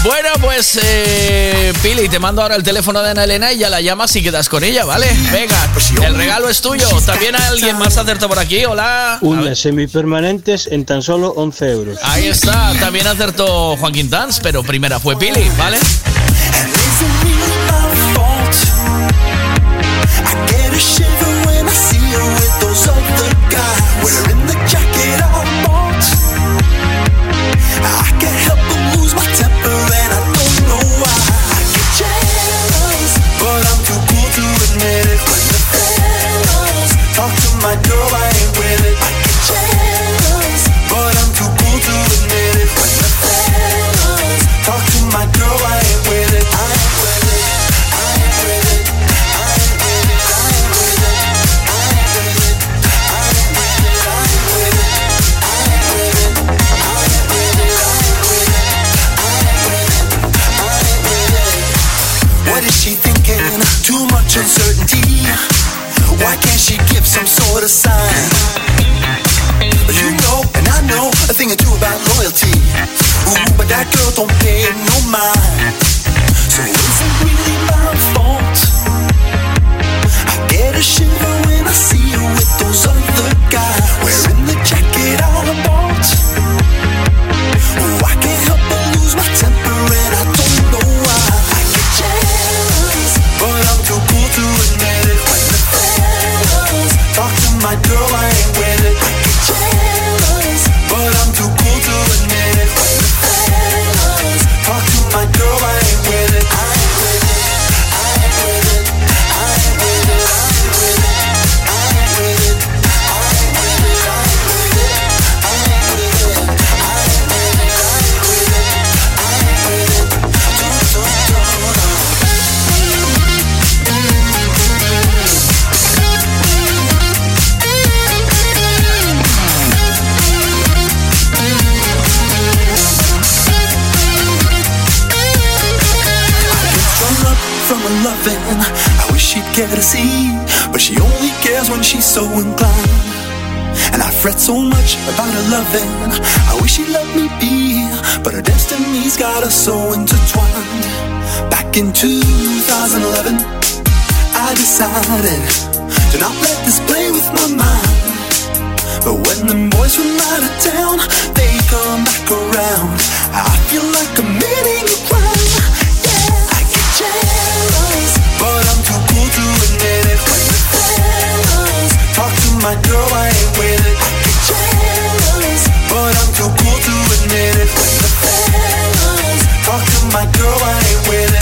Bueno, pues eh, Pili, te mando ahora el teléfono de Ana Elena y ya la llamas y quedas con ella, ¿vale? Venga, el regalo es tuyo. También alguien más acertó por aquí, hola. Uñas semipermanentes en tan solo 11 euros. Ahí está, también acertó Juan Quintans, pero primera fue Pili, ¿vale? Of sign? You know, and I know a thing or two about loyalty. Ooh, but that girl don't pay no mind. So is it really my fault? I get a shiver when I see you with those other guys wearing care to see, but she only cares when she's so inclined. And I fret so much about her loving. I wish she'd let me be, but her destiny's got us so intertwined. Back in 2011, I decided to not let this play with my mind. But when the boys from out of town, they come back around. I feel like committing a crime. My girl, I ain't with it. I get jealous, but I'm too cool to admit it. When the fellas talk to my girl, I ain't with it.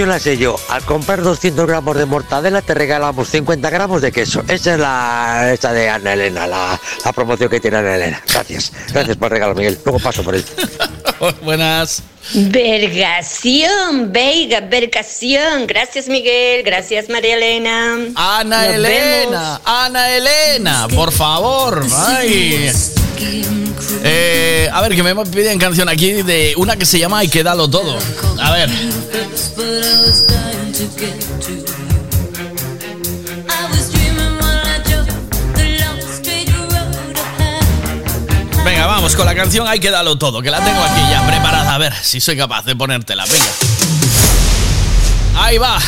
La promoción la sé yo. Al comprar 200 gramos de mortadela te regalamos 50 gramos de queso. Esa es la esa de Ana Elena, la, la promoción que tiene Ana Elena. Gracias. Gracias por el regalo, Miguel. Luego paso por él. [laughs] Buenas. Vergación, Veiga, vergación. Gracias, Miguel. Gracias, María Elena. Ana Nos Elena, Ana Elena, por favor. Ay. Eh, a ver, que me piden canción aquí de una que se llama Y quédalo todo. A ver. Venga, vamos con la canción Hay que darlo todo, que la tengo aquí ya preparada. A ver si soy capaz de ponértela. Venga. Ahí va.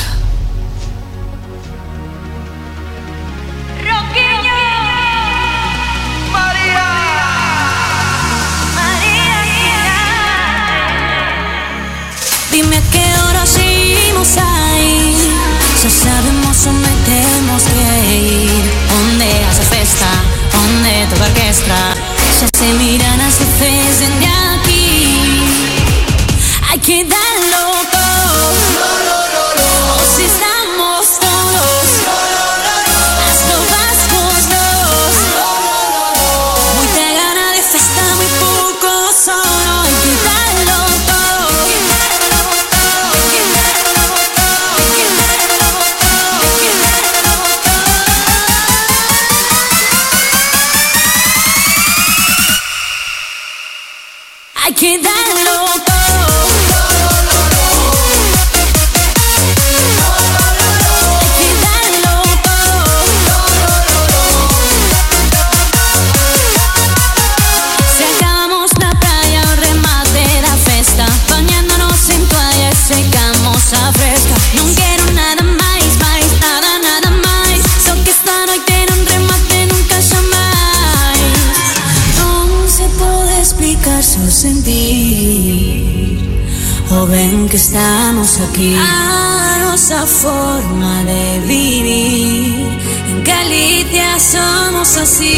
Ya sabemos dónde tenemos que ir. Donde hace festa, donde toca orquesta. Ya se miran las luces desde aquí. Hay que darlo O ben que estamos aquí. A nosa forma de vivir. En Galicia somos así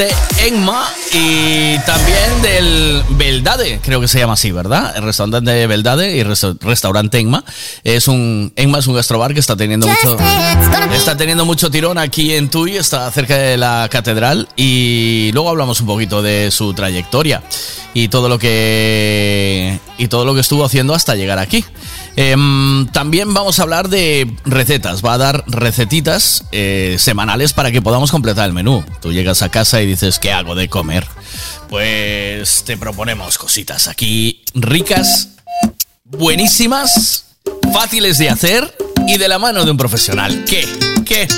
restaurante Enma y también del Beldade, creo que se llama así, ¿verdad? El restaurante de Beldade y resta- restaurante Enma. Es un Enma es un gastrobar que está teniendo mucho está teniendo mucho tirón aquí en Tui, está cerca de la catedral y luego hablamos un poquito de su trayectoria y todo lo que y todo lo que estuvo haciendo hasta llegar aquí. Em, también vamos a hablar de recetas. Va a dar recetitas eh, semanales para que podamos completar el menú. Tú llegas a casa y dices, ¿qué hago de comer? Pues te proponemos cositas aquí ricas, buenísimas, fáciles de hacer y de la mano de un profesional. ¿Qué? ¿Qué?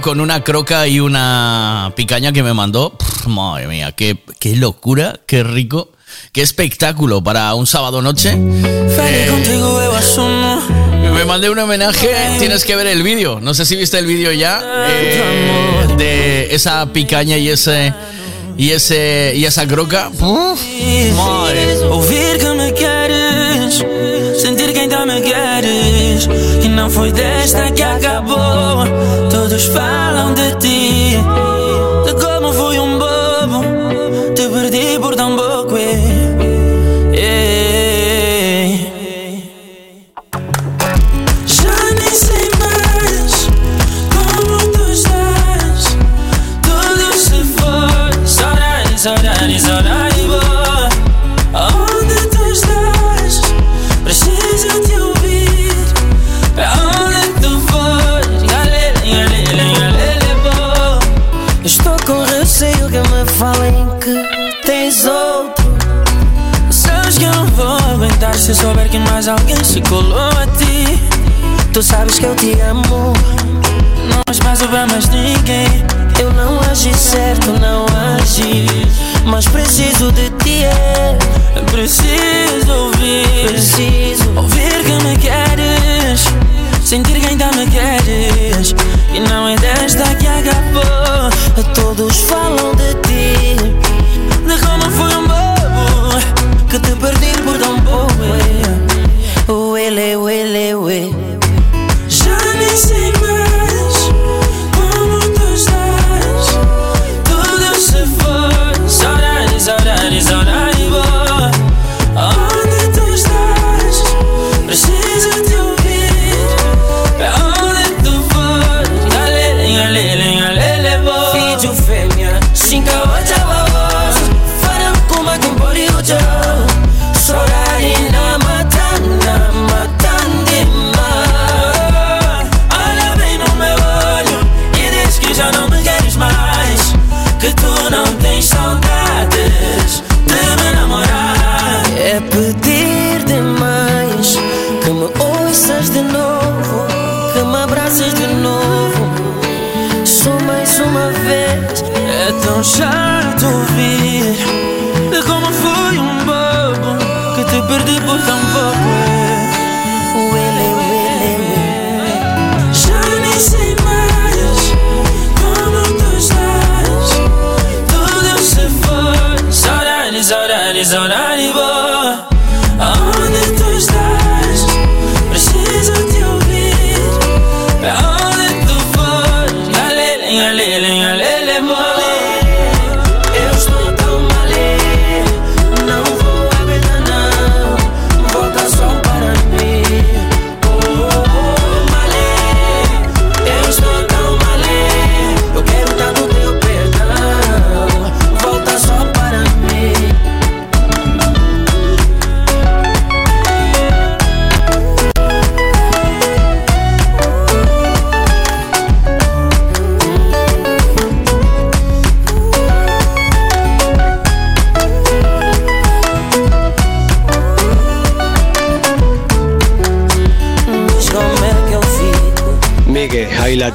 con una croca y una picaña que me mandó. Madre mía, qué, locura, qué rico. Qué espectáculo para un sábado noche. Eh, me mandé un homenaje, tienes que ver el vídeo. No sé si viste el vídeo ya eh, de esa picaña y ese y ese y esa croca. Ouvir que me queres, sentir que ainda me não foi desta que acabou. todos falam de ti. alguém se colou a ti. Tu sabes que eu te amo. Não és mais para mais ninguém. Eu não agi certo, não agi. Mas preciso de ti. É. Preciso ouvir. Preciso ouvir que me queres. Sentir que ainda me queres. E não é desta que acabou. Todos falam de ti. De como fui um bobo que te perdi por tão pouco. huele, huele, huele. Je ne sais don't shine.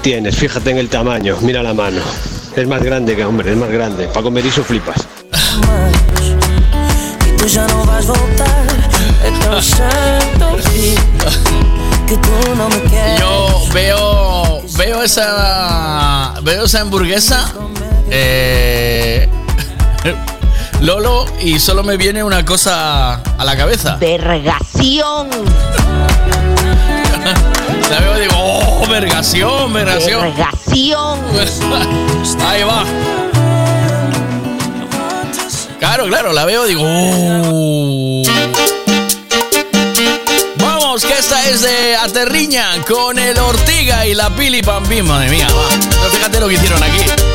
tienes, fíjate en el tamaño, mira la mano. Es más grande que hombre, es más grande. Para comer y eso flipas. Yo veo, veo esa, veo esa hamburguesa. Eh, [laughs] Lolo, y solo me viene una cosa a la cabeza. Vergación. vergación, vergación. Vergación. [laughs] Ahí va. Claro, claro, la veo, digo. Oh". Vamos, que esta es de Aterriña con el Ortiga y la Pili Pampín. Madre mía, va. Pero fíjate lo que hicieron aquí.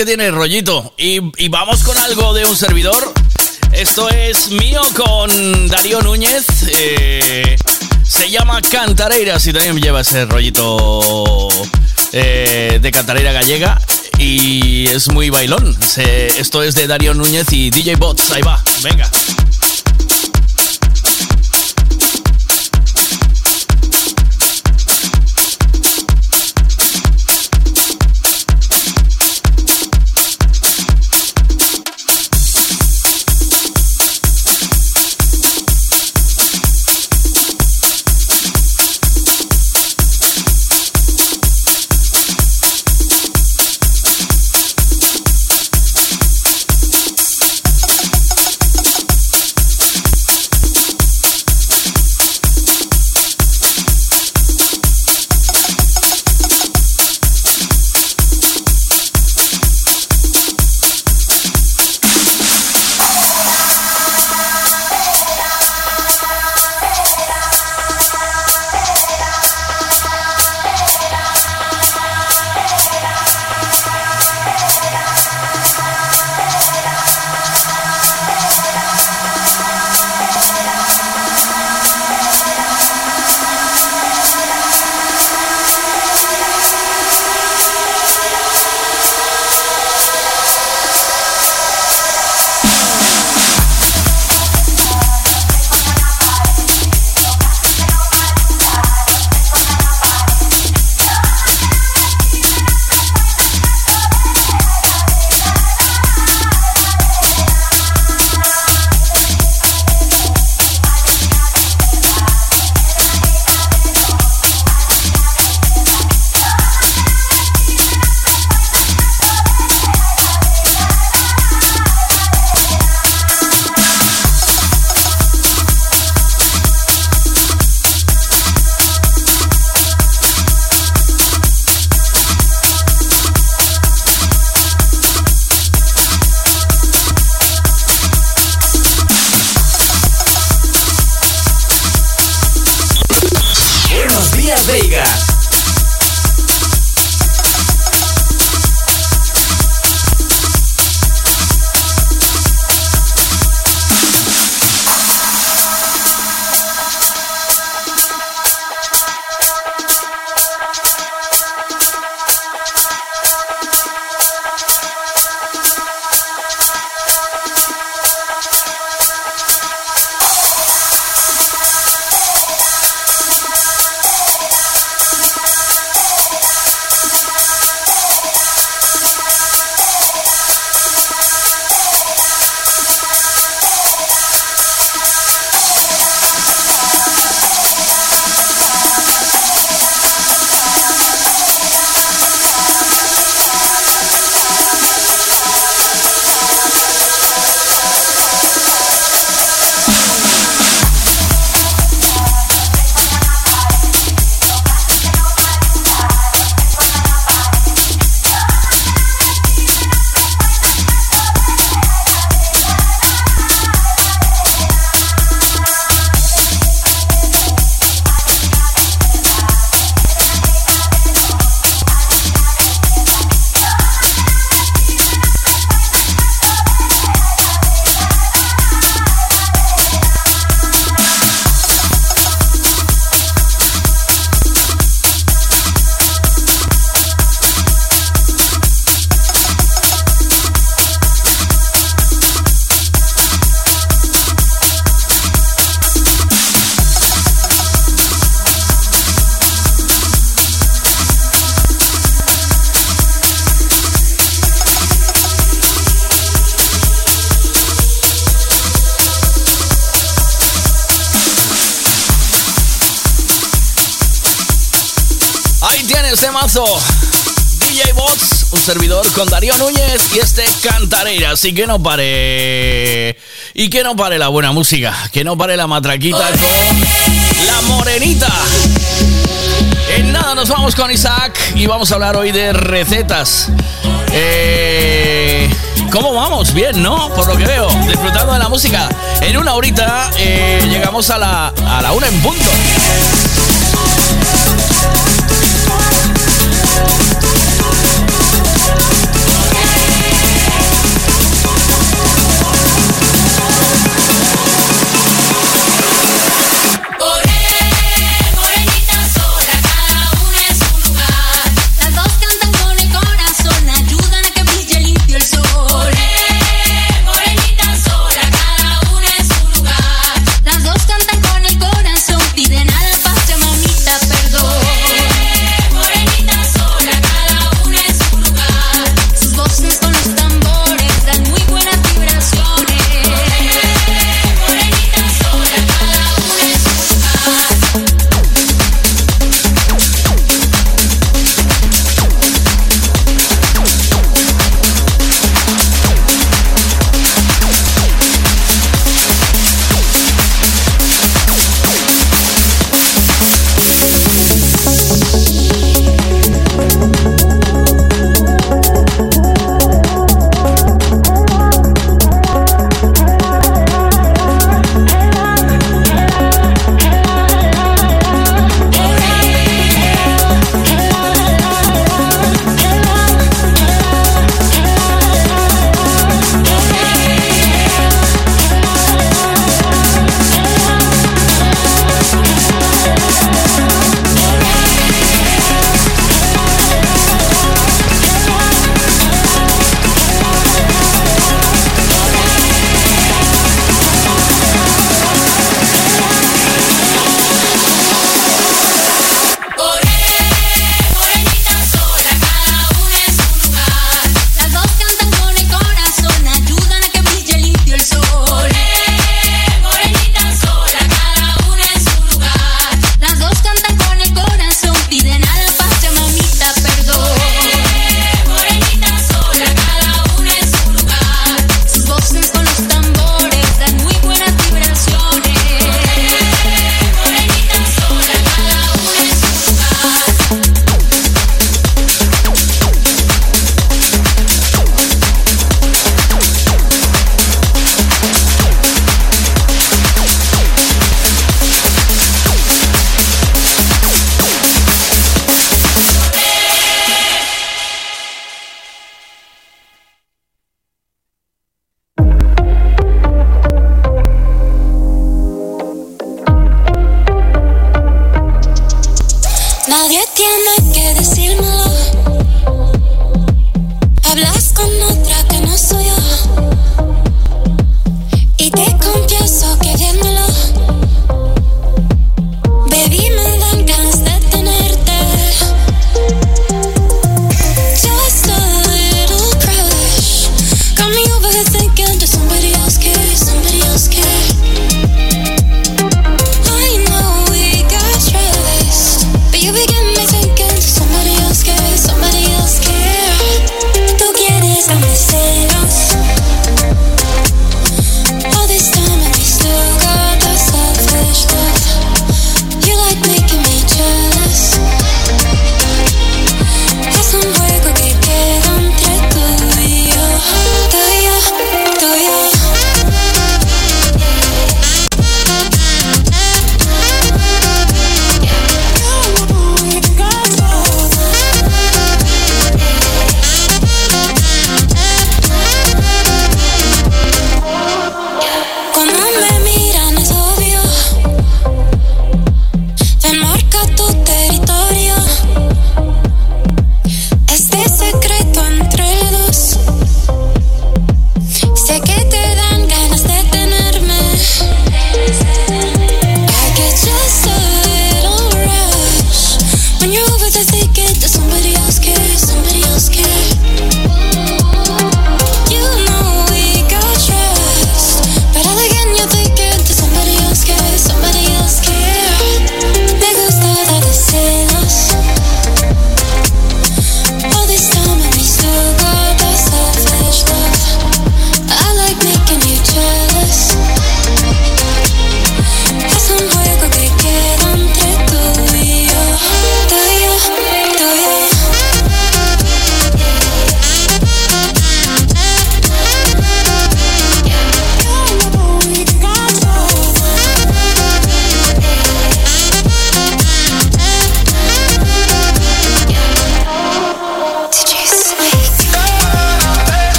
que tiene rollito. Y, vamos con algo de un servidor. Esto es mío con Darío Núñez. Eh, se llama Cantareira. y también lleva ese rollito eh, de Cantareira gallega. Y es muy bailón. Esto es de Darío Núñez y DJ Bots. Ahí va, venga. Temazo. DJ Bots, un servidor con Darío Núñez y este Cantarera. Así que no pare. Y que no pare la buena música. Que no pare la matraquita con la morenita. En nada, nos vamos con Isaac y vamos a hablar hoy de recetas. Eh, ¿Cómo vamos? Bien, ¿no? Por lo que veo, disfrutando de la música. En una horita eh, llegamos a la, a la una en punto.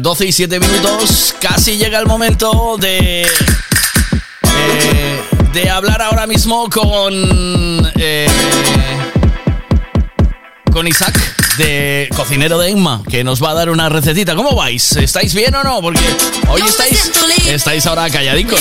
12 y 7 minutos. Casi llega el momento de. Eh, de hablar ahora mismo con. Eh, con Isaac, de cocinero de Inma, que nos va a dar una recetita. ¿Cómo vais? ¿Estáis bien o no? Porque hoy estáis. Estáis ahora calladicos.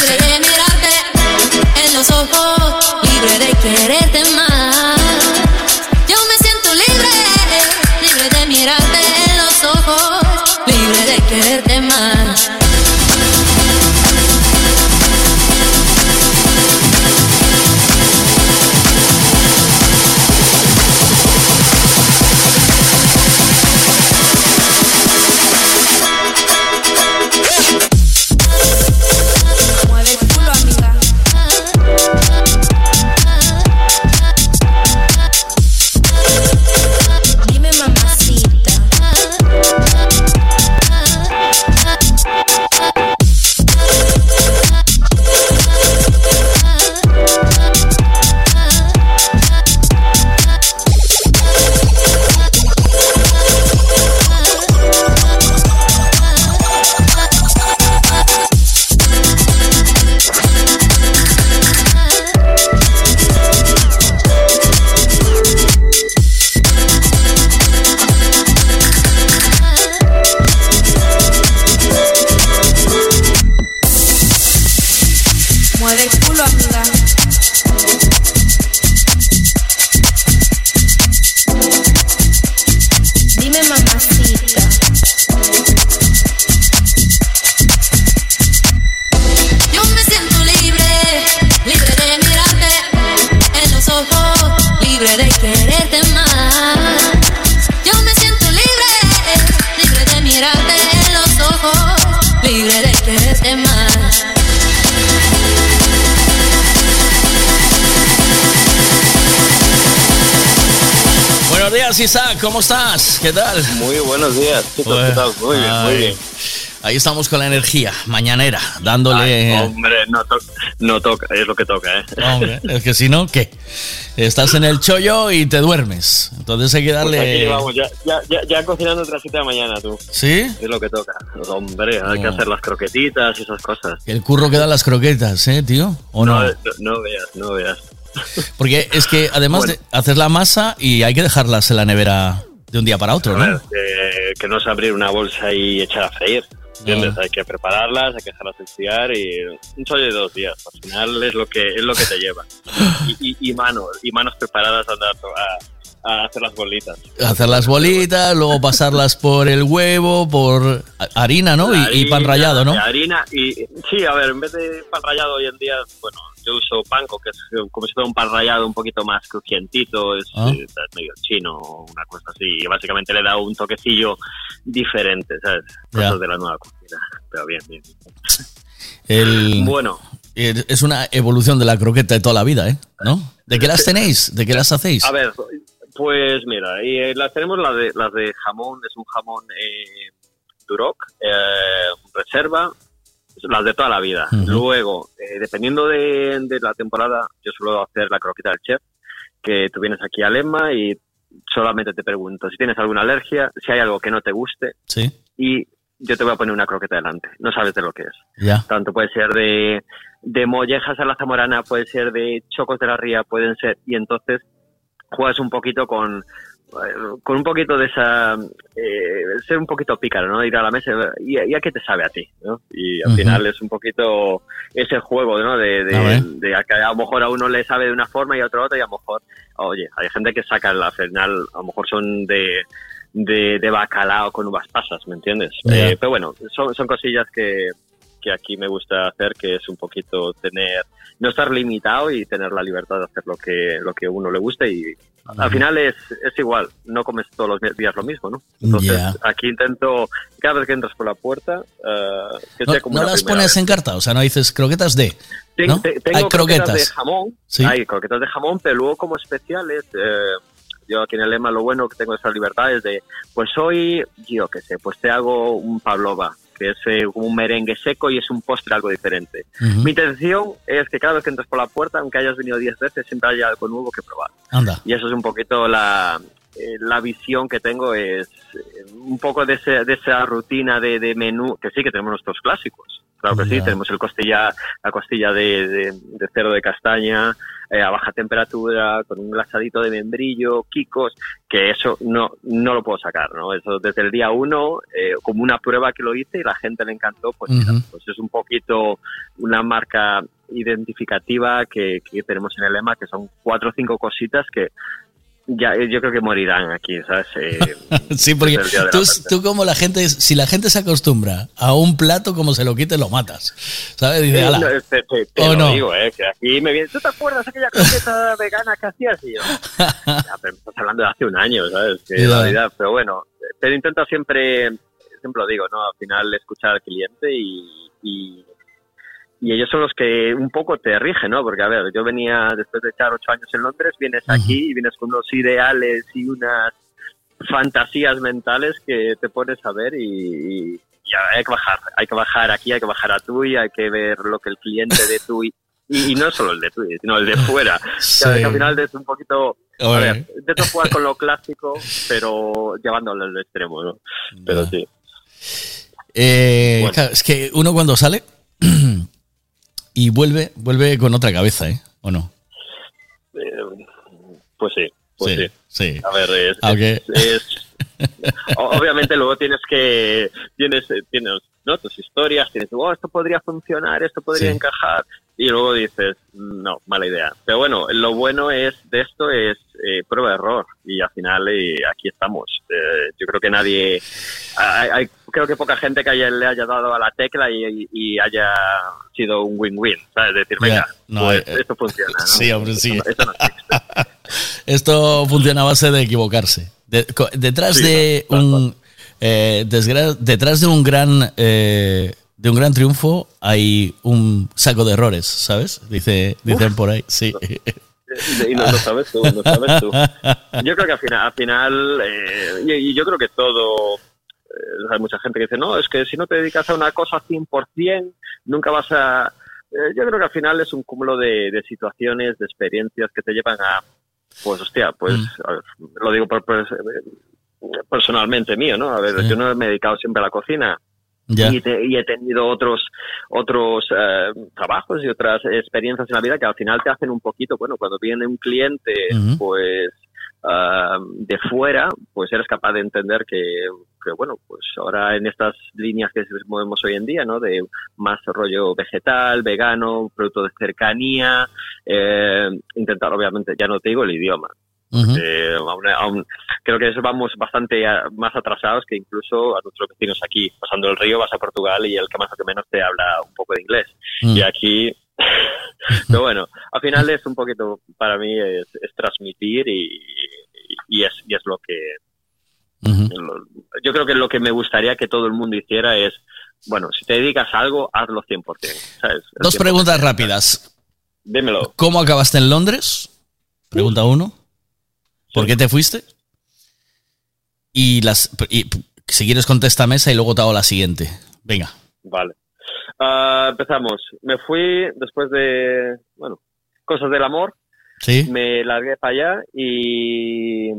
man ¿Cómo estás? ¿Qué tal? Muy buenos días. ¿Qué tal? ¿Qué tal? Muy bien, muy bien. Ahí estamos con la energía mañanera, dándole. Eh, hombre, no, to no toca, es lo que toca, ¿eh? Es que si no, ¿qué? Estás en el chollo y te duermes. Entonces hay que pues darle. Pues aquí vamos, ya, ya, ya, cocinando tras 7 de mañana tú. ¿Sí? Es lo que toca. Hombre, hay que oh. hacer las croquetitas y esas cosas. El curro que dan las croquetas, ¿eh, tío? ¿O no? No, veas, no veas. Porque es que además de hacer la masa y hay que dejarlas en la nevera de un día para otro, A ver, ¿no? que, que no es abrir una bolsa y echar a freír. ¿Entiendes? Hay que prepararlas, hay que dejarlas enfriar y un chollo de dos días. Al final es lo que es lo que te lleva. [gasps] Y, y, y manos, y manos preparadas a, andar a, a hacer las bolitas. Hacer las bolitas, luego pasarlas por el huevo, por harina, ¿no? Y, y pan Harina, rallado, ¿no? Harina y sí, a ver, en vez de pan rallado hoy en día, bueno, yo uso panko, que es como si fuera un pan rallado un poquito más crujientito, es, Ah. eh, es medio chino o una cosa así, y básicamente le da un toquecillo diferente, ¿sabes? Cosas Ya. de la nueva cocina, pero bien, bien. El, Bueno. Es una evolución de la croqueta de toda la vida, ¿eh? ¿No? ¿De qué las tenéis? ¿De qué las hacéis? A ver, pues mira, y, eh, las tenemos las de, las de jamón, es un jamón eh, Duroc, eh, reserva, las de toda la vida. Ujú. Luego, eh, dependiendo de, de la temporada, yo suelo hacer la croqueta del chef, que tú vienes aquí a Lema y solamente te pregunto si tienes alguna alergia, si hay algo que no te guste Sí. y yo te voy a poner una croqueta delante. No sabes de lo que es. Ya. Tanto puede ser de, de mollejas a la zamorana, puede ser de chocos de la ría, pueden ser. Y entonces juegas un poquito con, eh, con un poquito de esa. eh, ser un poquito pícaro, ¿no? Ir a la mesa y, y a qué te sabe a ti, ¿no? Y al final es un poquito ese juego, ¿no? De, de, A ver. de a que a lo mejor a uno le sabe de una forma y a otro otra, y a lo mejor, oye, hay gente que saca al final, a lo mejor son de. De, de bacalao con uvas pasas, ¿me entiendes? Eh, pero bueno, son, son cosillas que, que aquí me gusta hacer, que es un poquito tener, no estar limitado y tener la libertad de hacer lo que, lo que a uno le guste y al final es, es igual, no comes todos los días lo mismo, ¿no? Entonces aquí intento, cada vez que entras por la puerta, que No, sea como no una las pones vez. en carta, o sea, no dices croquetas de. Ten- ¿no? te- tengo Hay croquetas. croquetas. de jamón, Sí. hay croquetas de jamón, pero luego como especiales, eh, yo aquí en el lema lo bueno que tengo esa libertad es de, pues hoy, yo qué sé, pues te hago un pavlova, que es eh, un merengue seco y es un postre algo diferente. Mi intención es que cada vez que entres por la puerta, aunque hayas venido 10 veces, siempre haya algo nuevo que probar. Anda. Y eso es un poquito la, eh, la visión que tengo, es eh, un poco de, ese- de esa rutina de, de menú, que sí que tenemos nuestros clásicos. Claro que sí, tenemos el costilla, la costilla de, de, de cerdo de castaña, eh, a baja temperatura, con un glasadito de membrillo, quicos, que eso no, no lo puedo sacar, ¿no? Eso desde el día uno, eh, como una prueba que lo hice y la gente le encantó, pues, mira, pues es un poquito una marca identificativa que, que tenemos en el lema, que son cuatro o cinco cositas que ya eh, yo creo que morirán aquí, ¿sabes? Eh, [laughs] Sí, porque tú, como la gente, si la gente se acostumbra a un plato, como se lo quite, lo matas. ¿Sabes? Dice, Sí, no, te, te- te ¿O lo no? digo, eh, que aquí me viene. ¿Tú te acuerdas aquella croqueta [laughs] vegana que hacías? Y yo, ya, pero estás hablando de hace un año, ¿sabes? Que Ya. la realidad, pero bueno, pero intento siempre, siempre lo digo, ¿no? Al final escuchar al cliente y, y, y ellos son los que un poco te rigen, ¿no? Porque, a ver, yo venía después de echar ocho años en Londres, vienes aquí y vienes con unos ideales y unas fantasías mentales que te pones a ver y, y- y hay que bajar, hay que bajar aquí, hay que bajar a Tui, hay que ver lo que el cliente de Tui [laughs] y, y no solo el de Tui, sino el de [laughs] fuera. Sí. Que al final es un poquito, a ver, intento jugar con lo clásico, pero llevándolo al extremo, ¿no? Pero sí. Eh, Bueno. claro, es que uno cuando sale [clears throat] y vuelve, vuelve con otra cabeza, ¿eh? ¿O no? Eh, pues sí, pues Sí, sí. sí. A ver, es, es- obviamente luego tienes que tienes tienes ¿no? tus historias, tienes, oh, esto podría funcionar, esto podría Sí. encajar y luego dices, no, mala idea. Pero bueno, lo bueno es de esto es eh, prueba de error y al final eh, aquí estamos. Eh, yo creo que nadie, hay, hay- creo que poca gente que haya, le haya dado a la tecla y, y haya sido un win-win, ¿sabes? Decir, venga, no, pues eh, esto funciona. ¿no? Sí, hombre, sí. Esto esto no. [laughs] Esto funciona a base de equivocarse. De- detrás Sí, de un eh, detrás de un gran eh, de un gran triunfo hay un saco de errores, ¿sabes? Dice dicen por ahí, sí. Y no lo sabes tú, no sabes tú. Yo creo que al final, al final eh, y, y yo creo que todo, hay mucha gente que dice, no, es que si no te dedicas a una cosa 100%, nunca vas a... Eh, yo creo que al final es un cúmulo de, de situaciones, de experiencias que te llevan a, pues hostia, pues ver, lo digo por, por- personalmente mío, ¿no? A ver, yo no me he dedicado siempre a la cocina. Y, te- y he tenido otros otros eh, trabajos y otras experiencias en la vida que al final te hacen un poquito, bueno, cuando viene un cliente, pues ah, de fuera, pues eres capaz de entender que, que, bueno, pues ahora en estas líneas que movemos hoy en día, ¿no? De más rollo vegetal, vegano, producto de cercanía, eh, intentar obviamente, ya no te digo el idioma, eh, aún- aún- creo que eso vamos bastante a- más atrasados que incluso a nuestros vecinos aquí. Pasando el río vas a Portugal y el que más o que menos te habla un poco de inglés. Mm. Y aquí, [laughs] pero bueno, al final es un poquito, para mí es, es transmitir y, y es, y es lo que... lo- yo creo que lo que me gustaría que todo el mundo hiciera es, bueno, si te dedicas a algo, hazlo 100%. ¿sabes? Dos 100%. preguntas rápidas. Dímelo. ¿Cómo acabaste en Londres? Pregunta uno. ¿Por qué te fuiste? Y las y, si quieres contéstame esa y luego te hago la siguiente. Venga. Vale. Ah, empezamos. Me fui después de, bueno, cosas del amor. Sí. Me largué para allá y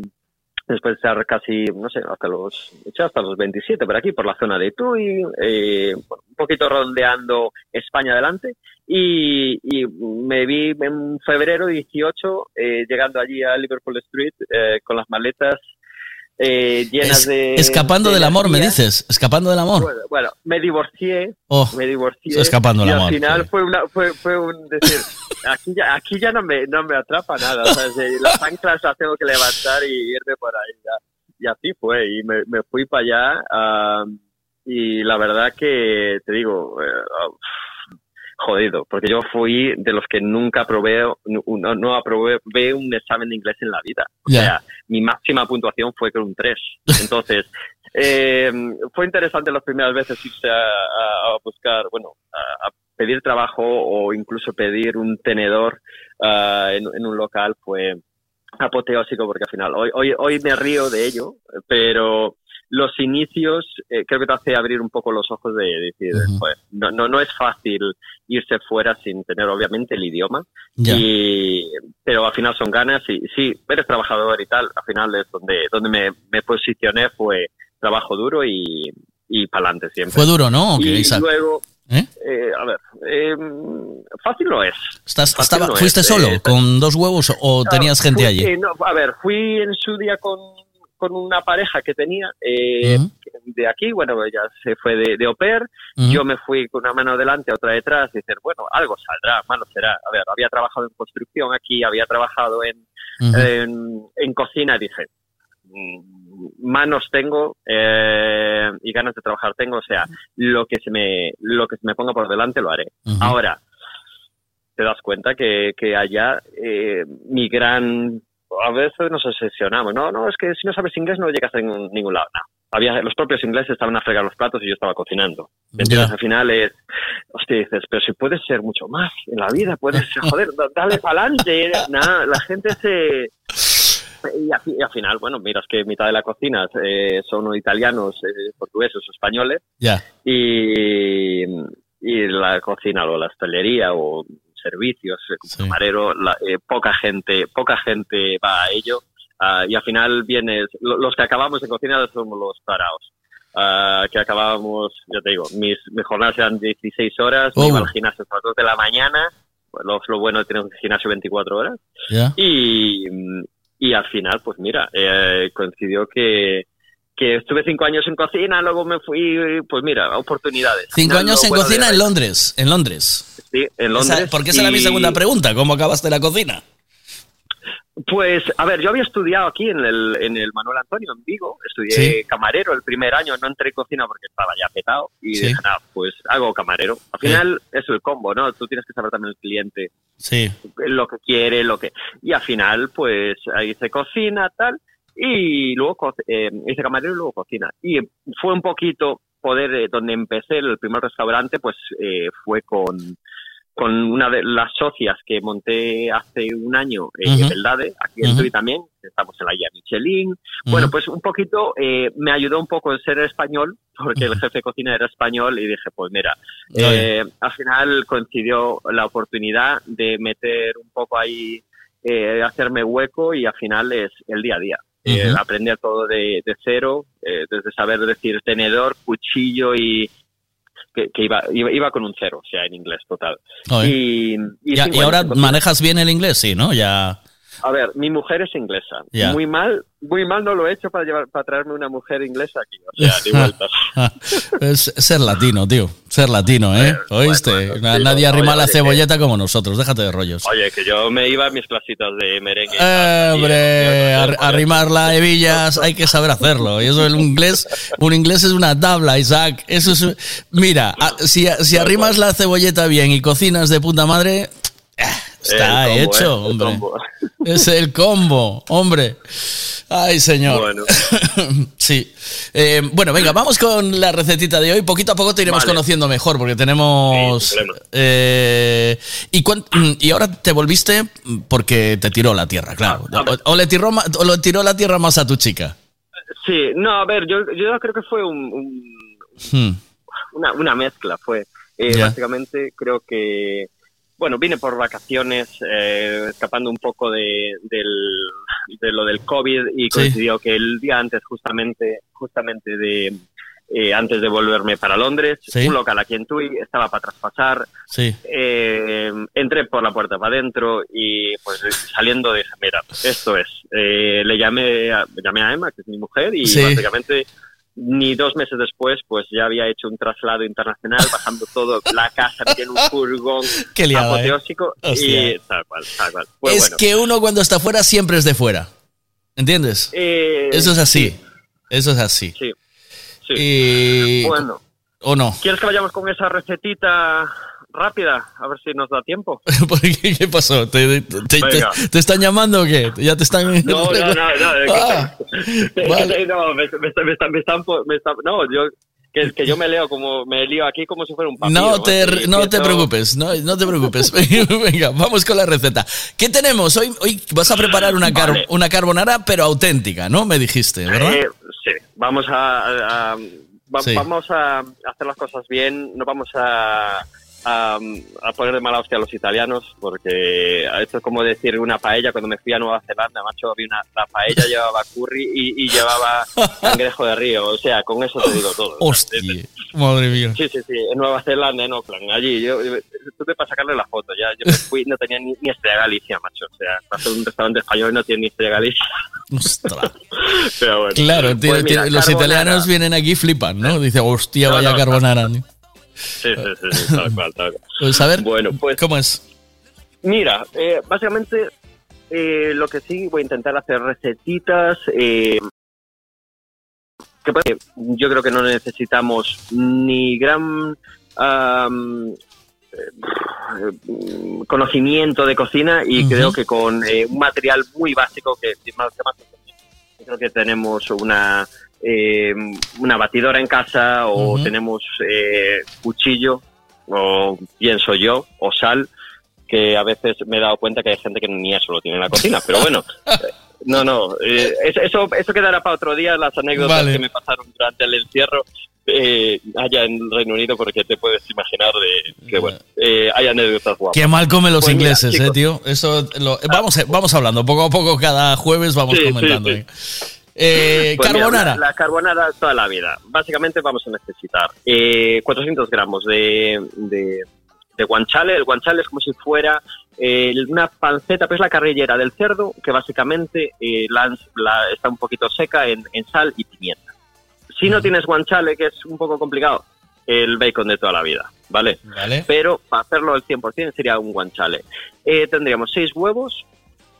después de estar casi, no sé, hasta los, hasta los 27 por aquí, por la zona de Tui, eh, un poquito rondeando España adelante. Y, y me vi en febrero 18 eh, llegando allí a Liverpool Street eh, con las maletas eh, llenas Es- de... escapando de del amor, me dices. Escapando del amor. Bueno, bueno, me divorcié. Oh, me divorcié. escapando del al amor, final fue una, fue, fue un decir, [laughs] aquí ya, aquí ya no me, no me atrapa nada. ¿sabes? Las anclas las tengo que levantar y irme por ahí. ya. Y así fue. Y me, me fui para allá. y la verdad que te digo, eh, jodido, porque yo fui de los que nunca aprobé, no, no aprobé un examen de inglés en la vida. O sea, mi máxima puntuación fue con un 3. Entonces, [laughs] eh, fue interesante las primeras veces irse a, a- a buscar, bueno, a, a pedir trabajo o incluso pedir un tenedor ah, en, en un local fue apoteósico porque al final hoy, hoy, hoy me río de ello, pero los inicios eh, creo que te hace abrir un poco los ojos de decir, "Joder, no, no, no es fácil irse fuera sin tener obviamente el idioma, y, pero al final son ganas y sí, eres trabajador y tal, al final es donde, donde me, me posicioné fue trabajo duro y, y para adelante siempre. Fue duro, ¿no? Ok, y luego, ¿Eh? eh, a ver, eh, fácil lo es. Estás- Fácil estaba- no es, ¿Fuiste eh, solo con dos huevos o tenías gente fui- allí? eh, no, a ver, fui en su día con, con una pareja que tenía eh, de aquí, bueno, ella se fue de, de au pair, yo me fui con una mano delante, otra detrás, y decir, bueno, algo saldrá, malo será. A ver, había trabajado en construcción aquí, había trabajado en, en, en cocina, dije, mm, manos tengo eh, y ganas de trabajar tengo, o sea, lo que se me, lo que se me ponga por delante lo haré. Ahora, te das cuenta que, que allá eh, mi gran a veces nos obsesionamos no no es que si no sabes inglés no llegas a ningún, ningún lado no. había los propios ingleses estaban a fregar los platos y yo estaba cocinando. Ya. al final es hostia dices pero si puedes ser mucho más en la vida puedes joder da- dale para adelante nada la gente se y, al fi- y al final, bueno, miras que mitad de la cocina eh, son italianos, eh, portugueses o españoles, Ya. y, y la cocina o la hostelería o servicios como camarero la- eh, poca gente poca gente va a ello ah, y al final vienes lo- los que acabamos en cocina somos los parados ah, que acabábamos ya te digo mis, mis jornadas eran 16 horas me Oh. iba al gimnasio a las 2 de la mañana pues lo, lo bueno de tener un gimnasio 24 horas y, y al final, pues mira, eh, coincidió que, que estuve cinco años en cocina, luego me fui, pues mira, oportunidades. Cinco años en bueno cocina en Londres. En Londres. Sí, en Esa- Londres. porque esa era mi segunda pregunta. ¿Cómo acabaste la cocina? Pues, a ver, yo había estudiado aquí en el, en el Manuel Antonio, en Vigo. Estudié Sí. camarero el primer año, no entré en cocina porque estaba ya petado. Y Sí. dije, nada, pues hago camarero. Al final es el combo, ¿no? Tú tienes que saber también el cliente Sí. lo que quiere, lo que... Y al final, pues, ahí hice cocina, tal, y luego eh, hice camarero y luego cocina. Y fue un poquito poder, eh, donde empecé el primer restaurante, pues, eh, fue con, con una de las socias que monté hace un año en. Beldade, aquí en. Tui también, estamos en la guía Michelin. Bueno, pues un poquito eh, me ayudó un poco el ser español, porque el jefe de cocina era español y dije, pues mira, eh, al final coincidió la oportunidad de meter un poco ahí, eh, hacerme hueco y al final es el día a día. Eh, aprender todo de, de cero, eh, desde saber decir tenedor, cuchillo y que, que iba, iba, iba con un cero, o sea, en inglés total. Y, y Ya- y ahora manejas bien el inglés, sí, ¿no? Ya. A ver, mi mujer es inglesa. Muy mal, muy mal no lo he hecho para llevar, para traerme una mujer inglesa aquí, o sea, [laughs] es ser latino, tío. Ser latino, ¿eh? ¿Oíste? Na- sí, Nadie arrima la cebolleta como nosotros. Déjate de rollos. Oye, que yo me iba a mis clasitas de merengue. Eh, hombre, ar- arrimar [laughs] la hebillas hay que saber hacerlo. Y eso el inglés, un inglés es una tabla, Isaac. Eso es, mira, a- si, si arrimas la cebolleta bien y cocinas de puta madre, eh, está combo, hecho, eh, hombre. [laughs] Es el combo, hombre. Ay, señor. Bueno. [laughs] sí. Eh, bueno, venga, vamos con la recetita de hoy. Poquito a poco te iremos Vale. conociendo mejor porque tenemos... Sí, eh, [clears throat] y, ahora te volviste porque te tiró la tierra, claro. Ah, O, o le tiró, o le tiró la tierra más a tu chica. Sí, no, a ver, yo, yo creo que fue un, un- Hmm. una, una mezcla, fue. Básicamente creo que, bueno, vine por vacaciones, eh, escapando un poco de, del, de lo del COVID y Sí. coincidió que el día antes, justamente, justamente de... eh, antes de volverme para Londres, Sí. un local aquí en Tui, estaba para traspasar, Sí. eh, entré por la puerta para adentro y pues saliendo dije, mira, esto es. Eh, le llamé a, llamé a Emma, que es mi mujer, y Sí. básicamente ni dos meses después pues ya había hecho un traslado internacional, [laughs] pasando todo, la casa tiene un furgón [laughs] Qué liada, ¿eh? apoteósico y tal cual, tal cual. Es bueno. que uno cuando está fuera siempre es de fuera. ¿Entiendes? Eh, Eso es así. Eso es así. Sí, sí. Bueno, ¿O no? ¿quieres que vayamos con esa recetita rápida? A ver si nos da tiempo. [laughs] ¿Por qué? ¿Qué pasó? ¿Te, te- te- Venga. te están llamando o qué? ¿Ya te están...? No, no, no, no. [laughs] [laughs] no, me, están yo que, que yo me leo como me lío aquí como si fuera un papiro. No te, no te preocupes, no, no te preocupes. Venga, vamos con la receta. ¿Qué tenemos? Hoy, hoy vas a preparar una, car- Vale. una carbonara, pero auténtica, ¿no? Me dijiste, ¿verdad? Eh, sí, vamos a, a- va- Sí. vamos a hacer las cosas bien, no vamos a, a, a poner de mala hostia a los italianos, porque esto es como decir una paella. Cuando me fui a Nueva Zelanda, macho, había una, la paella llevaba curry y, y llevaba [laughs] cangrejo de río. O sea, con eso te digo todo. Hostia, madre mía. Sí, sí, sí, en Nueva Zelanda, en Auckland, allí. Yo yo- tuve para sacarle la foto, ya. Yo me [laughs] fui, no tenía ni, ni Estrella Galicia, macho. O sea, un restaurante español y no tiene ni Estrella Galicia. Ostras. [laughs] Pero bueno. Claro, Pues mira, los italianos vienen aquí y flipan, ¿no? Dice, hostia, No, vaya no, carbonara. Sí, sí, sí, sí, tal [laughs] cual, tal cual. Pues a ver, Bueno, pues ¿cómo es? mira, eh, básicamente eh, lo que sí voy a intentar hacer recetitas. eh, que pues, yo creo que no necesitamos ni gran eh, conocimiento de cocina y creo que con eh, un material muy básico que que más que más creo que tenemos una eh, una batidora en casa o tenemos eh, cuchillo o pienso yo o sal que a veces me he dado cuenta que hay gente que ni eso lo tiene en la cocina pero bueno [laughs] eh, no no eh, eso, eso quedará para otro día las anécdotas Vale. que me pasaron durante el encierro eh, allá en Reino Unido porque te puedes imaginar de que bueno eh, hay anécdotas guapas Qué mal comen los Pues mira, ingleses, eh, chicos, tío. Eso lo- vamos, vamos hablando, poco a poco, cada jueves vamos Sí, comentando. sí. eh. Eh, Pues mira, carbonara. la, la carbonara toda la vida. Básicamente vamos a necesitar eh, 400 gramos de, de, de guanciale. El guanciale es como si fuera eh, una panceta, pues la carrillera del cerdo, que básicamente eh, la- la- está un poquito seca en, en sal y pimienta. Si no tienes guanciale, que es un poco complicado, el bacon de toda la vida, ¿vale? Vale. Pero para hacerlo al 100% sería un guanciale. Eh, tendríamos 6 huevos,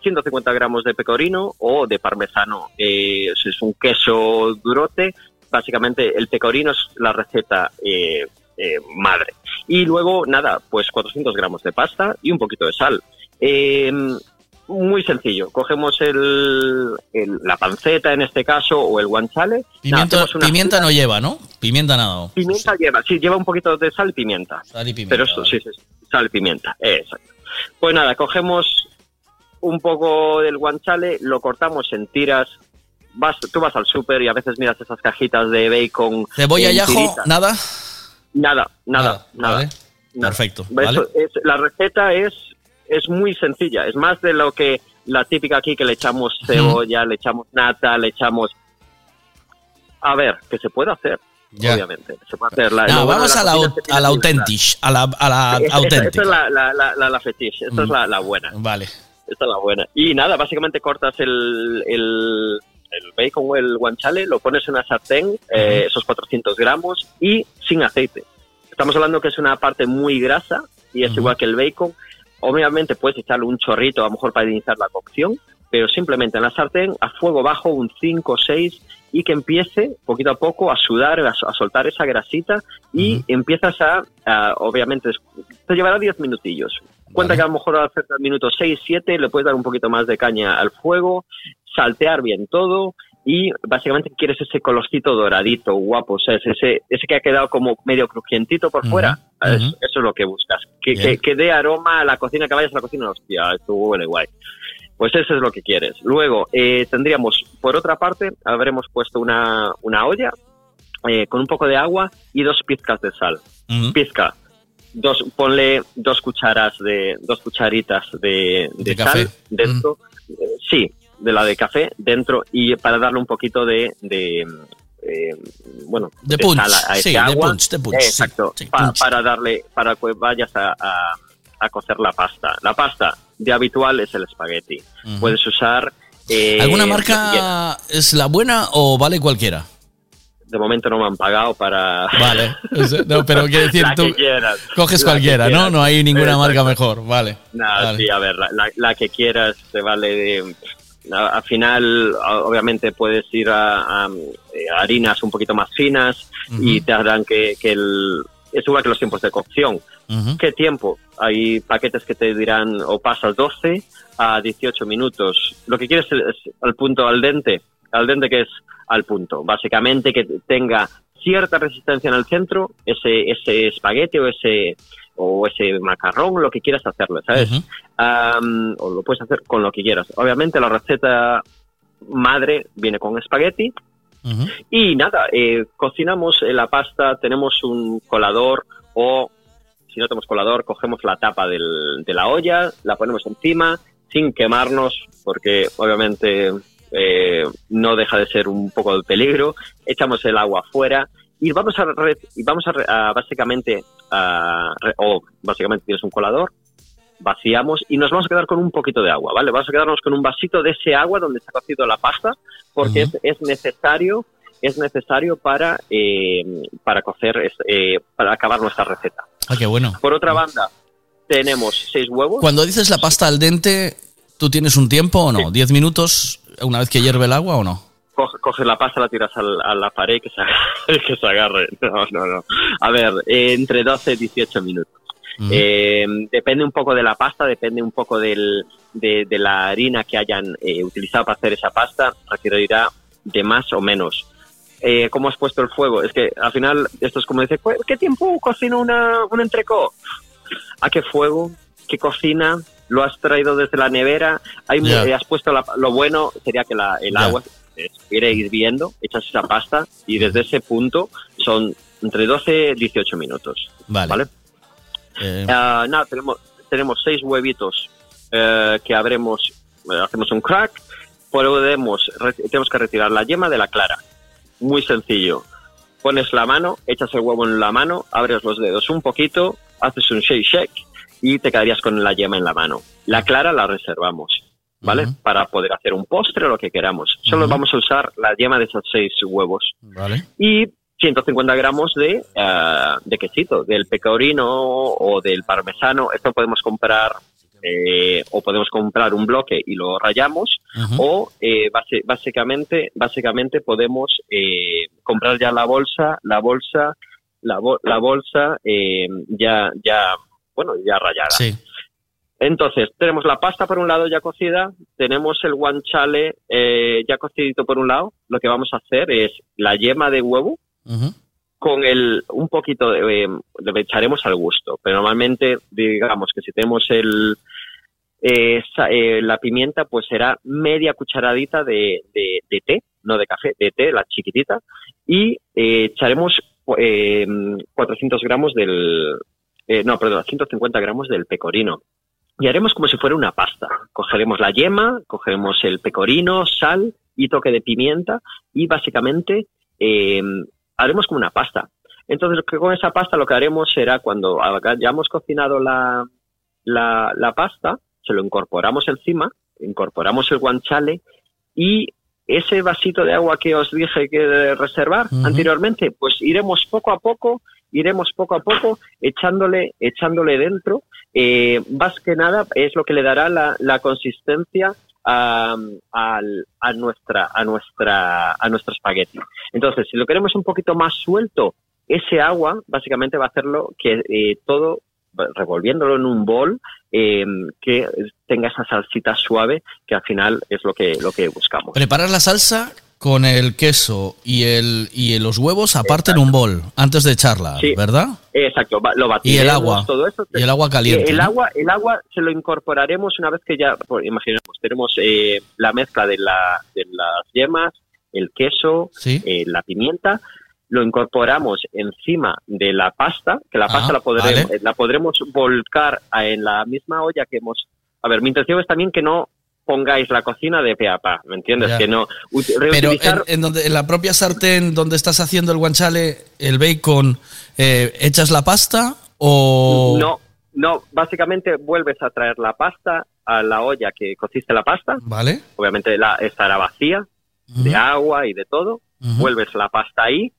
150 gramos de pecorino o de parmesano, eh, si es un queso durote. Básicamente el pecorino es la receta eh, eh, madre. Y luego, nada, pues 400 gramos de pasta y un poquito de sal. Eh, muy sencillo, cogemos el, el- la panceta en este caso o el Pimiento, una pimienta no lleva, ¿no? Pimienta nada. Pimienta lleva, sí, lleva un poquito de sal y pimienta. Sal y pimienta. Pero eso, sí, sí, Sal y pimienta, exacto. Pues nada, cogemos un poco del guanciale, lo cortamos en tiras. Vas, tú vas al súper y a veces miras esas cajitas de bacon. Cebolla y ajo, tiritas. nada. Nada, nada, nada. Vale. Perfecto. Eso Vale. es- la receta es, es muy sencilla, es más de lo que la típica aquí que le echamos cebolla, le echamos nata, le echamos... A ver, que se puede hacer, Ya. obviamente. Se puede hacer. La, No, vamos a la, a la que auténtica. A la, a Esa- esa- es la, la, la, fetiche, esta es Mm. la, la buena. Vale. Esta es la buena. Y nada, básicamente cortas el, el, el bacon o el guanciale, lo pones en una sartén, eh, esos 400 gramos, y sin aceite. Estamos hablando que es una parte muy grasa y es igual que el bacon. Obviamente puedes echarle un chorrito a lo mejor para iniciar la cocción, pero simplemente en la sartén a fuego bajo un 5 o 6 y que empiece poquito a poco a sudar, a, a soltar esa grasita y empiezas a, a, obviamente, te llevará 10 minutillos. Cuenta que a lo mejor al minuto 6, 7 le puedes dar un poquito más de caña al fuego, saltear bien todo y básicamente quieres ese colorcito doradito, guapo, o sea, es ese, ese que ha quedado como medio crujientito por fuera. Eso es lo que buscas. Que, que, que dé aroma a la cocina, que vayas a la cocina, hostia, esto huele guay. Pues eso es lo que quieres. Luego eh, tendríamos, por otra parte, habremos puesto una, una olla eh, con un poco de agua y dos pizcas de sal. Pizca. Dos, ponle dos cucharas de, dos cucharitas de, de De café. sal dentro. Eh, sí, de la de café dentro y para darle un poquito de, de eh, bueno, De punch, sal a sí, de punch, de punch, Eh, Exacto. sí, pa- punch. para darle, para que vayas a, a- a cocer la pasta. La pasta de habitual es el espagueti. Puedes usar. eh, ¿Alguna marca es la buena o vale cualquiera? De momento no me han pagado para. Vale. [laughs] No, pero quiero decir, La tú que quieras. coges La que cualquiera, ¿no? No hay ninguna marca mejor. Vale. Vale. sí, a ver, la, que quieras te vale de. Al final, obviamente, puedes ir a, a, eh, harinas un poquito más finas y te harán que, que el. Es igual que los tiempos de cocción. ¿Qué tiempo? Hay paquetes que te dirán o pasas 12 a 18 minutos. Lo que quieres es, es al punto al dente. Al dente que es al punto. Básicamente que tenga cierta resistencia en el centro, ese, ese espagueti o ese, o ese macarrón, lo que quieras hacerlo, ¿sabes? Am, o lo puedes hacer con lo que quieras. Obviamente la receta madre viene con espagueti, y nada, eh, cocinamos eh, la pasta, tenemos un colador o si no tenemos colador, cogemos la tapa del- de la olla, la ponemos encima sin quemarnos porque obviamente eh, no deja de ser un poco de peligro, echamos el agua afuera y vamos a, re- y vamos a, básicamente, a o básicamente tienes un colador, vaciamos y nos vamos a quedar con un poquito de agua, ¿vale? Vamos a quedarnos con un vasito de ese agua donde está cocido la pasta, porque es, es necesario, es necesario para, eh, para cocer, eh, para acabar nuestra receta. Ah, qué bueno. Por otra banda, tenemos seis huevos. Cuando dices la pasta al dente, ¿tú tienes un tiempo o no? ¿10 minutos una vez que hierve el agua o no? Coge- coges la pasta, la tiras al- a la pared y que se, [laughs] que se agarre. No, no, no. A ver, eh, entre 12 y 18 minutos. Eh, depende un poco de la pasta, depende un poco del, de, de la harina que hayan eh, utilizado para hacer esa pasta, requerirá de más o menos. Eh, ¿Cómo has puesto el fuego? Es que al final esto es como dice, "¿Cu- ¿qué tiempo cocino una, un entrecó? ¿A qué fuego? ¿Qué cocina? ¿Lo has traído desde la nevera? Hay, eh, has puesto la- lo bueno sería que la- el Ya. agua estuviera hirviendo, echas esa pasta y desde ese punto son entre 12 y 18 minutos. Vale. Eh, Ah, nada, tenemos, tenemos seis huevitos eh, que habremos, hacemos un crack, podemos, tenemos que retirar la yema de la clara. Muy sencillo. Pones la mano, echas el huevo en la mano, abres los dedos un poquito, haces un shake shake y te quedarías con la yema en la mano. La clara la reservamos, ¿vale? Para poder hacer un postre o lo que queramos. Solo vamos a usar la yema de esos seis huevos Vale. y 150 gramos de, eh, de quesito, del pecorino o del parmesano. Esto podemos comprar eh, o podemos comprar un bloque y lo rayamos o eh, base- básicamente básicamente podemos eh, comprar ya la bolsa la bolsa la, bo- la bolsa eh, ya ya bueno ya rayada Sí. entonces, tenemos la pasta por un lado ya cocida, tenemos el guanciale eh, ya cocidito por un lado. Lo que vamos a hacer es la yema de huevo, con el un poquito de, eh, le echaremos al gusto, pero normalmente digamos que si tenemos el eh, eh, la pimienta, pues será media cucharadita de, de- de té, no de café, de té, la chiquitita, y echaremos eh, 400 gramos del, eh, no, perdón, 150 gramos del pecorino. Y haremos como si fuera una pasta. Cogeremos la yema, cogeremos el pecorino, sal y toque de pimienta y básicamente eh, haremos como una pasta. Entonces, con esa pasta lo que haremos será cuando hayamos cocinado la, la, la pasta, se lo incorporamos encima, incorporamos el guanciale y ese vasito de agua que os dije que de reservar anteriormente, pues iremos poco a poco, iremos poco a poco echándole, echándole dentro. Eh, más que nada es lo que le dará la, la consistencia a, al- a nuestra a nuestra a nuestro espagueti. Entonces, si lo queremos un poquito más suelto, ese agua básicamente va a hacerlo que eh, todo revolviéndolo en un bol eh, que tenga esa salsita suave que al final es lo que lo que buscamos. Preparas la salsa con el queso y el y los huevos aparte en un bol antes de echarla, Sí. ¿verdad? Exacto, lo Y batiremos, el agua. todo eso. Y el agua caliente. El ¿no? agua, el agua se lo incorporaremos una vez que ya, pues, imaginemos, tenemos eh, la mezcla de, la, de las yemas, el queso, Sí. eh, la pimienta, lo incorporamos encima de la pasta, que la Ah, pasta la, podremos, vale. eh, la podremos volcar en la misma olla que hemos... A ver, mi intención es también que no pongáis la cocina de pe a pa, ¿me entiendes? Ya. Que no Pero en, donde, en la propia sartén donde estás haciendo el guanciale, el bacon, eh, ¿echas la pasta o...? No, no, básicamente vuelves a traer la pasta a la olla que cociste la pasta. ¿Vale? Obviamente la, estará vacía de agua y de todo. Vuelves la pasta ahí,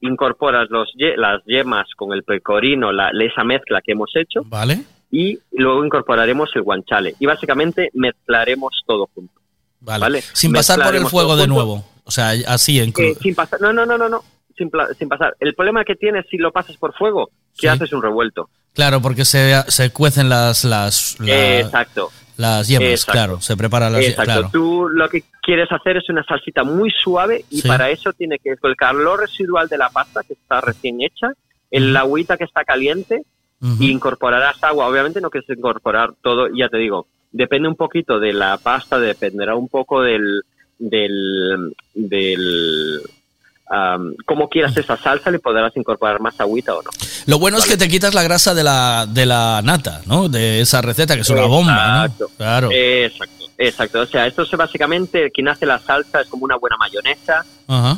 incorporas los, las yemas con el pecorino, la, esa mezcla que hemos hecho ¿Vale? Y luego incorporaremos el guanciale. Y básicamente mezclaremos todo junto. Vale. ¿vale? Sin pasar por el fuego de nuevo. O sea, así en Eh, sin pasar, no, no, no, no, no. Sin, pasar. El problema que tienes si lo pasas por fuego, que haces un revuelto. Claro, porque se, se cuecen las, las, la- Exacto. las yemas, Exacto. claro. Se preparan las Exacto. claro. Tú lo que quieres hacer es una salsita muy suave y Sí. para eso tiene que con el calor residual de la pasta que está recién hecha, el agüita que está caliente Y incorporarás agua. Obviamente no quieres incorporar todo, ya te digo, depende un poquito de la pasta, dependerá un poco del del del am, cómo quieras esa salsa, le podrás incorporar más agüita o no. Lo bueno es que te quitas la grasa de la, de la nata, ¿no? De esa receta, que es una bomba, ¿no? Claro. Exacto, exacto. O sea, esto es básicamente, quien hace la salsa es como una buena mayonesa,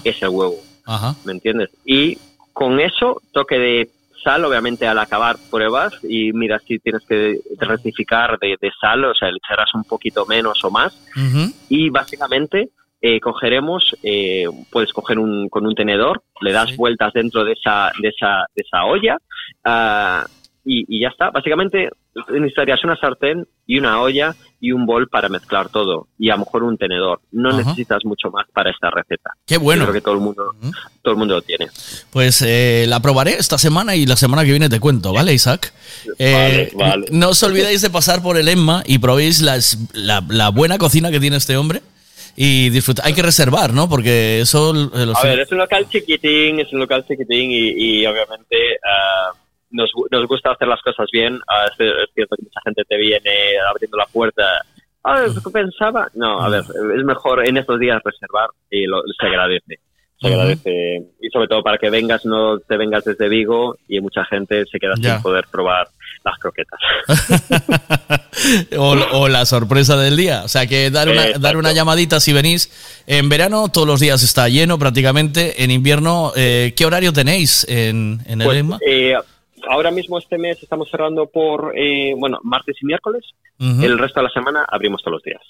es el huevo, ajá. ¿me entiendes? Y con eso, toque de sal, obviamente al acabar pruebas y mira si tienes que rectificar de, de sal, o sea, le echarás un poquito menos o más. Y básicamente eh, cogeremos, eh, puedes coger un, con un tenedor, le das vueltas dentro de esa, de esa, de esa olla ah, y, y ya está. Básicamente necesitarías una sartén y una olla y un bol para mezclar todo y a lo mejor un tenedor. No Ajá. necesitas mucho más para esta receta. Qué bueno. Creo que todo el mundo, todo el mundo lo tiene. Pues eh, la probaré esta semana y la semana que viene te cuento, ¿vale, Isaac? Eh, Vale, vale. No os olvidéis de pasar por el Emma y probéis las- la, la buena cocina que tiene este hombre y disfrutar. Hay que reservar, ¿no? Porque eso... eh, A ver, es un local chiquitín, es un local chiquitín y, y obviamente ah, nos, nos gusta hacer las cosas bien. Ah, es, cierto que mucha gente te viene abriendo la puerta. Ah, ¿es que pensaba? No, a ver, es mejor en estos días reservar y lo- se agradece. Se agradece. Y sobre todo para que vengas, no te vengas desde Vigo y mucha gente se queda Ya. sin poder probar las croquetas. [laughs] o, o la sorpresa del día. O sea que dar una, dar una llamadita si venís. En verano todos los días está lleno prácticamente. En invierno, eh, ¿qué horario tenéis en, en el Pues, Emma? eh, ahora mismo este mes estamos cerrando por, eh, bueno, martes y miércoles. El resto de la semana abrimos todos los días.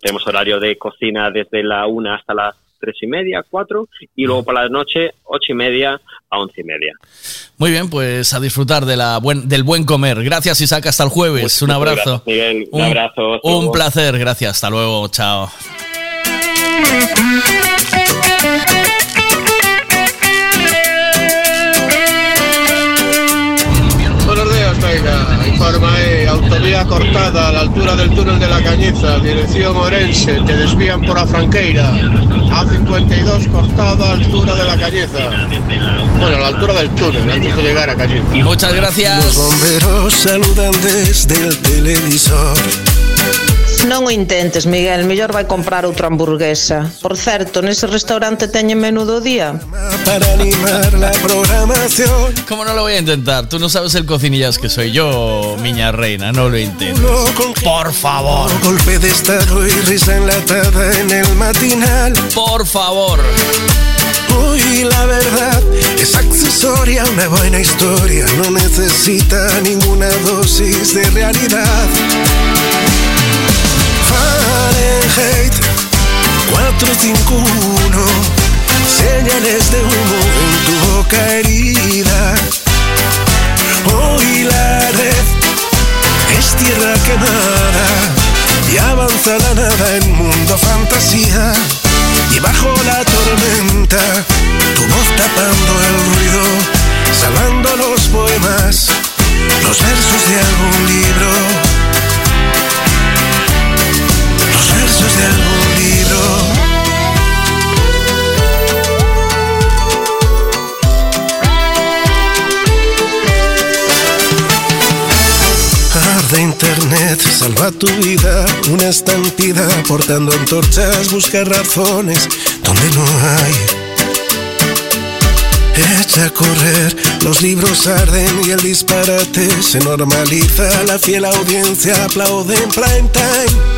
Tenemos horario de cocina desde la una hasta las tres y media, cuatro, y luego por la noche, ocho y media a once y media. Muy bien, pues a disfrutar de la buen, del buen comer. Gracias, Isaac. Hasta el jueves. un abrazo. gracias, Miguel. Un abrazo, Un luego. placer. Gracias. Hasta luego. Chao. Ahí, autovía cortada a la altura del túnel de la Cañiza, dirección Orense, te desvían por la Franqueira. A52 cortado a altura de la Cañiza. Bueno, a la altura del túnel, antes de llegar a Cañiza. Muchas gracias. Los bomberos saludan desde el televisor. Non o intentes, Miguel, mellor vai comprar outra hamburguesa. Por certo, nese restaurante teñen menú do día. Para animar la programación. ¿Cómo no lo voy a intentar? Tú no sabes el cocinillas que soy yo, miña reina, no lo intentes. Por favor. Golpe de estado y risa enlatada en el matinal. Por favor. Uy, la verdad es accesoria, una buena historia. No necesita ninguna dosis de realidad. Fahrenheit. 451 Señales de humo en tu boca herida. Hoy la red es tierra quemada Y avanza la nada en mundo fantasía. Y bajo la tormenta Tu voz tapando el ruido Salvando los poemas Los versos de algún libro versos de algún. Arde internet, salva tu vida, una estampida portando antorchas, busca razones donde no hay. Echa a correr, los libros arden y el disparate se normaliza, la fiel audiencia aplaude en prime time.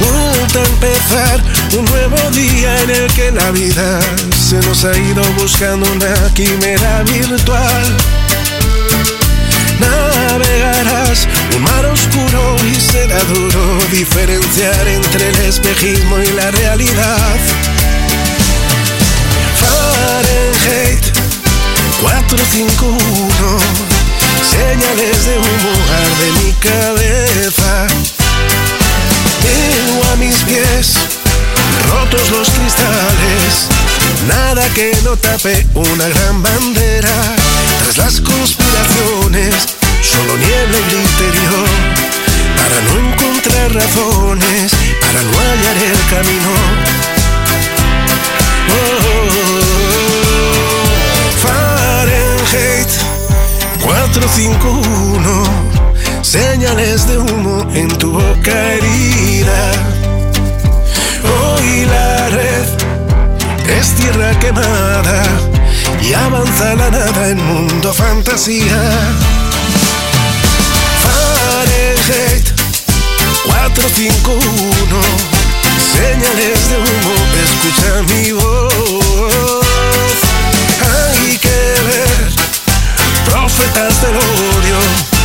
Vuelta a empezar un nuevo día en el que la vida se nos ha ido buscando una quimera virtual. Navegarás un mar oscuro y será duro diferenciar entre el espejismo y la realidad. Fahrenheit 451 Señales de humo arde mi cabeza Tengo a mis pies rotos los cristales. Nada que no tape una gran bandera. Tras las conspiraciones Solo niebla el interior. Para no encontrar razones Para no hallar el camino. Oh, Fahrenheit 451 Señales de humo en tu boca herida. Hoy la red es tierra quemada Y avanza la nada en mundo fantasía. Fahrenheit 451 Señales de humo, escucha mi voz. Hay que ver Profetas del odio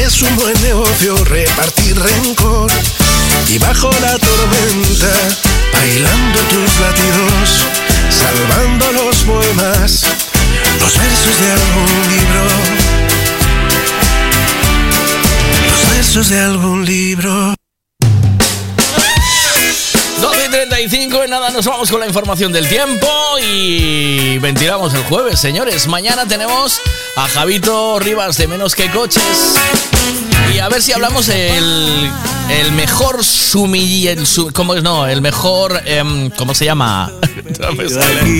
Es un buen negocio repartir rencor. Y bajo la tormenta Bailando tus latidos Salvando los poemas Los versos de algún libro. Los versos de algún libro 12 y 35, en nada, nos vamos con la información del tiempo y ventilamos el jueves, señores. Mañana tenemos a Javito Rivas de Menos que Coches. Y a ver si hablamos el, el mejor sumilli, el su- ¿cómo es? No, el mejor, em, ¿cómo se llama? [laughs] No me sale.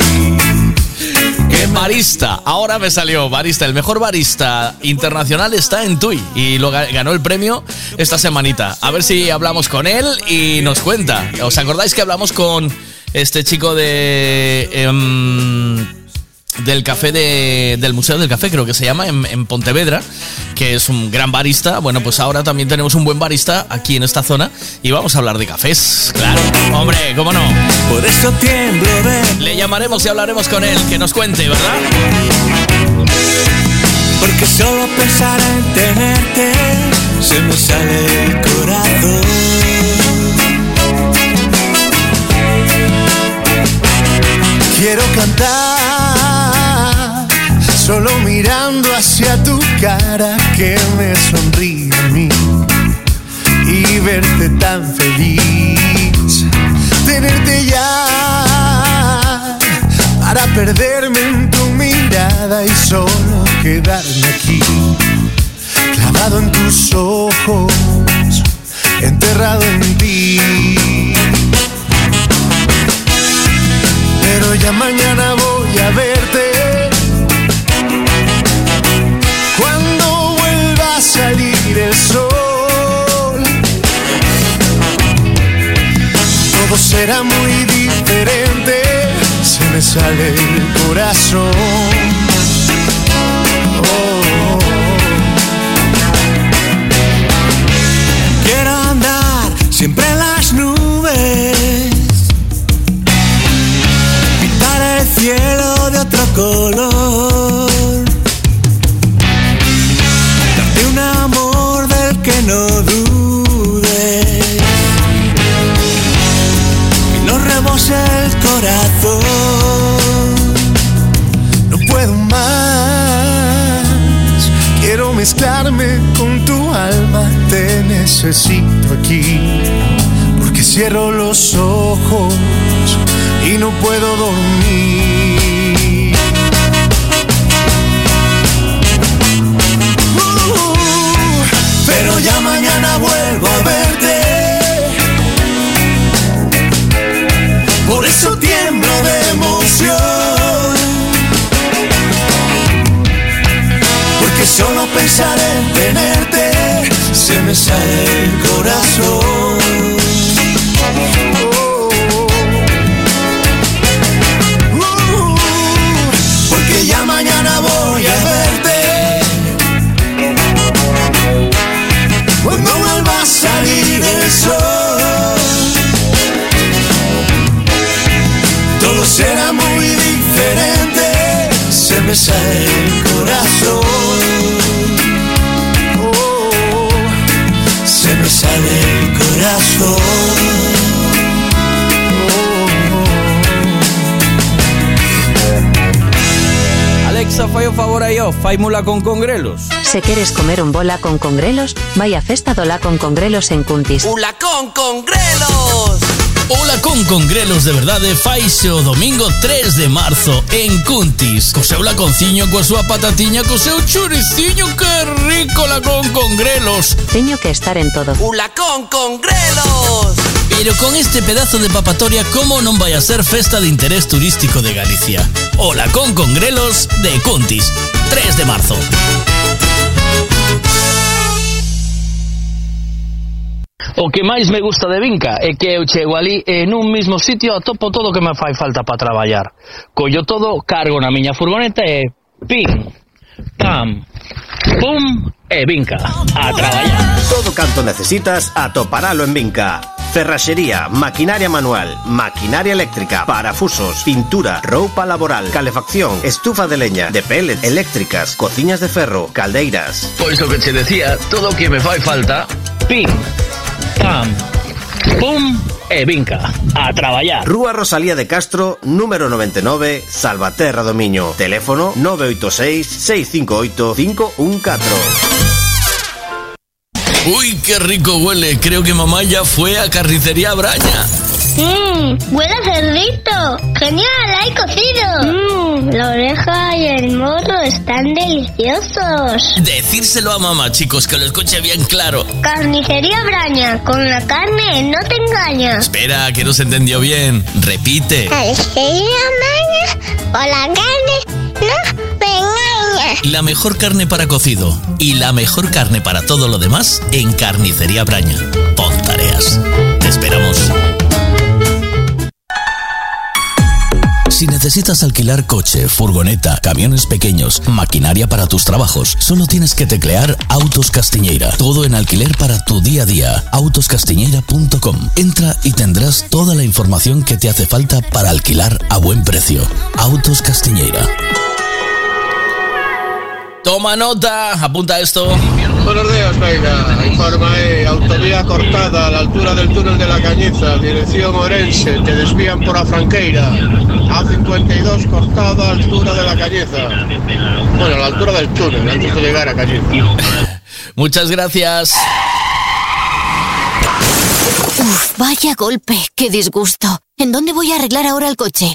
Eh, barista, ahora me salió barista. El mejor barista internacional está en Tui y lo ga- ganó el premio esta semanita. A ver si hablamos con él y nos cuenta. ¿Os acordáis que hablamos con este chico de em, del café de- del Museo del Café, creo que se llama, en, en Pontevedra, que es un gran barista. Bueno, pues ahora también tenemos un buen barista aquí en esta zona y vamos a hablar de cafés. Claro, hombre, ¿cómo no? Por eso tiemblo de Le llamaremos y hablaremos con él, que nos cuente, ¿verdad? Porque solo pensar en tenerte se me sale el corazón. Quiero cantar solo mirando hacia tu cara que me sonríe a mí y verte tan feliz. Tenerte ya para perderme en tu mirada y solo quedarme aquí, clavado en tus ojos, enterrado en ti. Pero ya mañana voy a verte. Será muy diferente. Se me sale el corazón. Oh. Quiero andar siempre en las nubes, pintar el cielo de otro color, mezclarme con tu alma, te necesito aquí, porque cierro los ojos y no puedo dormir. Uh, pero ya mañana vuelvo a verte. Solo pensar en tenerte se me sale el corazón. Porque ya mañana voy a verte. Cuando vuelva a salir el sol. todo será muy diferente. Se me sale el corazón. Fai o favor aí, ó, fai mula con congrelos. Se queres comer un bola con congrelos, vai a festa do la con congrelos en Cuntis. ¡Ula con congrelos! Ola con congrelos de verdade faise o domingo 3 de marzo en Cuntis. Co seu laconciño, coa súa patatiña, co seu churiciño, que rico la con congrelos. Teño que estar en todo. ¡Ula con congrelos! Pero con este pedazo de papatoria como non vai a ser festa de interés turístico de Galicia. Ola con Congrelos de Cuntis, 3 de marzo. O que máis me gusta de Vinca é que eu chego ali e nun mismo sitio atopo todo o que me fai falta para traballar. Collo todo, cargo na miña furgoneta e pim, pam, pum e Vinca. A traballar. Todo canto necesitas atoparalo en Vinca. Ferraxería, maquinaria manual, maquinaria eléctrica, parafusos, pintura, roupa laboral, calefacción, estufa de leña, de pellet, eléctricas, cociñas de ferro, caldeiras. Pois o que che decía, todo o que me fai falta, pim, pam, pum e Vinca. A traballar. Rúa Rosalía de Castro, número 99, Salvaterra do Miño. Teléfono 986 658 514. Uy, qué rico huele. Creo que mamá ya fue a carnicería Braña. Mmm, huele a cerdito. Genial, hay cocido. Mmm, la oreja y el morro están deliciosos. Decírselo a mamá, chicos, que lo escuche bien claro. Carnicería Braña, con la carne no te engañas. Espera, que no se entendió bien. Repite. Carnicería Braña, con la carne no. La mejor carne para cocido y la mejor carne para todo lo demás en Carnicería Braña. Pon tareas. Te esperamos. Si necesitas alquilar coche, furgoneta, camiones pequeños, maquinaria para tus trabajos, solo tienes que teclear Autos Castiñeira. Todo en alquiler para tu día a día. Autoscastiñeira.com. Entra y tendrás toda la información que te hace falta para alquilar a buen precio. Autos Castiñeira. Toma nota, apunta esto. Buenos días, Veiga. Informa ahí, autovía cortada a la altura del túnel de la Cañiza, dirección Orense, te desvían por Afranqueira. A52 cortada a la altura de la Cañiza. Bueno, a la altura del túnel, antes de llegar a Cañiza. [laughs] Muchas gracias. Uf, vaya golpe, qué disgusto. ¿En dónde voy a arreglar ahora el coche?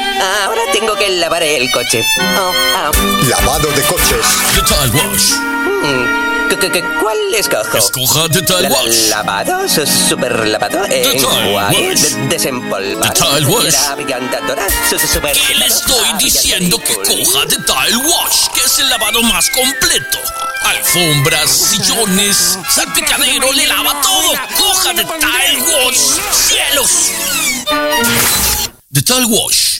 Ahora tengo que lavar el coche. Oh, ah. Lavado de coches. Total Wash. ¿Cuál escojo? Escoja Total La- Wash. ¿Lavado? su- ¿Super lavado? ¿Enjuague? Wash. de- ¿Desempolvado? Total Wash. ¿Abrigantadora? su- su- super- ¿Qué le estoy diciendo que coja de Tile Wash, que es el lavado más completo? Alfombras, sillones, salpicadero, le lava todo. Coja de Tile Wash. ¡Cielos! The Tile Wash,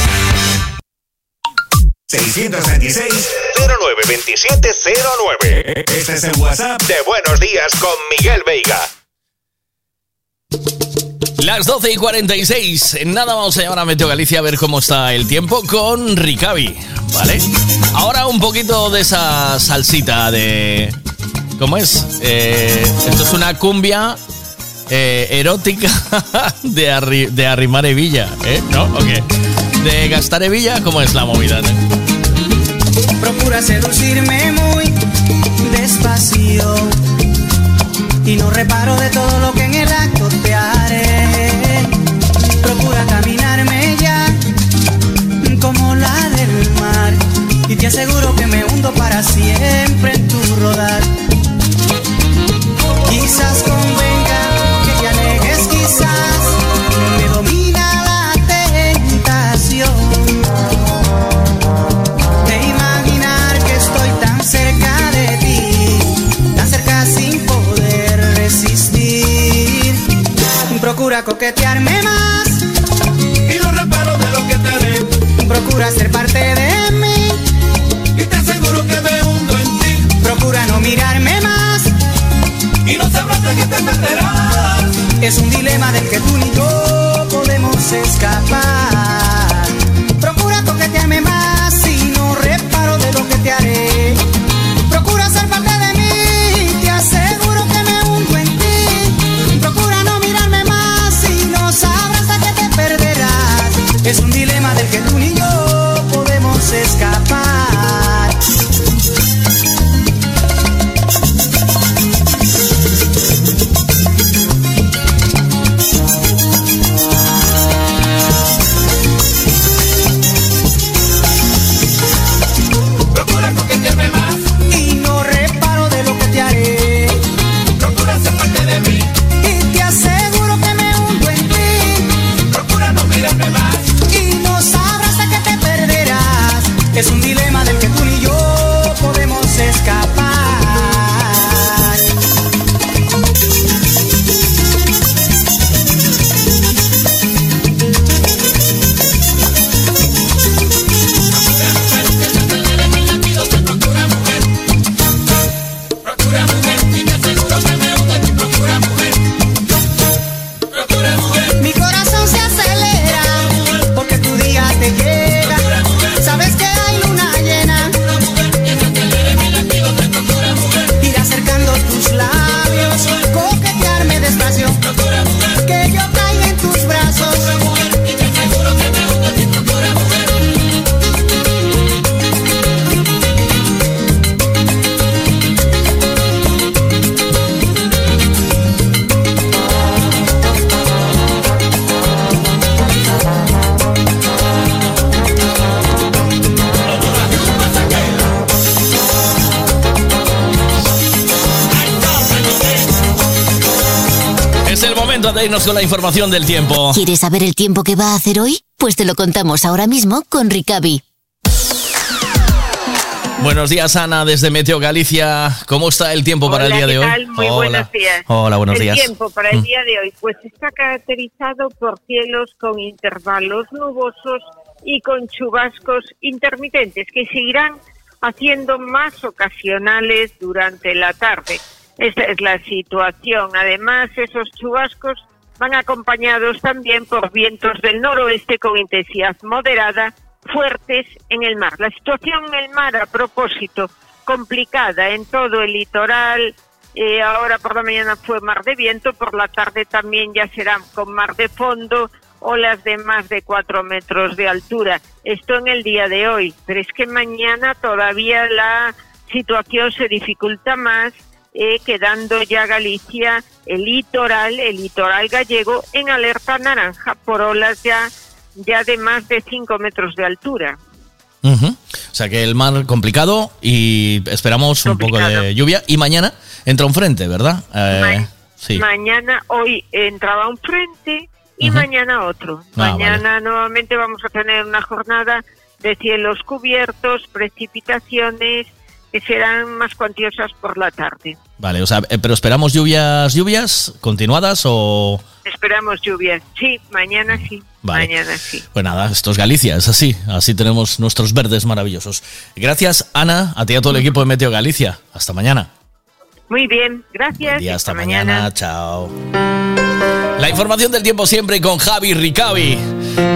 636 092709. Este es el WhatsApp de Buenos Días con Miguel Veiga. Las 12 y 46. En nada vamos a llamar a Meteo Galicia a ver cómo está el tiempo con Ricavi, ¿vale? Ahora un poquito de esa salsita de. ¿Cómo es? Eh, esto es una cumbia eh, erótica [laughs] de, arri- de arrimar hebilla, ¿eh? ¿No? ¿O qué? De gastar hebilla, ¿cómo es la movida? no? Procura seducirme muy despacio y no reparo de todo lo que en el acto te haré. Procura caminarme ya como la del mar y te aseguro que me hundo para siempre en tu rodar. Procura coquetearme más y no reparo de lo que te haré. Procura ser parte de mí y te aseguro que me hundo en ti. Procura no mirarme más y no sabrás de qué te perderás. Es un dilema del que tú ni yo podemos escapar. El momento de irnos con la información del tiempo. ¿Quieres saber el tiempo que va a hacer hoy? Pues te lo contamos ahora mismo con Ricavi. Buenos días, Ana, desde Meteo Galicia. ¿Cómo está el tiempo para el Hola, día de ¿qué hoy? tal? Muy Hola. buenos días. Hola, buenos el días. tiempo para el Mm. día de hoy pues está caracterizado por cielos con intervalos nubosos y con chubascos intermitentes que seguirán haciendo más ocasionales durante la tarde. Esta es la situación. Además, esos chubascos van acompañados también por vientos del noroeste con intensidad moderada fuertes en el mar. La situación en el mar, a propósito, complicada en todo el litoral. Eh, ahora por la mañana fue mar de viento, por la tarde también ya será con mar de fondo, olas de más de cuatro metros de altura. Esto en el día de hoy, pero es que mañana todavía la situación se dificulta más, eh, quedando ya Galicia, el litoral, el litoral gallego, en alerta naranja por olas ya, ya de más de cinco metros de altura. Ujú. O sea que el mar complicado y esperamos un poco de lluvia. Y mañana entra un frente, ¿verdad? Eh, Ma- sí. Mañana, hoy entraba un frente y mañana otro. Ah, mañana nuevamente vamos a tener una jornada de cielos cubiertos, precipitaciones que serán más cuantiosas por la tarde. Vale, o sea, eh, pero esperamos lluvias, lluvias continuadas o... Esperamos lluvias. Sí, mañana sí. Vale. Mañana sí. Pues nada, esto es Galicia, es así. Así tenemos nuestros verdes maravillosos. Gracias, Ana, a ti y a todo el equipo de Meteo Galicia. Hasta mañana. Muy bien, gracias. Y hasta mañana. Chao. La información del tiempo siempre con Javi Ricavi.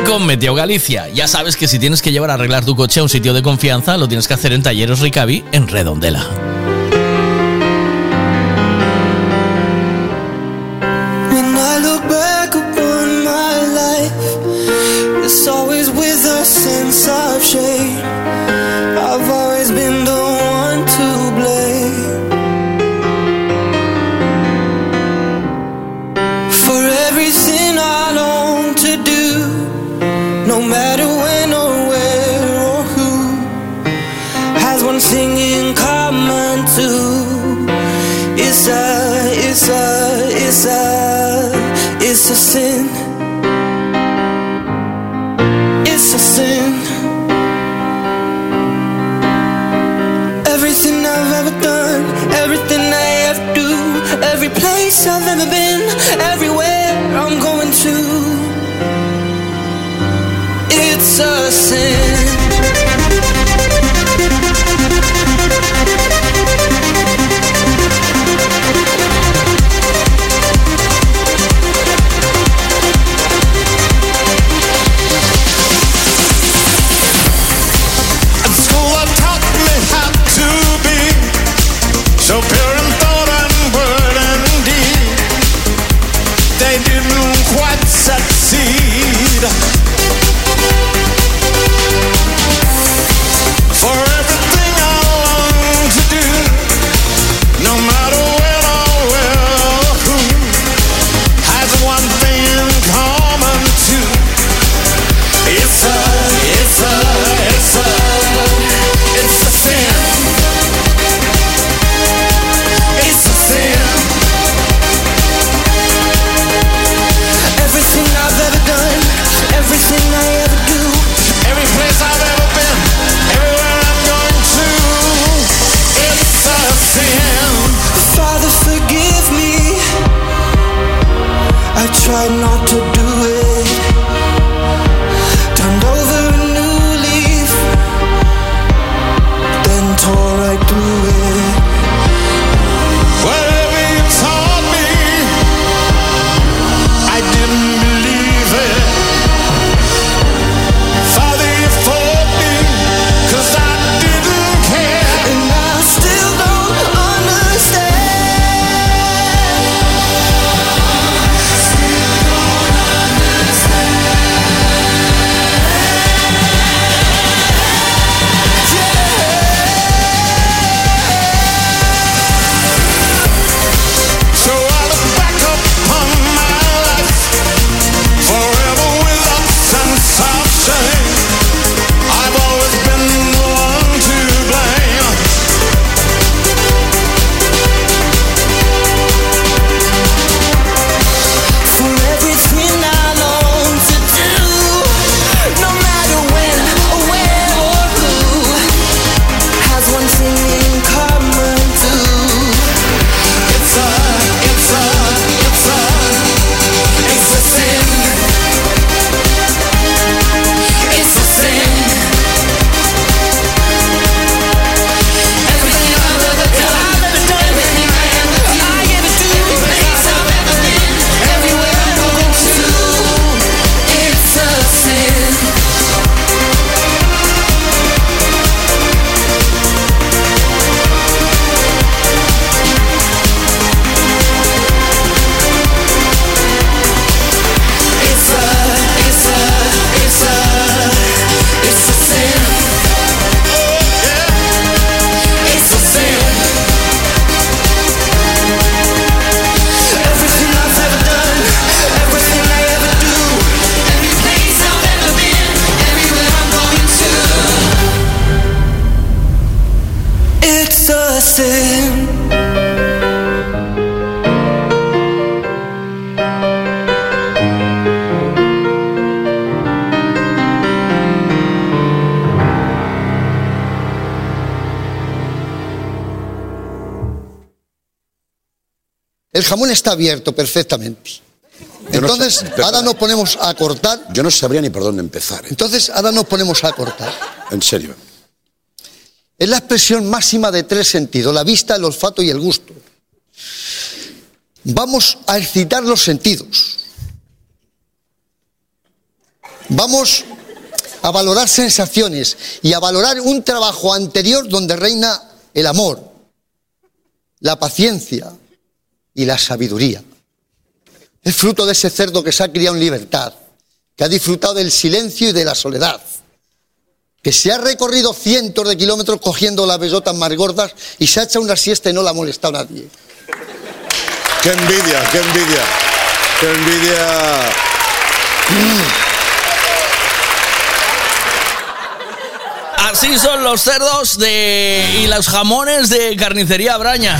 Con Galicia. Ya sabes que si tienes que llevar a arreglar tu coche a un sitio de confianza, lo tienes que hacer en Talleres Ricavi en Redondela. Place I've ever been, everywhere I'm going to. It's a sin. Jamón está abierto perfectamente. No Entonces, perdona. ahora nos ponemos a cortar. Yo no sabría ni por dónde empezar. ¿eh? Entonces, ahora nos ponemos a cortar. En serio. Es la expresión máxima de tres sentidos, la vista, el olfato y el gusto. Vamos a excitar los sentidos. Vamos a valorar sensaciones y a valorar un trabajo anterior donde reina el amor, la paciencia y la sabiduría. Es fruto de ese cerdo que se ha criado en libertad, que ha disfrutado del silencio y de la soledad, que se ha recorrido cientos de kilómetros cogiendo las bellotas más gordas y se ha hecho una siesta y no la ha molestado a nadie. ¡Qué envidia, qué envidia! ¡Qué envidia! Así son los cerdos de y los jamones de carnicería Braña.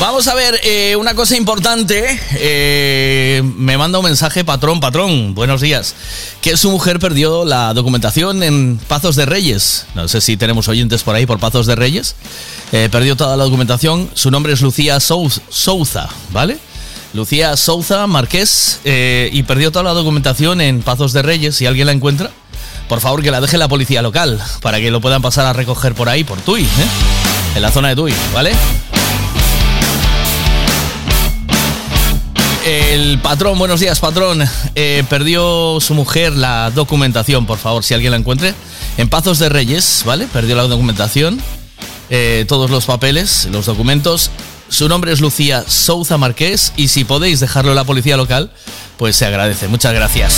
Vamos a ver, eh, una cosa importante. eh, me manda un mensaje, patrón, patrón, buenos días. Que su mujer perdió la documentación en Pazos de Reyes. No sé si tenemos oyentes por ahí por Pazos de Reyes. Eh, perdió toda la documentación. Su nombre es Lucía Sou- Souza, ¿vale? Lucía Souza Marqués. y perdió toda la documentación en Pazos de Reyes. Si alguien la encuentra, por favor que la deje la policía local. Para que lo puedan pasar a recoger por ahí, por Tui. En la zona de Tui, ¿vale? El patrón, buenos días, patrón. Eh, perdió su mujer la documentación, por favor, si alguien la encuentre. En Pazos de Reyes, ¿vale? Perdió la documentación, eh, todos los papeles, los documentos. Su nombre es Lucía Souza Marqués y si podéis dejarlo a la policía local, pues se agradece. Muchas gracias.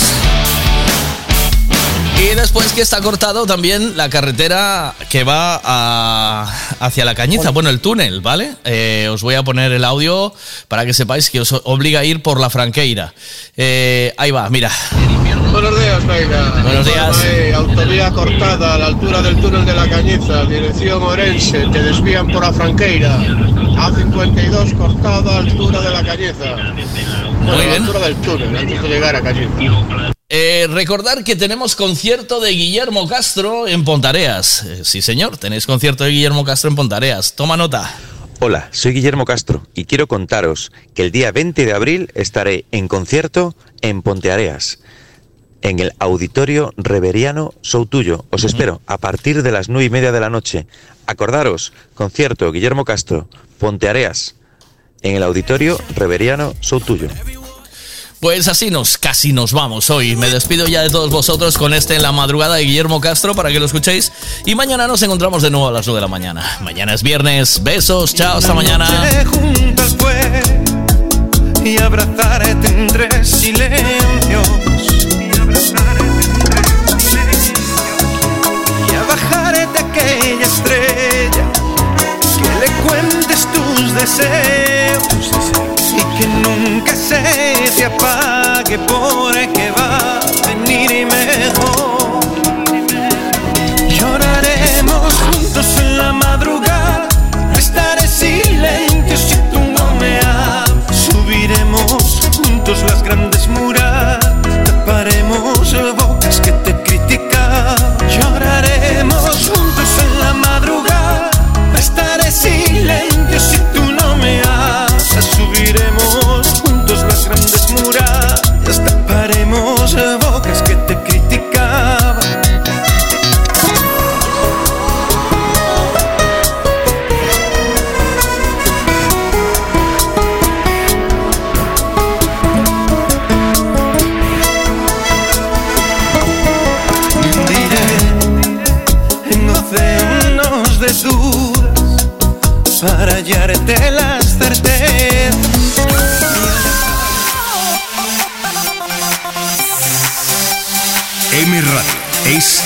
Y después que está cortado también la carretera que va a- hacia la cañiza, bueno, el túnel, ¿vale? Eh, os voy a poner el audio para que sepáis que os obliga a ir por la Franqueira. Eh, ahí va, mira. Buenos días, Vega. Buenos días. Ahí, autovía cortada a la altura del túnel de la Cañiza, dirección Orense, te desvían por a Franqueira. A52 cortada a altura de la Cañiza. Bueno, a la altura del túnel, antes de llegar a Cañiza. Eh, recordar que tenemos concierto de Guillermo Castro en Pontareas. Eh, sí, señor, tenéis concierto de Guillermo Castro en Pontareas. Toma nota. Hola, soy Guillermo Castro y quiero contaros que el día 20 de abril estaré en concierto en Ponteareas, en el Auditorio Reveriano Soutuyo. Os espero a partir de las nueve y media de la noche. Acordaros, concierto Guillermo Castro, Ponteareas, en el Auditorio Reveriano Soutuyo. Pues así nos, casi nos vamos hoy. Me despido ya de todos vosotros con este en la madrugada de Guillermo Castro para que lo escuchéis. Y mañana nos encontramos de nuevo a las 9 de la mañana. Mañana es viernes. Besos, chao, hasta mañana. Y abrazarte entre silencios. Y bajarte aquella estrella tus deseos y que nunca se te apague porque va a venir mejor. Lloraremos juntos en la madrugada, estaré silencio si tú no me hablas. Subiremos juntos las grandes para hallarte las certezas. M Radio es